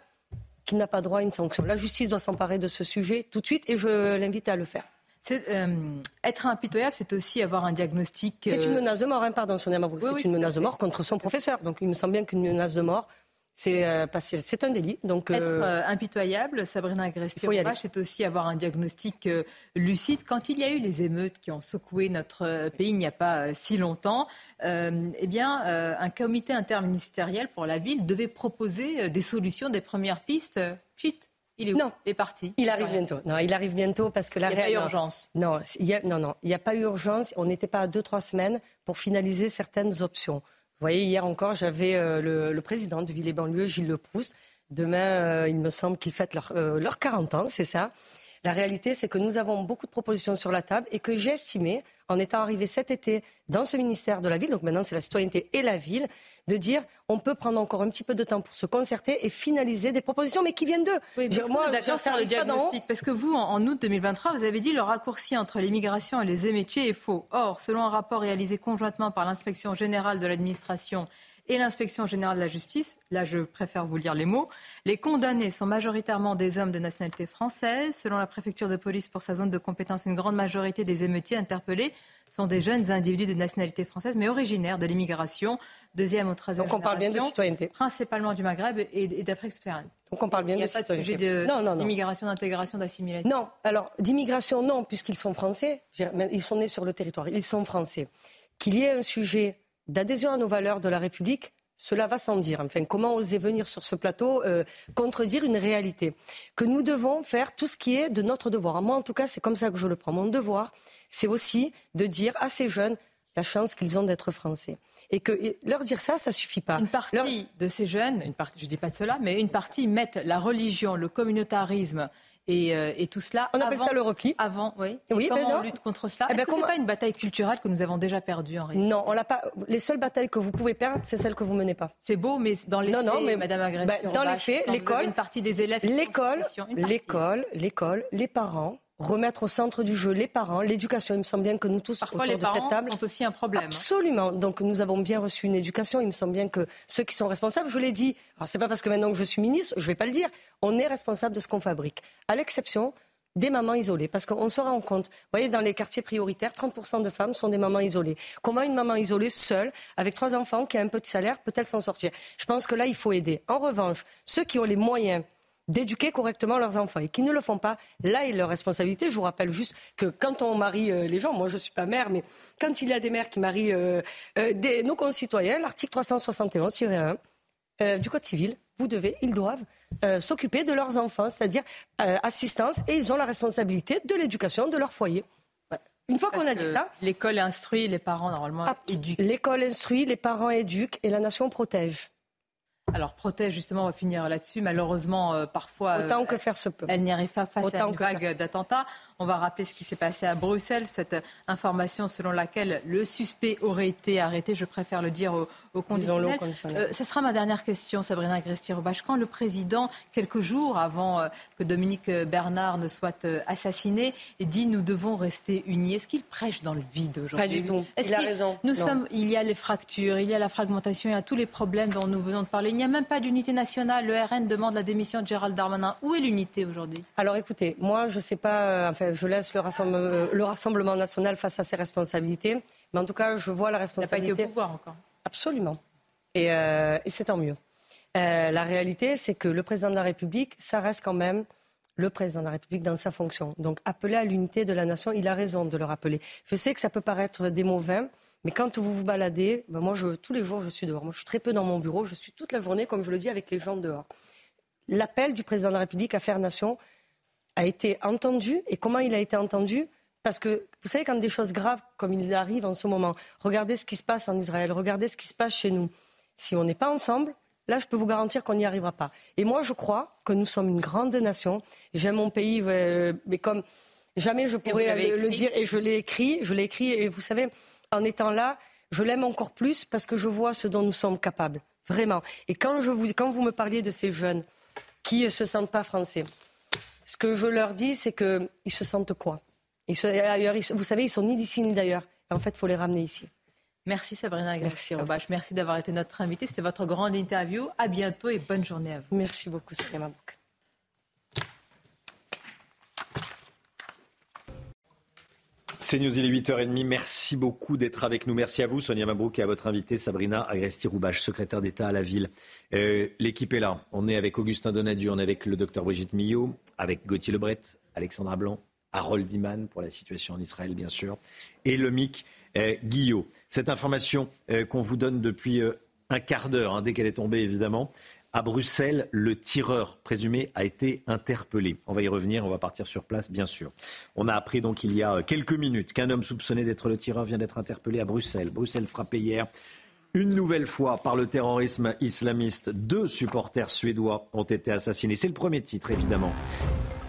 qu'il n'a pas droit à une sanction. La justice doit s'emparer de ce sujet tout de suite et je l'invite à le faire. Euh, être impitoyable, c'est aussi avoir un diagnostic. C'est une euh, menace de mort, hein, pardon, Sonia C'est une menace de mort contre son professeur. Donc il me semble bien qu'une menace de mort, C'est euh, c'est un délit. Donc, Être euh, impitoyable, Sabrina agresti c'est aussi avoir un diagnostic euh, lucide. Quand il y a eu les émeutes qui ont secoué notre pays il n'y a pas si longtemps, eh bien, un comité interministériel pour la ville devait proposer des solutions, des premières pistes. Chut, il est où? Non. Il est parti. Il arrive bientôt. Non, il arrive bientôt parce que la Il n'y a pas urgence. Non, il y a, non, non, il n'y a pas eu urgence. On n'était pas à deux, trois semaines pour finaliser certaines options. Vous voyez, hier encore, j'avais euh, le, président de Ville-et-Banlieue, Gilles Leproust. Demain, euh, il me semble qu'ils fêtent leurs leur 40 ans, c'est ça? La réalité, c'est que nous avons beaucoup de propositions sur la table et que j'ai estimé, en étant arrivé cet été dans ce ministère de la Ville, donc maintenant c'est la citoyenneté et la Ville, de dire on peut prendre encore un petit peu de temps pour se concerter et finaliser des propositions, mais qui viennent d'eux. Oui, moi, d'accord sur le diagnostic, parce que vous, en, août 2023, vous avez dit le raccourci entre l'immigration et les émétiers est faux. Or, selon un rapport réalisé conjointement par l'inspection générale de l'administration et l'inspection générale de la justice, là je préfère vous lire les mots, les condamnés sont majoritairement des hommes de nationalité française. Selon la préfecture de police pour sa zone de compétence, une grande majorité des émeutiers interpellés sont des jeunes individus de nationalité française, mais originaires de l'immigration, deuxième ou troisième Donc on parle bien de citoyenneté. Principalement du Maghreb et, d'Afrique subsaharienne. Donc on parle bien Il de citoyenneté. Il n'y a pas de sujet d'immigration, d'intégration, d'assimilation. Non, alors d'immigration, non, puisqu'ils sont français. Ils sont nés sur le territoire, ils sont français. Qu'il y ait un sujet d'adhésion à nos valeurs de la République, cela va sans dire. Enfin, comment oser venir sur ce plateau euh, contredire une réalité Que nous devons faire tout ce qui est de notre devoir. Moi, en tout cas, c'est comme ça que je le prends. Mon devoir, c'est aussi de dire à ces jeunes la chance qu'ils ont d'être français. Et que leur dire ça, ça suffit pas. Une partie de ces jeunes, une partie, je ne dis pas de cela, mais une partie mettent la religion, le communautarisme euh, et, tout cela. On appelle ça le repli. Avant, oui. oui comment ben on lutte contre cela eh ben, Est-ce que n'est pas une bataille culturelle que nous avons déjà perdue en réalité Non, on l'a pas. Les seules batailles que vous pouvez perdre, c'est celles que vous menez pas. C'est beau, mais dans les non, faits, non, mais, Madame Agresse, ben, dans les faits, l'école, une partie des élèves, l'école, l'école, l'école, les parents remettre au centre du jeu les parents, l'éducation. Il me semble bien que nous tous Parfois, autour les de cette table sont aussi un problème. Absolument. Donc nous avons bien reçu une éducation. Il me semble bien que ceux qui sont responsables, je l'ai dit. Alors c'est pas parce que maintenant que je suis ministre, je vais pas le dire. On est responsable de ce qu'on fabrique, à l'exception des mamans isolées. Parce qu'on se rend compte, vous voyez, dans les quartiers prioritaires, 30% de femmes sont des mamans isolées. Comment une maman isolée, seule, avec trois enfants, qui a un petit salaire, peut-elle s'en sortir? Je pense que là, il faut aider. En revanche, ceux qui ont les moyens d'éduquer correctement leurs enfants et qui ne le font pas, là est leur responsabilité. Je vous rappelle juste que quand on marie euh, les gens, moi je ne suis pas mère, mais quand il y a des mères qui marient euh, euh, nos concitoyens, l'article 371-1 du Code civil, vous devez, ils doivent s'occuper de leurs enfants, c'est-à-dire assistance, et ils ont la responsabilité de l'éducation de leur foyer. Une fois qu'on a dit ça. L'école instruit, les parents normalement éduquent. L'école instruit, les parents éduquent et la nation protège. Alors protège justement, on va finir là-dessus. Malheureusement, euh, parfois, autant que faire se peut. Elle n'y arrive pas face à une vague d'attentats. On va rappeler ce qui s'est passé à Bruxelles, cette information selon laquelle le suspect aurait été arrêté. Je préfère le dire au, au conditionnel. Euh, ce sera ma dernière question, Sabrina Agresti-Rebach. Quand le président, quelques jours avant euh, que Dominique Bernard ne soit assassiné, dit nous devons rester unis, est-ce qu'il prêche dans le vide aujourd'hui? Pas du tout. Il a raison. Nous sommes, il y a les fractures, il y a la fragmentation, il y a tous les problèmes dont nous venons de parler. Il n'y a même pas d'unité nationale. Le RN demande la démission de Gérald Darmanin. Où est l'unité aujourd'hui? Alors écoutez, moi je ne sais pas, euh, enfin je laisse le, Rassemblement national face à ses responsabilités. Mais en tout cas, je vois la responsabilité. Il n'a pas été au pouvoir encore. Absolument. Et, euh, c'est tant mieux. Euh, la réalité, c'est que le président de la République, ça reste quand même le président de la République dans sa fonction. Donc appeler à l'unité de la nation, il a raison de le rappeler. Je sais que ça peut paraître des mots vains, mais quand vous vous baladez, ben moi, je, tous les jours, je suis dehors. Moi, je suis très peu dans mon bureau. Je suis toute la journée, comme je le dis, avec les gens dehors. L'appel du président de la République à faire nation a été entendu. Et comment il a été entendu Parce que, vous savez, quand des choses graves, comme il arrive en ce moment, regardez ce qui se passe en Israël, regardez ce qui se passe chez nous. Si on n'est pas ensemble, là, je peux vous garantir qu'on n'y arrivera pas. Et moi, je crois que nous sommes une grande nation. J'aime mon pays, euh, mais comme jamais je pourrais le, dire. Et je l'ai écrit, je l'ai écrit. Et vous savez, en étant là, je l'aime encore plus parce que je vois ce dont nous sommes capables. Vraiment. Et quand, je vous, quand vous me parliez de ces jeunes qui ne se sentent pas français, ce que je leur dis, c'est qu'ils se sentent quoi? Ils Vous savez, ils sont ni d'ici ni d'ailleurs. En fait, il faut les ramener ici. Merci Sabrina Merci, Merci d'avoir été notre invitée. C'était votre grande interview. À bientôt et bonne journée à vous. Merci beaucoup, Sonia C'est News, il est 8h30. Merci beaucoup d'être avec nous. Merci à vous, Sonia Mabrouk, et à votre invité, Sabrina Agresti-Roubache, secrétaire d'État à la ville. Euh, l'équipe est là. On est avec Augustin Donadieu, on est avec le docteur Brigitte Millot, avec Gauthier Lebret, Alexandra Blanc, Harold Iman pour la situation en Israël, bien sûr, et le MIC euh, Guillot. Cette information euh, qu'on vous donne depuis un quart d'heure, hein, dès qu'elle est tombée, évidemment, à Bruxelles, le tireur présumé a été interpellé. On va y revenir, on va partir sur place, bien sûr. On a appris donc il y a quelques minutes qu'un homme soupçonné d'être le tireur vient d'être interpellé à Bruxelles. Bruxelles frappé hier une nouvelle fois par le terrorisme islamiste. Deux supporters suédois ont été assassinés. C'est le premier titre, évidemment.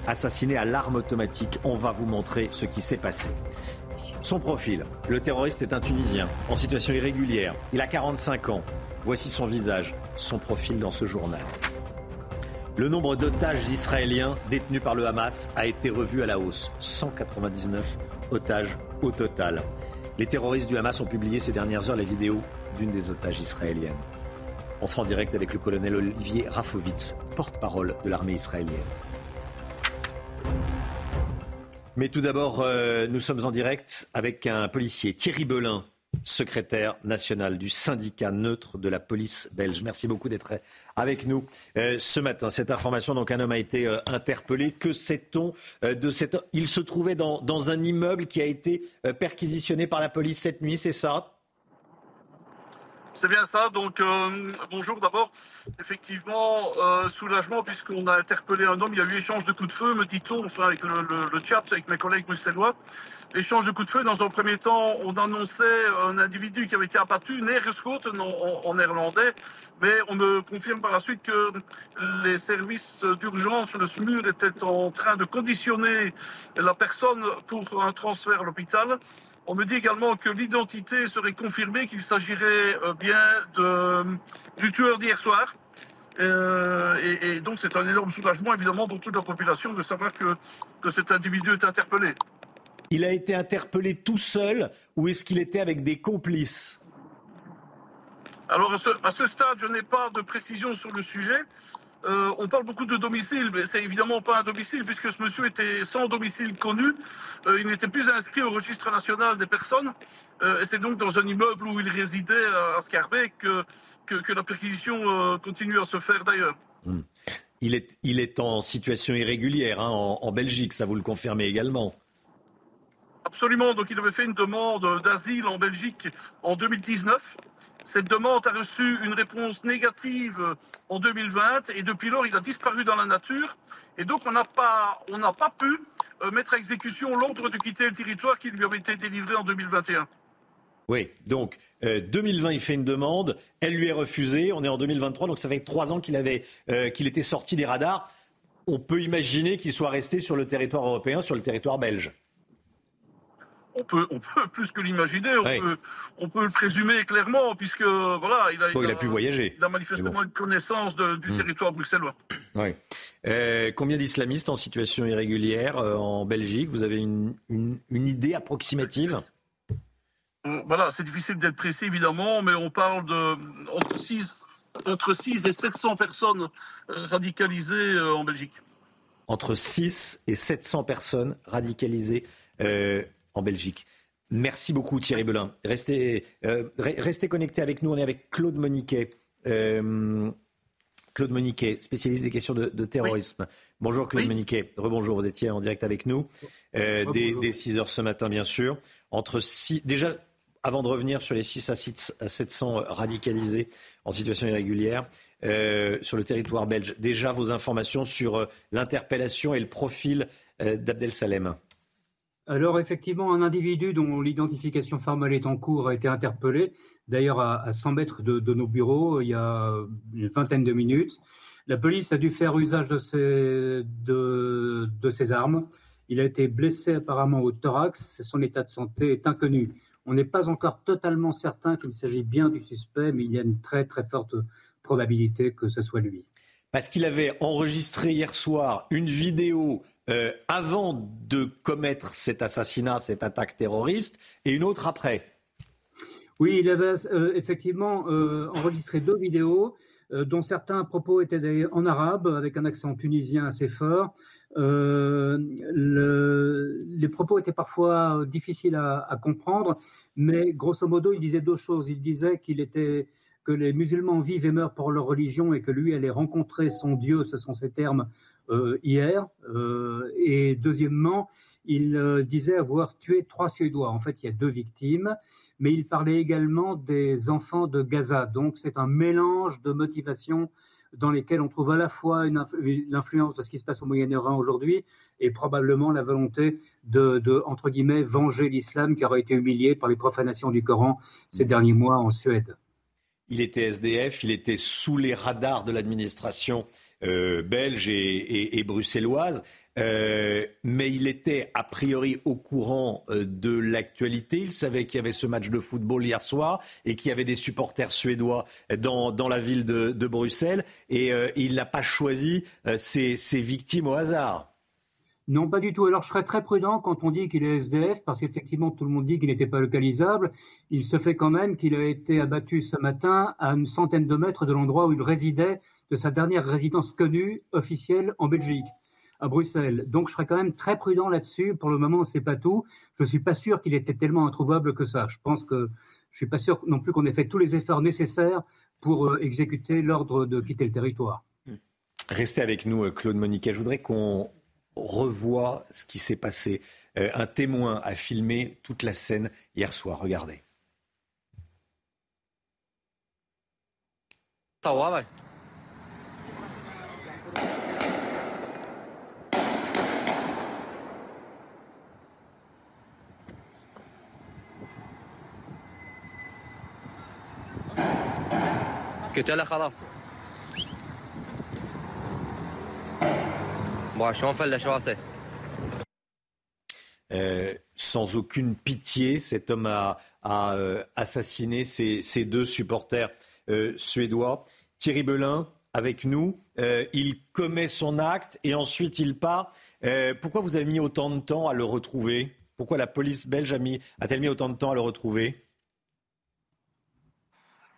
Assassiné à l'arme automatique. On va vous montrer ce qui s'est passé. Son profil. Le terroriste est un Tunisien, en situation irrégulière. Il a 45 ans. Voici son visage, son profil dans ce journal. Le nombre d'otages israéliens détenus par le Hamas a été revu à la hausse. 199 otages au total. Les terroristes du Hamas ont publié ces dernières heures la vidéo d'une des otages israéliennes. On sera en direct avec le colonel Olivier Rafovitz, porte-parole de l'armée israélienne. Mais tout d'abord, euh, nous sommes en direct avec un policier, Thierry Belin, secrétaire national du syndicat neutre de la police belge. Merci beaucoup d'être avec nous euh, ce matin. Cette information, donc un homme a été euh, interpellé. Que sait-on de cet homme Il se trouvait dans, un immeuble qui a été perquisitionné par la police cette nuit, c'est ça? C'est bien ça. Donc, bonjour d'abord. Effectivement, soulagement puisqu'on a interpellé un homme. Il y a eu échange de coups de feu, me dit-on, enfin, avec le, le, chat, avec mes collègues bruxellois échange de coups de feu. Dans un premier temps, on annonçait un individu qui avait été abattu, en, en néerlandais, mais on me confirme par la suite que les services d'urgence, le SMUR, étaient en train de conditionner la personne pour un transfert à l'hôpital. On me dit également que l'identité serait confirmée, qu'il s'agirait euh, bien de, du tueur d'hier soir. Euh, et, et, donc c'est un énorme soulagement évidemment pour toute la population de savoir que, que cet individu est interpellé. Il a été interpellé tout seul ou est-ce qu'il était avec des complices? Alors à ce, stade, je n'ai pas de précision sur le sujet. Euh, on parle beaucoup de domicile, mais c'est évidemment pas un domicile puisque ce monsieur était sans domicile connu. Euh, il n'était plus inscrit au registre national des personnes. Euh, et c'est donc dans un immeuble où il résidait à Scarbeck que, que, la perquisition continue à se faire d'ailleurs. Hmm. Il, est, il est en situation irrégulière hein, en, en Belgique, ça vous le confirmez également Absolument. Donc, il avait fait une demande d'asile en Belgique en 2019. Cette demande a reçu une réponse négative en 2020 et depuis lors, il a disparu dans la nature. Et donc, on n'a pas, pu euh, mettre à exécution l'ordre de quitter le territoire qui lui avait été délivré en 2021. Oui, donc 2020, euh, il fait une demande, elle lui est refusée. On est en 2023, donc ça fait trois ans qu'il avait, euh, qu'il était sorti des radars. On peut imaginer qu'il soit resté sur le territoire européen, sur le territoire belge on peut, on peut plus que l'imaginer, on, peut, le présumer clairement, puisque voilà, il a, il, a, pu voyager. Il a manifestement une connaissance du hmm. territoire bruxellois. Euh, combien d'islamistes en situation irrégulière euh, en Belgique? Vous avez une, idée approximative? Euh, Voilà, c'est difficile d'être précis évidemment, mais on parle de entre 6, entre 6 et 700 personnes radicalisées en Belgique. Entre 6 et 700 personnes radicalisées en Belgique. Merci beaucoup Thierry Belin. Restez, euh, restez connectés avec nous. On est avec Claude Moniquet. Euh, Claude Moniquet, spécialiste des questions de, terrorisme. Bonjour Claude Moniquet. Rebonjour, vous étiez en direct avec nous. Euh, dès, 6 heures ce matin, bien sûr. Entre déjà, avant de revenir sur les 6 à, 700 radicalisés en situation irrégulière, sur le territoire belge. Déjà vos informations sur l'interpellation et le profil d'Abdel Salem. Alors effectivement, un individu dont l'identification formelle est en cours a été interpellé, d'ailleurs à, 100 mètres de, nos bureaux, il y a une vingtaine de minutes. La police a dû faire usage de ses, de, ses armes. Il a été blessé apparemment au thorax. Son état de santé est inconnu. On n'est pas encore totalement certain qu'il s'agit bien du suspect, mais il y a une très très forte probabilité que ce soit lui. Parce qu'il avait enregistré hier soir une vidéo euh, avant de commettre cet assassinat, cette attaque terroriste, et une autre après. Oui, il avait euh, effectivement euh, enregistré deux vidéos, dont certains propos étaient en arabe, avec un accent tunisien assez fort. Le, les propos étaient parfois difficiles à, à, comprendre, mais grosso modo, il disait deux choses. Il disait qu'il était que les musulmans vivent et meurent pour leur religion et que lui allait rencontrer son Dieu, ce sont ses termes, hier. Euh, et deuxièmement, il euh, disait avoir tué trois Suédois. En fait, il y a deux victimes, mais il parlait également des enfants de Gaza. Donc, c'est un mélange de motivations dans lesquelles on trouve à la fois l'influence de ce qui se passe au Moyen-Orient aujourd'hui et probablement la volonté de, de entre guillemets, venger l'islam qui aurait été humilié par les profanations du Coran ces derniers mois en Suède. Il était SDF, il était sous les radars de l'administration euh, belge et, bruxelloise. Euh, mais il était a priori au courant euh, de l'actualité. Il savait qu'il y avait ce match de football hier soir et qu'il y avait des supporters suédois dans, dans la ville de, Bruxelles. Et il n'a pas choisi ses, ses, victimes au hasard. Non, pas du tout. Alors je serais très prudent quand on dit qu'il est SDF, parce qu'effectivement tout le monde dit qu'il n'était pas localisable. Il se fait quand même qu'il a été abattu ce matin à une centaine de mètres de l'endroit où il résidait, de sa dernière résidence connue, officielle en Belgique à Bruxelles. Donc je serais quand même très prudent là-dessus. Pour le moment, on ne sait pas tout. Je ne suis pas sûr qu'il était tellement introuvable que ça. Je pense que je ne suis pas sûr non plus qu'on ait fait tous les efforts nécessaires pour euh, exécuter l'ordre de quitter le territoire. Restez avec nous, euh, Claude Monica. Je voudrais qu'on revoie ce qui s'est passé. Euh, un témoin a filmé toute la scène hier soir. Regardez. قلت خلاص bon, شلون فلش راسه euh, sans aucune pitié, cet homme a, a euh, assassiné ses, ses, deux supporters euh, suédois. Thierry Belin, avec nous, euh, il commet son acte et ensuite il part. Euh, pourquoi vous avez mis autant de temps à le retrouver Pourquoi la police belge a-t-elle mis, mis autant de temps à le retrouver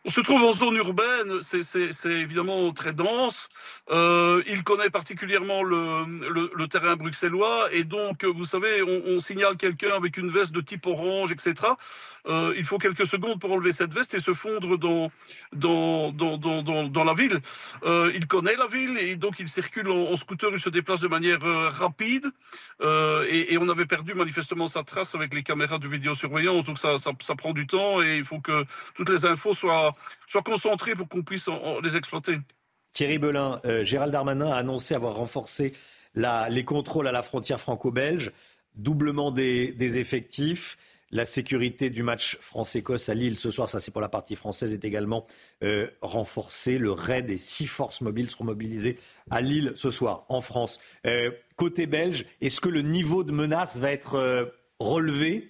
On se trouve en zone urbaine, c'est évidemment très dense. Euh, il connaît particulièrement le, terrain bruxellois et donc, vous savez, on, signale quelqu'un avec une veste de type orange, etc. Euh, il faut quelques secondes pour enlever cette veste et se fondre dans, la ville. Euh, il connaît la ville et donc il circule en, scooter, il se déplace de manière rapide et, on avait perdu manifestement sa trace avec les caméras de vidéosurveillance. Donc ça, ça prend du temps et il faut que toutes les infos soient, soient concentrées pour qu'on puisse en, en les exploiter. Thierry Belin, euh, Gérald Darmanin a annoncé avoir renforcé la, les contrôles à la frontière franco-belge, doublement des, des effectifs. La sécurité du match France-Écosse à Lille ce soir, ça c'est pour la partie française, est également euh, renforcée. Le raid et six forces mobiles seront mobilisées à Lille ce soir, en France. Euh, côté belge, est-ce que le niveau de menace va être euh, relevé?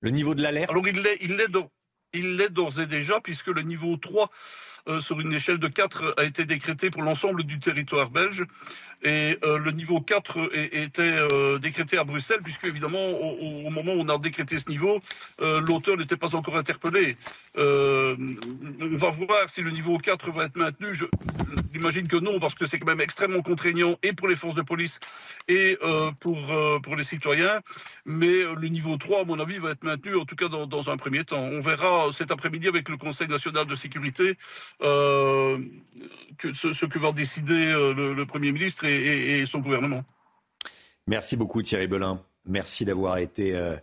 Le niveau de l'alerte? Alors il l'est d'ores et déjà, puisque le niveau 3 euh, sur une échelle de 4 a été décrété pour l'ensemble du territoire belge. Et euh, le niveau 4 est, était euh, décrété à Bruxelles, puisque évidemment, au, moment où on a décrété ce niveau, euh, l'auteur n'était pas encore interpellé. On va voir si le niveau 4 va être maintenu. J'imagine que non, parce que c'est quand même extrêmement contraignant et pour les forces de police et pour, pour les citoyens. Mais le niveau 3, à mon avis, va être maintenu, en tout cas dans, un premier temps. On verra cet après-midi avec le Conseil national de sécurité ce, que va décider le Premier ministre et, et, et, son gouvernement. Merci beaucoup Thierry Belin. Merci d'avoir été euh,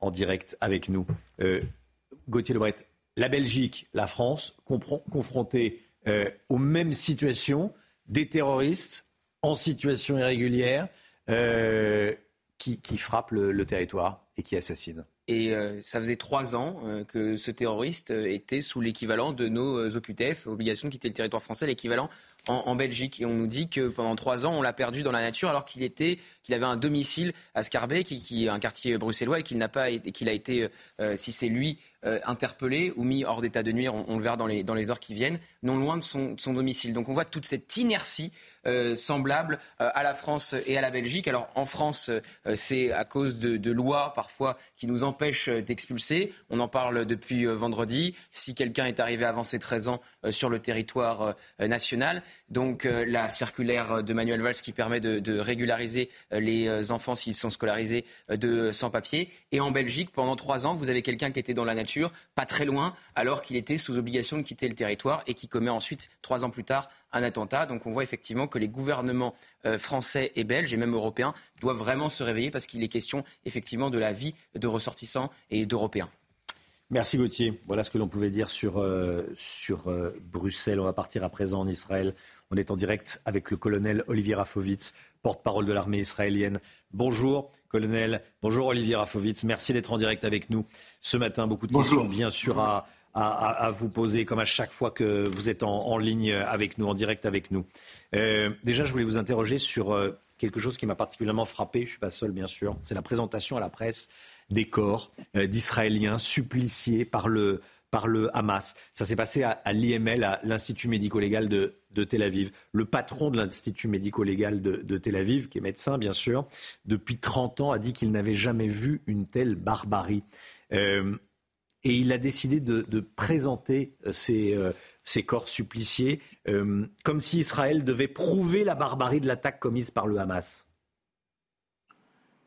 en direct avec nous. Euh, Gauthier Lebret, la Belgique, la France, confrontées euh, aux mêmes situations, des terroristes en situation irrégulière qui, qui, frappent le, le, territoire et qui assassinent. Et euh, ça faisait trois ans euh, que ce terroriste était sous l'équivalent de nos OQTF, obligation de quitter le territoire français, l'équivalent en, Belgique. Et on nous dit que pendant trois ans, on l'a perdu dans la nature alors qu'il était, qu'il avait un domicile à Scarbeck, qui, est un quartier bruxellois, et qu'il n'a pas, qu'il a été, euh, si c'est lui interpellé ou mis hors d'état de nuire, on, le verra dans les, dans les heures qui viennent, non loin de son, domicile. Donc on voit toute cette inertie euh, semblable euh, à la France et à la Belgique. Alors en France, euh, c'est à cause de, lois parfois qui nous empêchent d'expulser. On en parle depuis vendredi. Si quelqu'un est arrivé avant ses 13 ans sur le territoire national, donc la circulaire de Manuel Valls qui permet de, régulariser les enfants s'ils sont scolarisés de sans-papiers. Et en Belgique, pendant trois ans, vous avez quelqu'un qui était dans la nature, pas très loin, alors qu'il était sous obligation de quitter le territoire et qui commet ensuite, trois ans plus tard, un attentat. Donc on voit effectivement que les gouvernements euh, français et belges, et même européens, doivent vraiment se réveiller parce qu'il est question effectivement de la vie de ressortissants et d'Européens. Merci Gauthier. Voilà ce que l'on pouvait dire sur, euh, sur euh, Bruxelles. On va partir à présent en Israël. On est en direct avec le colonel Olivier Rafovitz, porte-parole de l'armée israélienne. Bonjour colonel, bonjour Olivier Rafovitz. Merci d'être en direct avec nous ce matin. Beaucoup de questions bien sûr à, à, vous poser, comme à chaque fois que vous êtes en, ligne avec nous, en direct avec nous. Euh, déjà, je voulais vous interroger sur euh, quelque chose qui m'a particulièrement frappé. Je ne suis pas seul, bien sûr. C'est la présentation à la presse des corps euh, d'Israéliens suppliciés par le, par le Hamas. Ça s'est passé à, l'IML, à l'Institut médico-légal de, Tel Aviv. Le patron de l'Institut médico-légal de, Tel Aviv, qui est médecin bien sûr, depuis 30 ans a dit qu'il n'avait jamais vu une telle barbarie et il a décidé de, présenter euh, euh, ces, corps suppliciés euh, comme si Israël devait prouver la barbarie de l'attaque commise par le Hamas.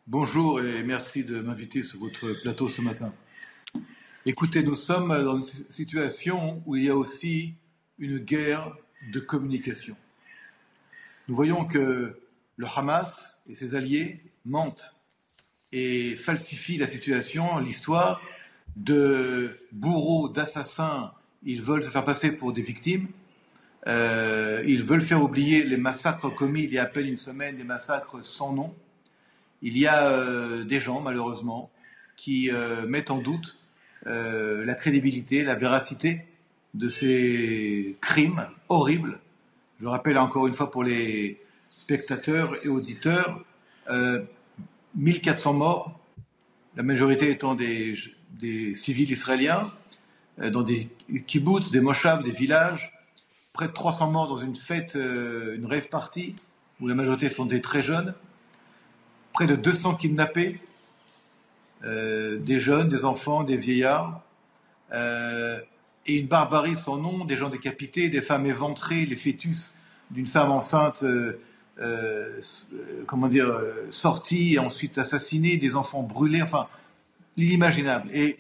Bonjour et merci de m'inviter sur votre plateau ce matin. Écoutez, nous sommes dans une situation où il y a aussi une guerre de communication. Nous voyons que le Hamas et ses alliés mentent et falsifient la situation, l'histoire, de bourreaux, d'assassins, ils veulent se faire passer pour des victimes. Euh, ils veulent faire oublier les massacres commis il y a à peine une semaine, des massacres sans nom. Il y a euh, des gens, malheureusement, qui euh, mettent en doute la crédibilité, la véracité de ces crimes horribles. Je rappelle encore une fois pour les spectateurs et auditeurs, 1400 morts, la majorité étant des, civils israéliens euh, dans des kibbutz, des moshavs, des villages. Près de 300 morts dans une fête, euh, une rêve party, où la majorité sont des très jeunes. Près de 200 kidnappés, euh, des jeunes, des enfants, des vieillards. et une barbarie sans nom, des gens décapités, des femmes éventrées, les fœtus d'une femme enceinte, comment dire, sortie et ensuite assassinée, des enfants brûlés. Enfin, l'inimaginable. Et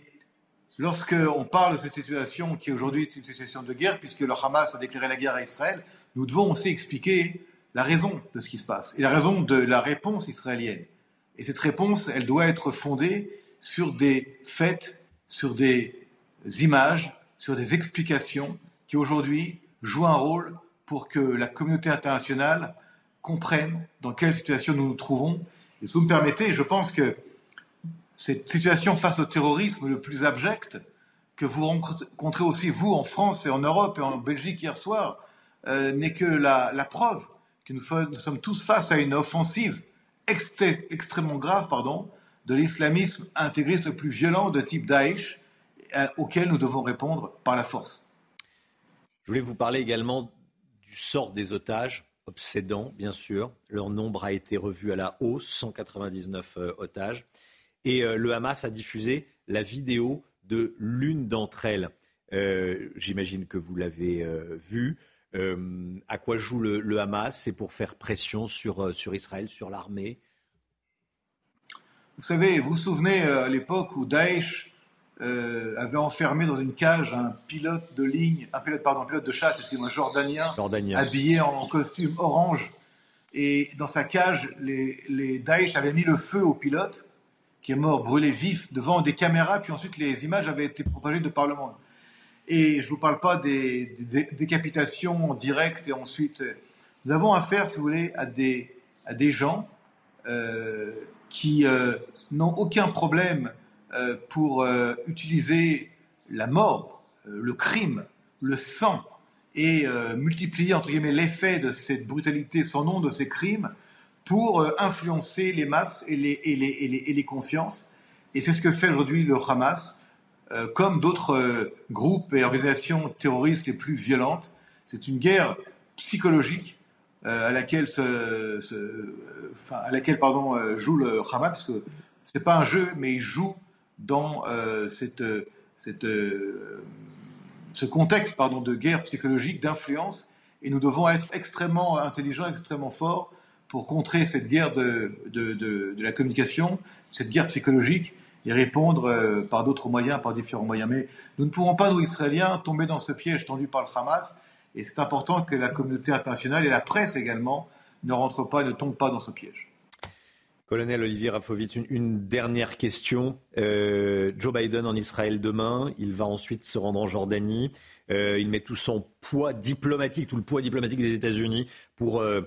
lorsqu'on parle de cette situation qui aujourd'hui est une situation de guerre, puisque le Hamas a déclaré la guerre à Israël, nous devons aussi expliquer la raison de ce qui se passe et la raison de la réponse israélienne. Et cette réponse, elle doit être fondée sur des faits, sur des images, sur des explications qui aujourd'hui jouent un rôle pour que la communauté internationale comprenne dans quelle situation nous nous trouvons. Et si vous me permettez, je pense que cette situation face au terrorisme le plus abject que vous rencontrez aussi, vous, en France et en Europe et en Belgique hier soir, euh, n'est que la, preuve que nous, sommes tous face à une offensive extrêmement grave pardon, de l'islamisme intégriste le plus violent de type Daesh, euh, auquel nous devons répondre par la force. Je voulais vous parler également du sort des otages, obsédant bien sûr. Leur nombre a été revu à la hausse, 199 euh, otages. Et euh, le Hamas a diffusé la vidéo de l'une d'entre elles. J'imagine que vous l'avez euh, à quoi joue le, Hamas? C'est pour faire pression sur, sur Israël, sur l'armée? Vous savez, vous vous souvenez à l'époque où Daesh avait enfermé dans une cage un pilote de ligne, un pilote, pardon, pilote de chasse, excusez-moi, jordanien, jordanien, habillé en costume orange. Et dans sa cage, les, les Daesh avaient mis le feu au pilote qui est mort brûlé vif devant des caméras, puis ensuite les images avaient été propagées de par le monde. Et je ne vous parle pas des, décapitations directes et ensuite. Nous avons affaire, si vous voulez, à des, à des gens euh, qui euh, n'ont aucun problème euh, pour utiliser la mort, le crime, le sang et multiplier entre guillemets l'effet de cette brutalité sans nom, de ces crimes, pour euh, influencer les masses et les, et les, et les, consciences. Et c'est ce que fait aujourd'hui le Hamas euh, comme d'autres euh, groupes et organisations terroristes les plus violentes. C'est une guerre psychologique à laquelle, à laquelle pardon, joue le Hamas, parce que ce n'est pas un jeu, mais il joue dans cette, cette, ce contexte pardon, de guerre psychologique, d'influence, et nous devons être extrêmement intelligents, extrêmement forts pour contrer cette guerre de, de, de la communication, cette guerre psychologique, et répondre euh, par d'autres moyens, par différents moyens. Mais nous ne pouvons pas, nous, Israéliens, tomber dans ce piège tendu par le Hamas, et c'est important que la communauté internationale et la presse également ne rentrent pas, ne tombent pas dans ce piège. Colonel Olivier Rafovitz, une, dernière question. Euh, Joe Biden en Israël demain, il va ensuite se rendre en Jordanie. Euh, il met tout son poids diplomatique, tout le poids diplomatique des États-Unis pour euh,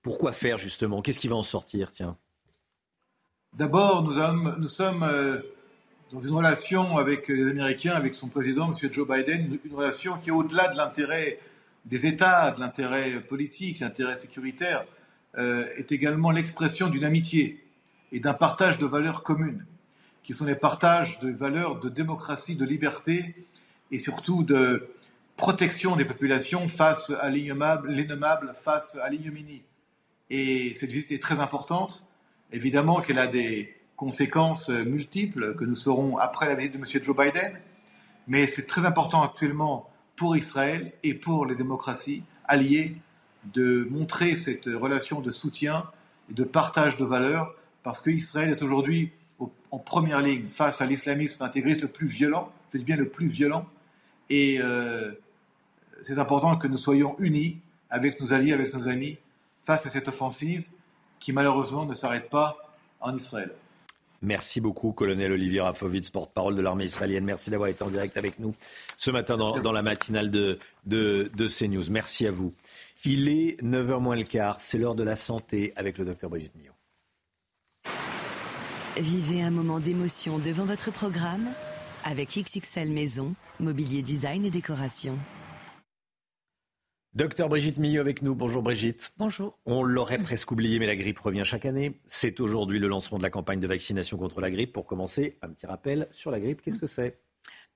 pourquoi faire justement? Qu'est-ce qui va en sortir Tiens? D'abord, nous, sommes euh, dans une relation avec les Américains, avec son président, M. Joe Biden, une, relation qui au-delà de l'intérêt des États, de l'intérêt politique, l'intérêt sécuritaire, euh, est également l'expression d'une amitié et d'un partage de valeurs communes, qui sont les partages de valeurs de démocratie, de liberté et surtout de, protection des populations face à l'innommable, face à l'ignominie. Et cette visite est très importante. Évidemment qu'elle a des conséquences multiples que nous saurons après la visite de M. Joe Biden, mais c'est très important actuellement pour Israël et pour les démocraties alliées de montrer cette relation de soutien et de partage de valeurs, parce qu'Israël est aujourd'hui en première ligne face à l'islamisme intégriste le plus violent, je dis bien le plus violent, et euh, c'est important que nous soyons unis avec nos alliés, avec nos amis, face à cette offensive qui malheureusement ne s'arrête pas en Israël. Merci beaucoup, colonel Olivier Rafovitz, porte-parole de l'armée israélienne. Merci d'avoir été en direct avec nous ce matin dans, la matinale de, de, de, CNews. Merci à vous. Il est 9h moins le quart, c'est l'heure de la santé avec le docteur Brigitte Millot. Vivez un moment d'émotion devant votre programme avec XXL Maison, mobilier design et décoration. Docteur Brigitte Millot avec nous. Bonjour Brigitte. Bonjour. On l'aurait presque oublié, mais la grippe revient chaque année. C'est aujourd'hui le lancement de la campagne de vaccination contre la grippe. Pour commencer, un petit rappel sur la grippe. Qu'est-ce que c'est?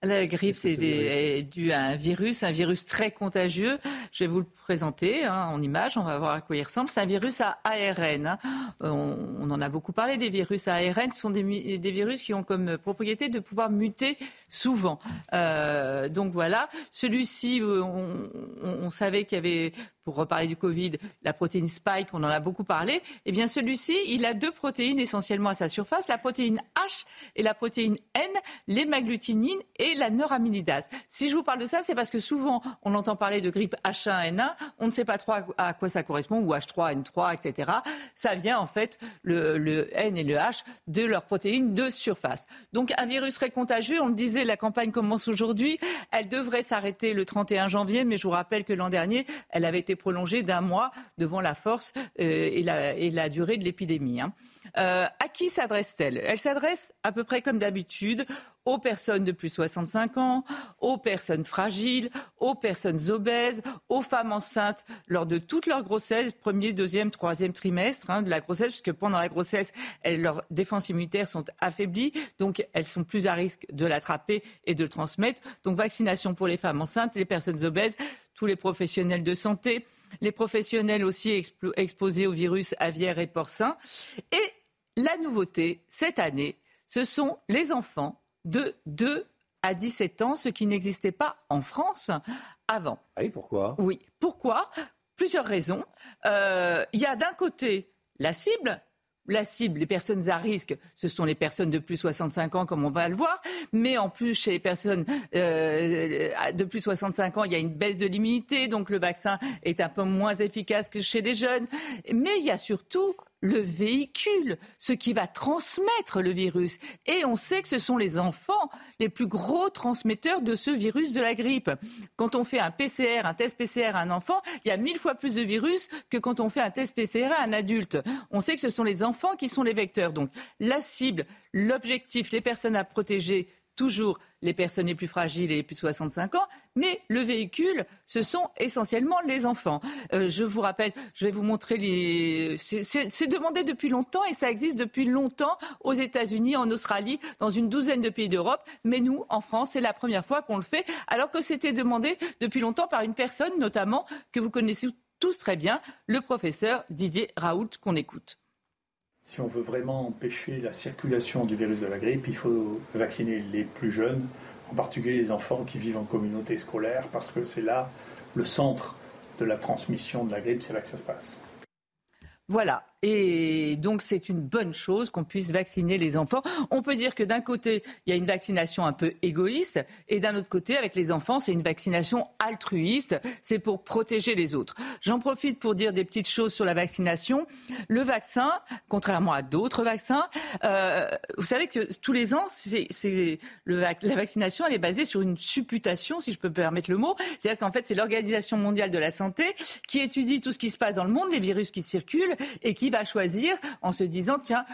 La grippe, c'est dû à un virus, un virus très contagieux. Je vais vous le présenter hein, en image, on va voir à quoi il ressemble. C'est un virus à ARN. Hein. On, en a beaucoup parlé des virus à ARN. Ce sont des, virus qui ont comme propriété de pouvoir muter souvent. Euh, donc voilà, celui-ci, on savait qu'il y avait pour reparler du Covid, la protéine Spike, on en a beaucoup parlé, eh bien celui-ci, il a deux protéines essentiellement à sa surface, la protéine H et la protéine N, l'hémagglutinine et la neuraminidase. Si je vous parle de ça, c'est parce que souvent, on entend parler de grippe H1N1, on ne sait pas trop à quoi ça correspond, ou H3N3, etc. Ça vient en fait, le, le N et le H, de leurs protéines de surface. Donc un virus très contagieux, on le disait, la campagne commence aujourd'hui, elle devrait s'arrêter le 31 janvier, mais je vous rappelle que l'an dernier, elle avait été prolongée d'un mois devant la force euh, et, la, durée de l'épidémie. Hein. Euh, à qui s'adresse-t-elle? Elle, s'adresse à peu près comme d'habitude aux personnes de plus de 65 ans, aux personnes fragiles, aux personnes obèses, aux femmes enceintes lors de toute leur grossesse, premier, deuxième, troisième trimestre hein, de la grossesse, puisque pendant la grossesse, leurs défenses immunitaires sont affaiblies, donc elles sont plus à risque de l'attraper et de le transmettre. Donc vaccination pour les femmes enceintes, les personnes obèses, tous les professionnels de santé, les professionnels aussi exposés au virus aviaire et porcin. Et la nouveauté cette année, ce sont les enfants de 2 à 17 ans, ce qui n'existait pas en France avant. Ah oui, pourquoi? Oui, pourquoi? Plusieurs raisons. Euh, il y a d'un côté la cible, la cible, les personnes à risque, ce sont les personnes de plus de 65 ans, comme on va le voir. Mais en plus, chez les personnes euh, de plus de 65 ans, il y a une baisse de l'immunité, donc le vaccin est un peu moins efficace que chez les jeunes. Mais il y a surtout le véhicule, ce qui va transmettre le virus. Et on sait que ce sont les enfants les plus gros transmetteurs de ce virus de la grippe. Quand on fait un PCR, un test PCR à un enfant, il y a mille fois plus de virus que quand on fait un test PCR à un adulte. On sait que ce sont les enfants qui sont les vecteurs. Donc la cible, l'objectif, les personnes à protéger, toujours les personnes les plus fragiles et les plus de 65 ans, mais le véhicule, ce sont essentiellement les enfants. Euh, je vous rappelle, je vais vous montrer les. C'est demandé depuis longtemps et ça existe depuis longtemps aux États-Unis, en Australie, dans une douzaine de pays d'Europe. Mais nous, en France, c'est la première fois qu'on le fait, alors que c'était demandé depuis longtemps par une personne, notamment, que vous connaissez tous très bien, le professeur Didier Raoult, qu'on écoute. Si on veut vraiment empêcher la circulation du virus de la grippe, il faut vacciner les plus jeunes, en particulier les enfants qui vivent en communauté scolaire, parce que c'est là le centre de la transmission de la grippe, c'est là que ça se passe. Voilà. Et donc, c'est une bonne chose qu'on puisse vacciner les enfants. On peut dire que d'un côté, il y a une vaccination un peu égoïste, et d'un autre côté, avec les enfants, c'est une vaccination altruiste. C'est pour protéger les autres. J'en profite pour dire des petites choses sur la vaccination. Le vaccin, contrairement à d'autres vaccins, euh, vous savez que tous les ans, c'est, la vaccination, elle est basée sur une supputation, si je peux permettre le mot. C'est-à-dire qu'en fait, c'est l'Organisation mondiale de la santé qui étudie tout ce qui se passe dans le monde, les virus qui circulent, et qui va choisir en se disant, tiens,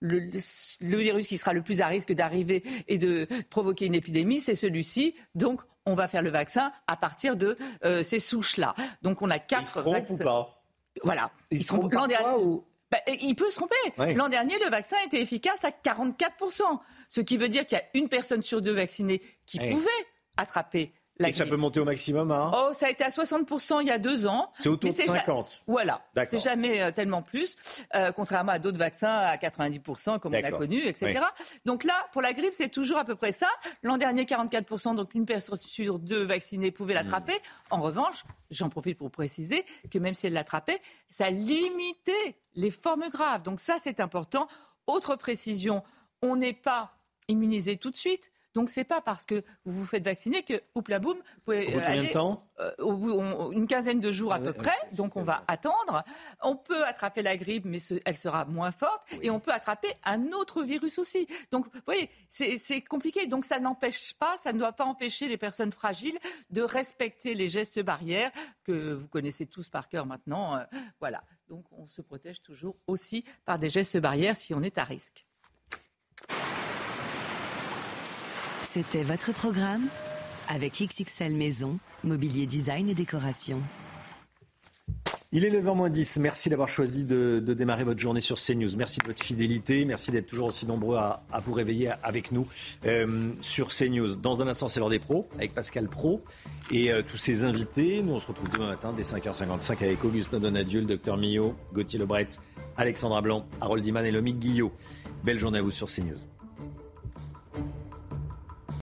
le, virus qui sera le plus à risque d'arriver et de provoquer une épidémie, c'est celui-ci. Donc, on va faire le vaccin à partir de euh, ces souches-là. Donc, on a quatre il se ou pas? Voilà. Ils, se trompent ou... Bah, il peut se tromper. L'an dernier, le vaccin était efficace à 44%, ce qui veut dire qu'il y a une personne sur deux vaccinée qui pouvait attraper et ça peut monter au maximum Oh, ça a été à 60% il y a deux ans. C'est autour de 50. Voilà. C'est jamais euh, tellement plus, euh, contrairement à d'autres vaccins à 90%, comme on a connu, etc. Donc là, pour la grippe, c'est toujours à peu près ça. L'an dernier, 44%, donc une personne sur deux vaccinée pouvait l'attraper. Hmm. En revanche, j'en profite pour préciser que même si elle l'attrapait, ça limitait les formes graves. Donc ça, c'est important. Autre précision, on n'est pas immunisé tout de suite. Donc c'est pas parce que vous vous faites vacciner que, oups la boum, vous pouvez euh, aller, de temps euh, une quinzaine de jours à peu près. Donc on va attendre. On peut attraper la grippe, mais elle sera moins forte. Et on peut attraper un autre virus aussi. Donc vous voyez, c'est compliqué. Donc ça n'empêche pas, ça ne doit pas empêcher les personnes fragiles de respecter les gestes barrières que vous connaissez tous par cœur maintenant. Euh, voilà. Donc on se protège toujours aussi par des gestes barrières si on est à risque. C'était votre programme avec XXL Maison, mobilier design et décoration. Il est 9h10. Merci d'avoir choisi de, démarrer votre journée sur CNews. Merci de votre fidélité. Merci d'être toujours aussi nombreux à, vous réveiller avec nous euh, sur CNews. Dans un instant, c'est l'heure des pros avec Pascal Pro et euh, tous ses invités. Nous, on se retrouve demain matin dès 5h55 avec Augustin Donadieu, le docteur Millot, Gauthier Lebret, Alexandra Blanc, Harold Diman et Lomique Guillot. Belle journée à vous sur CNews.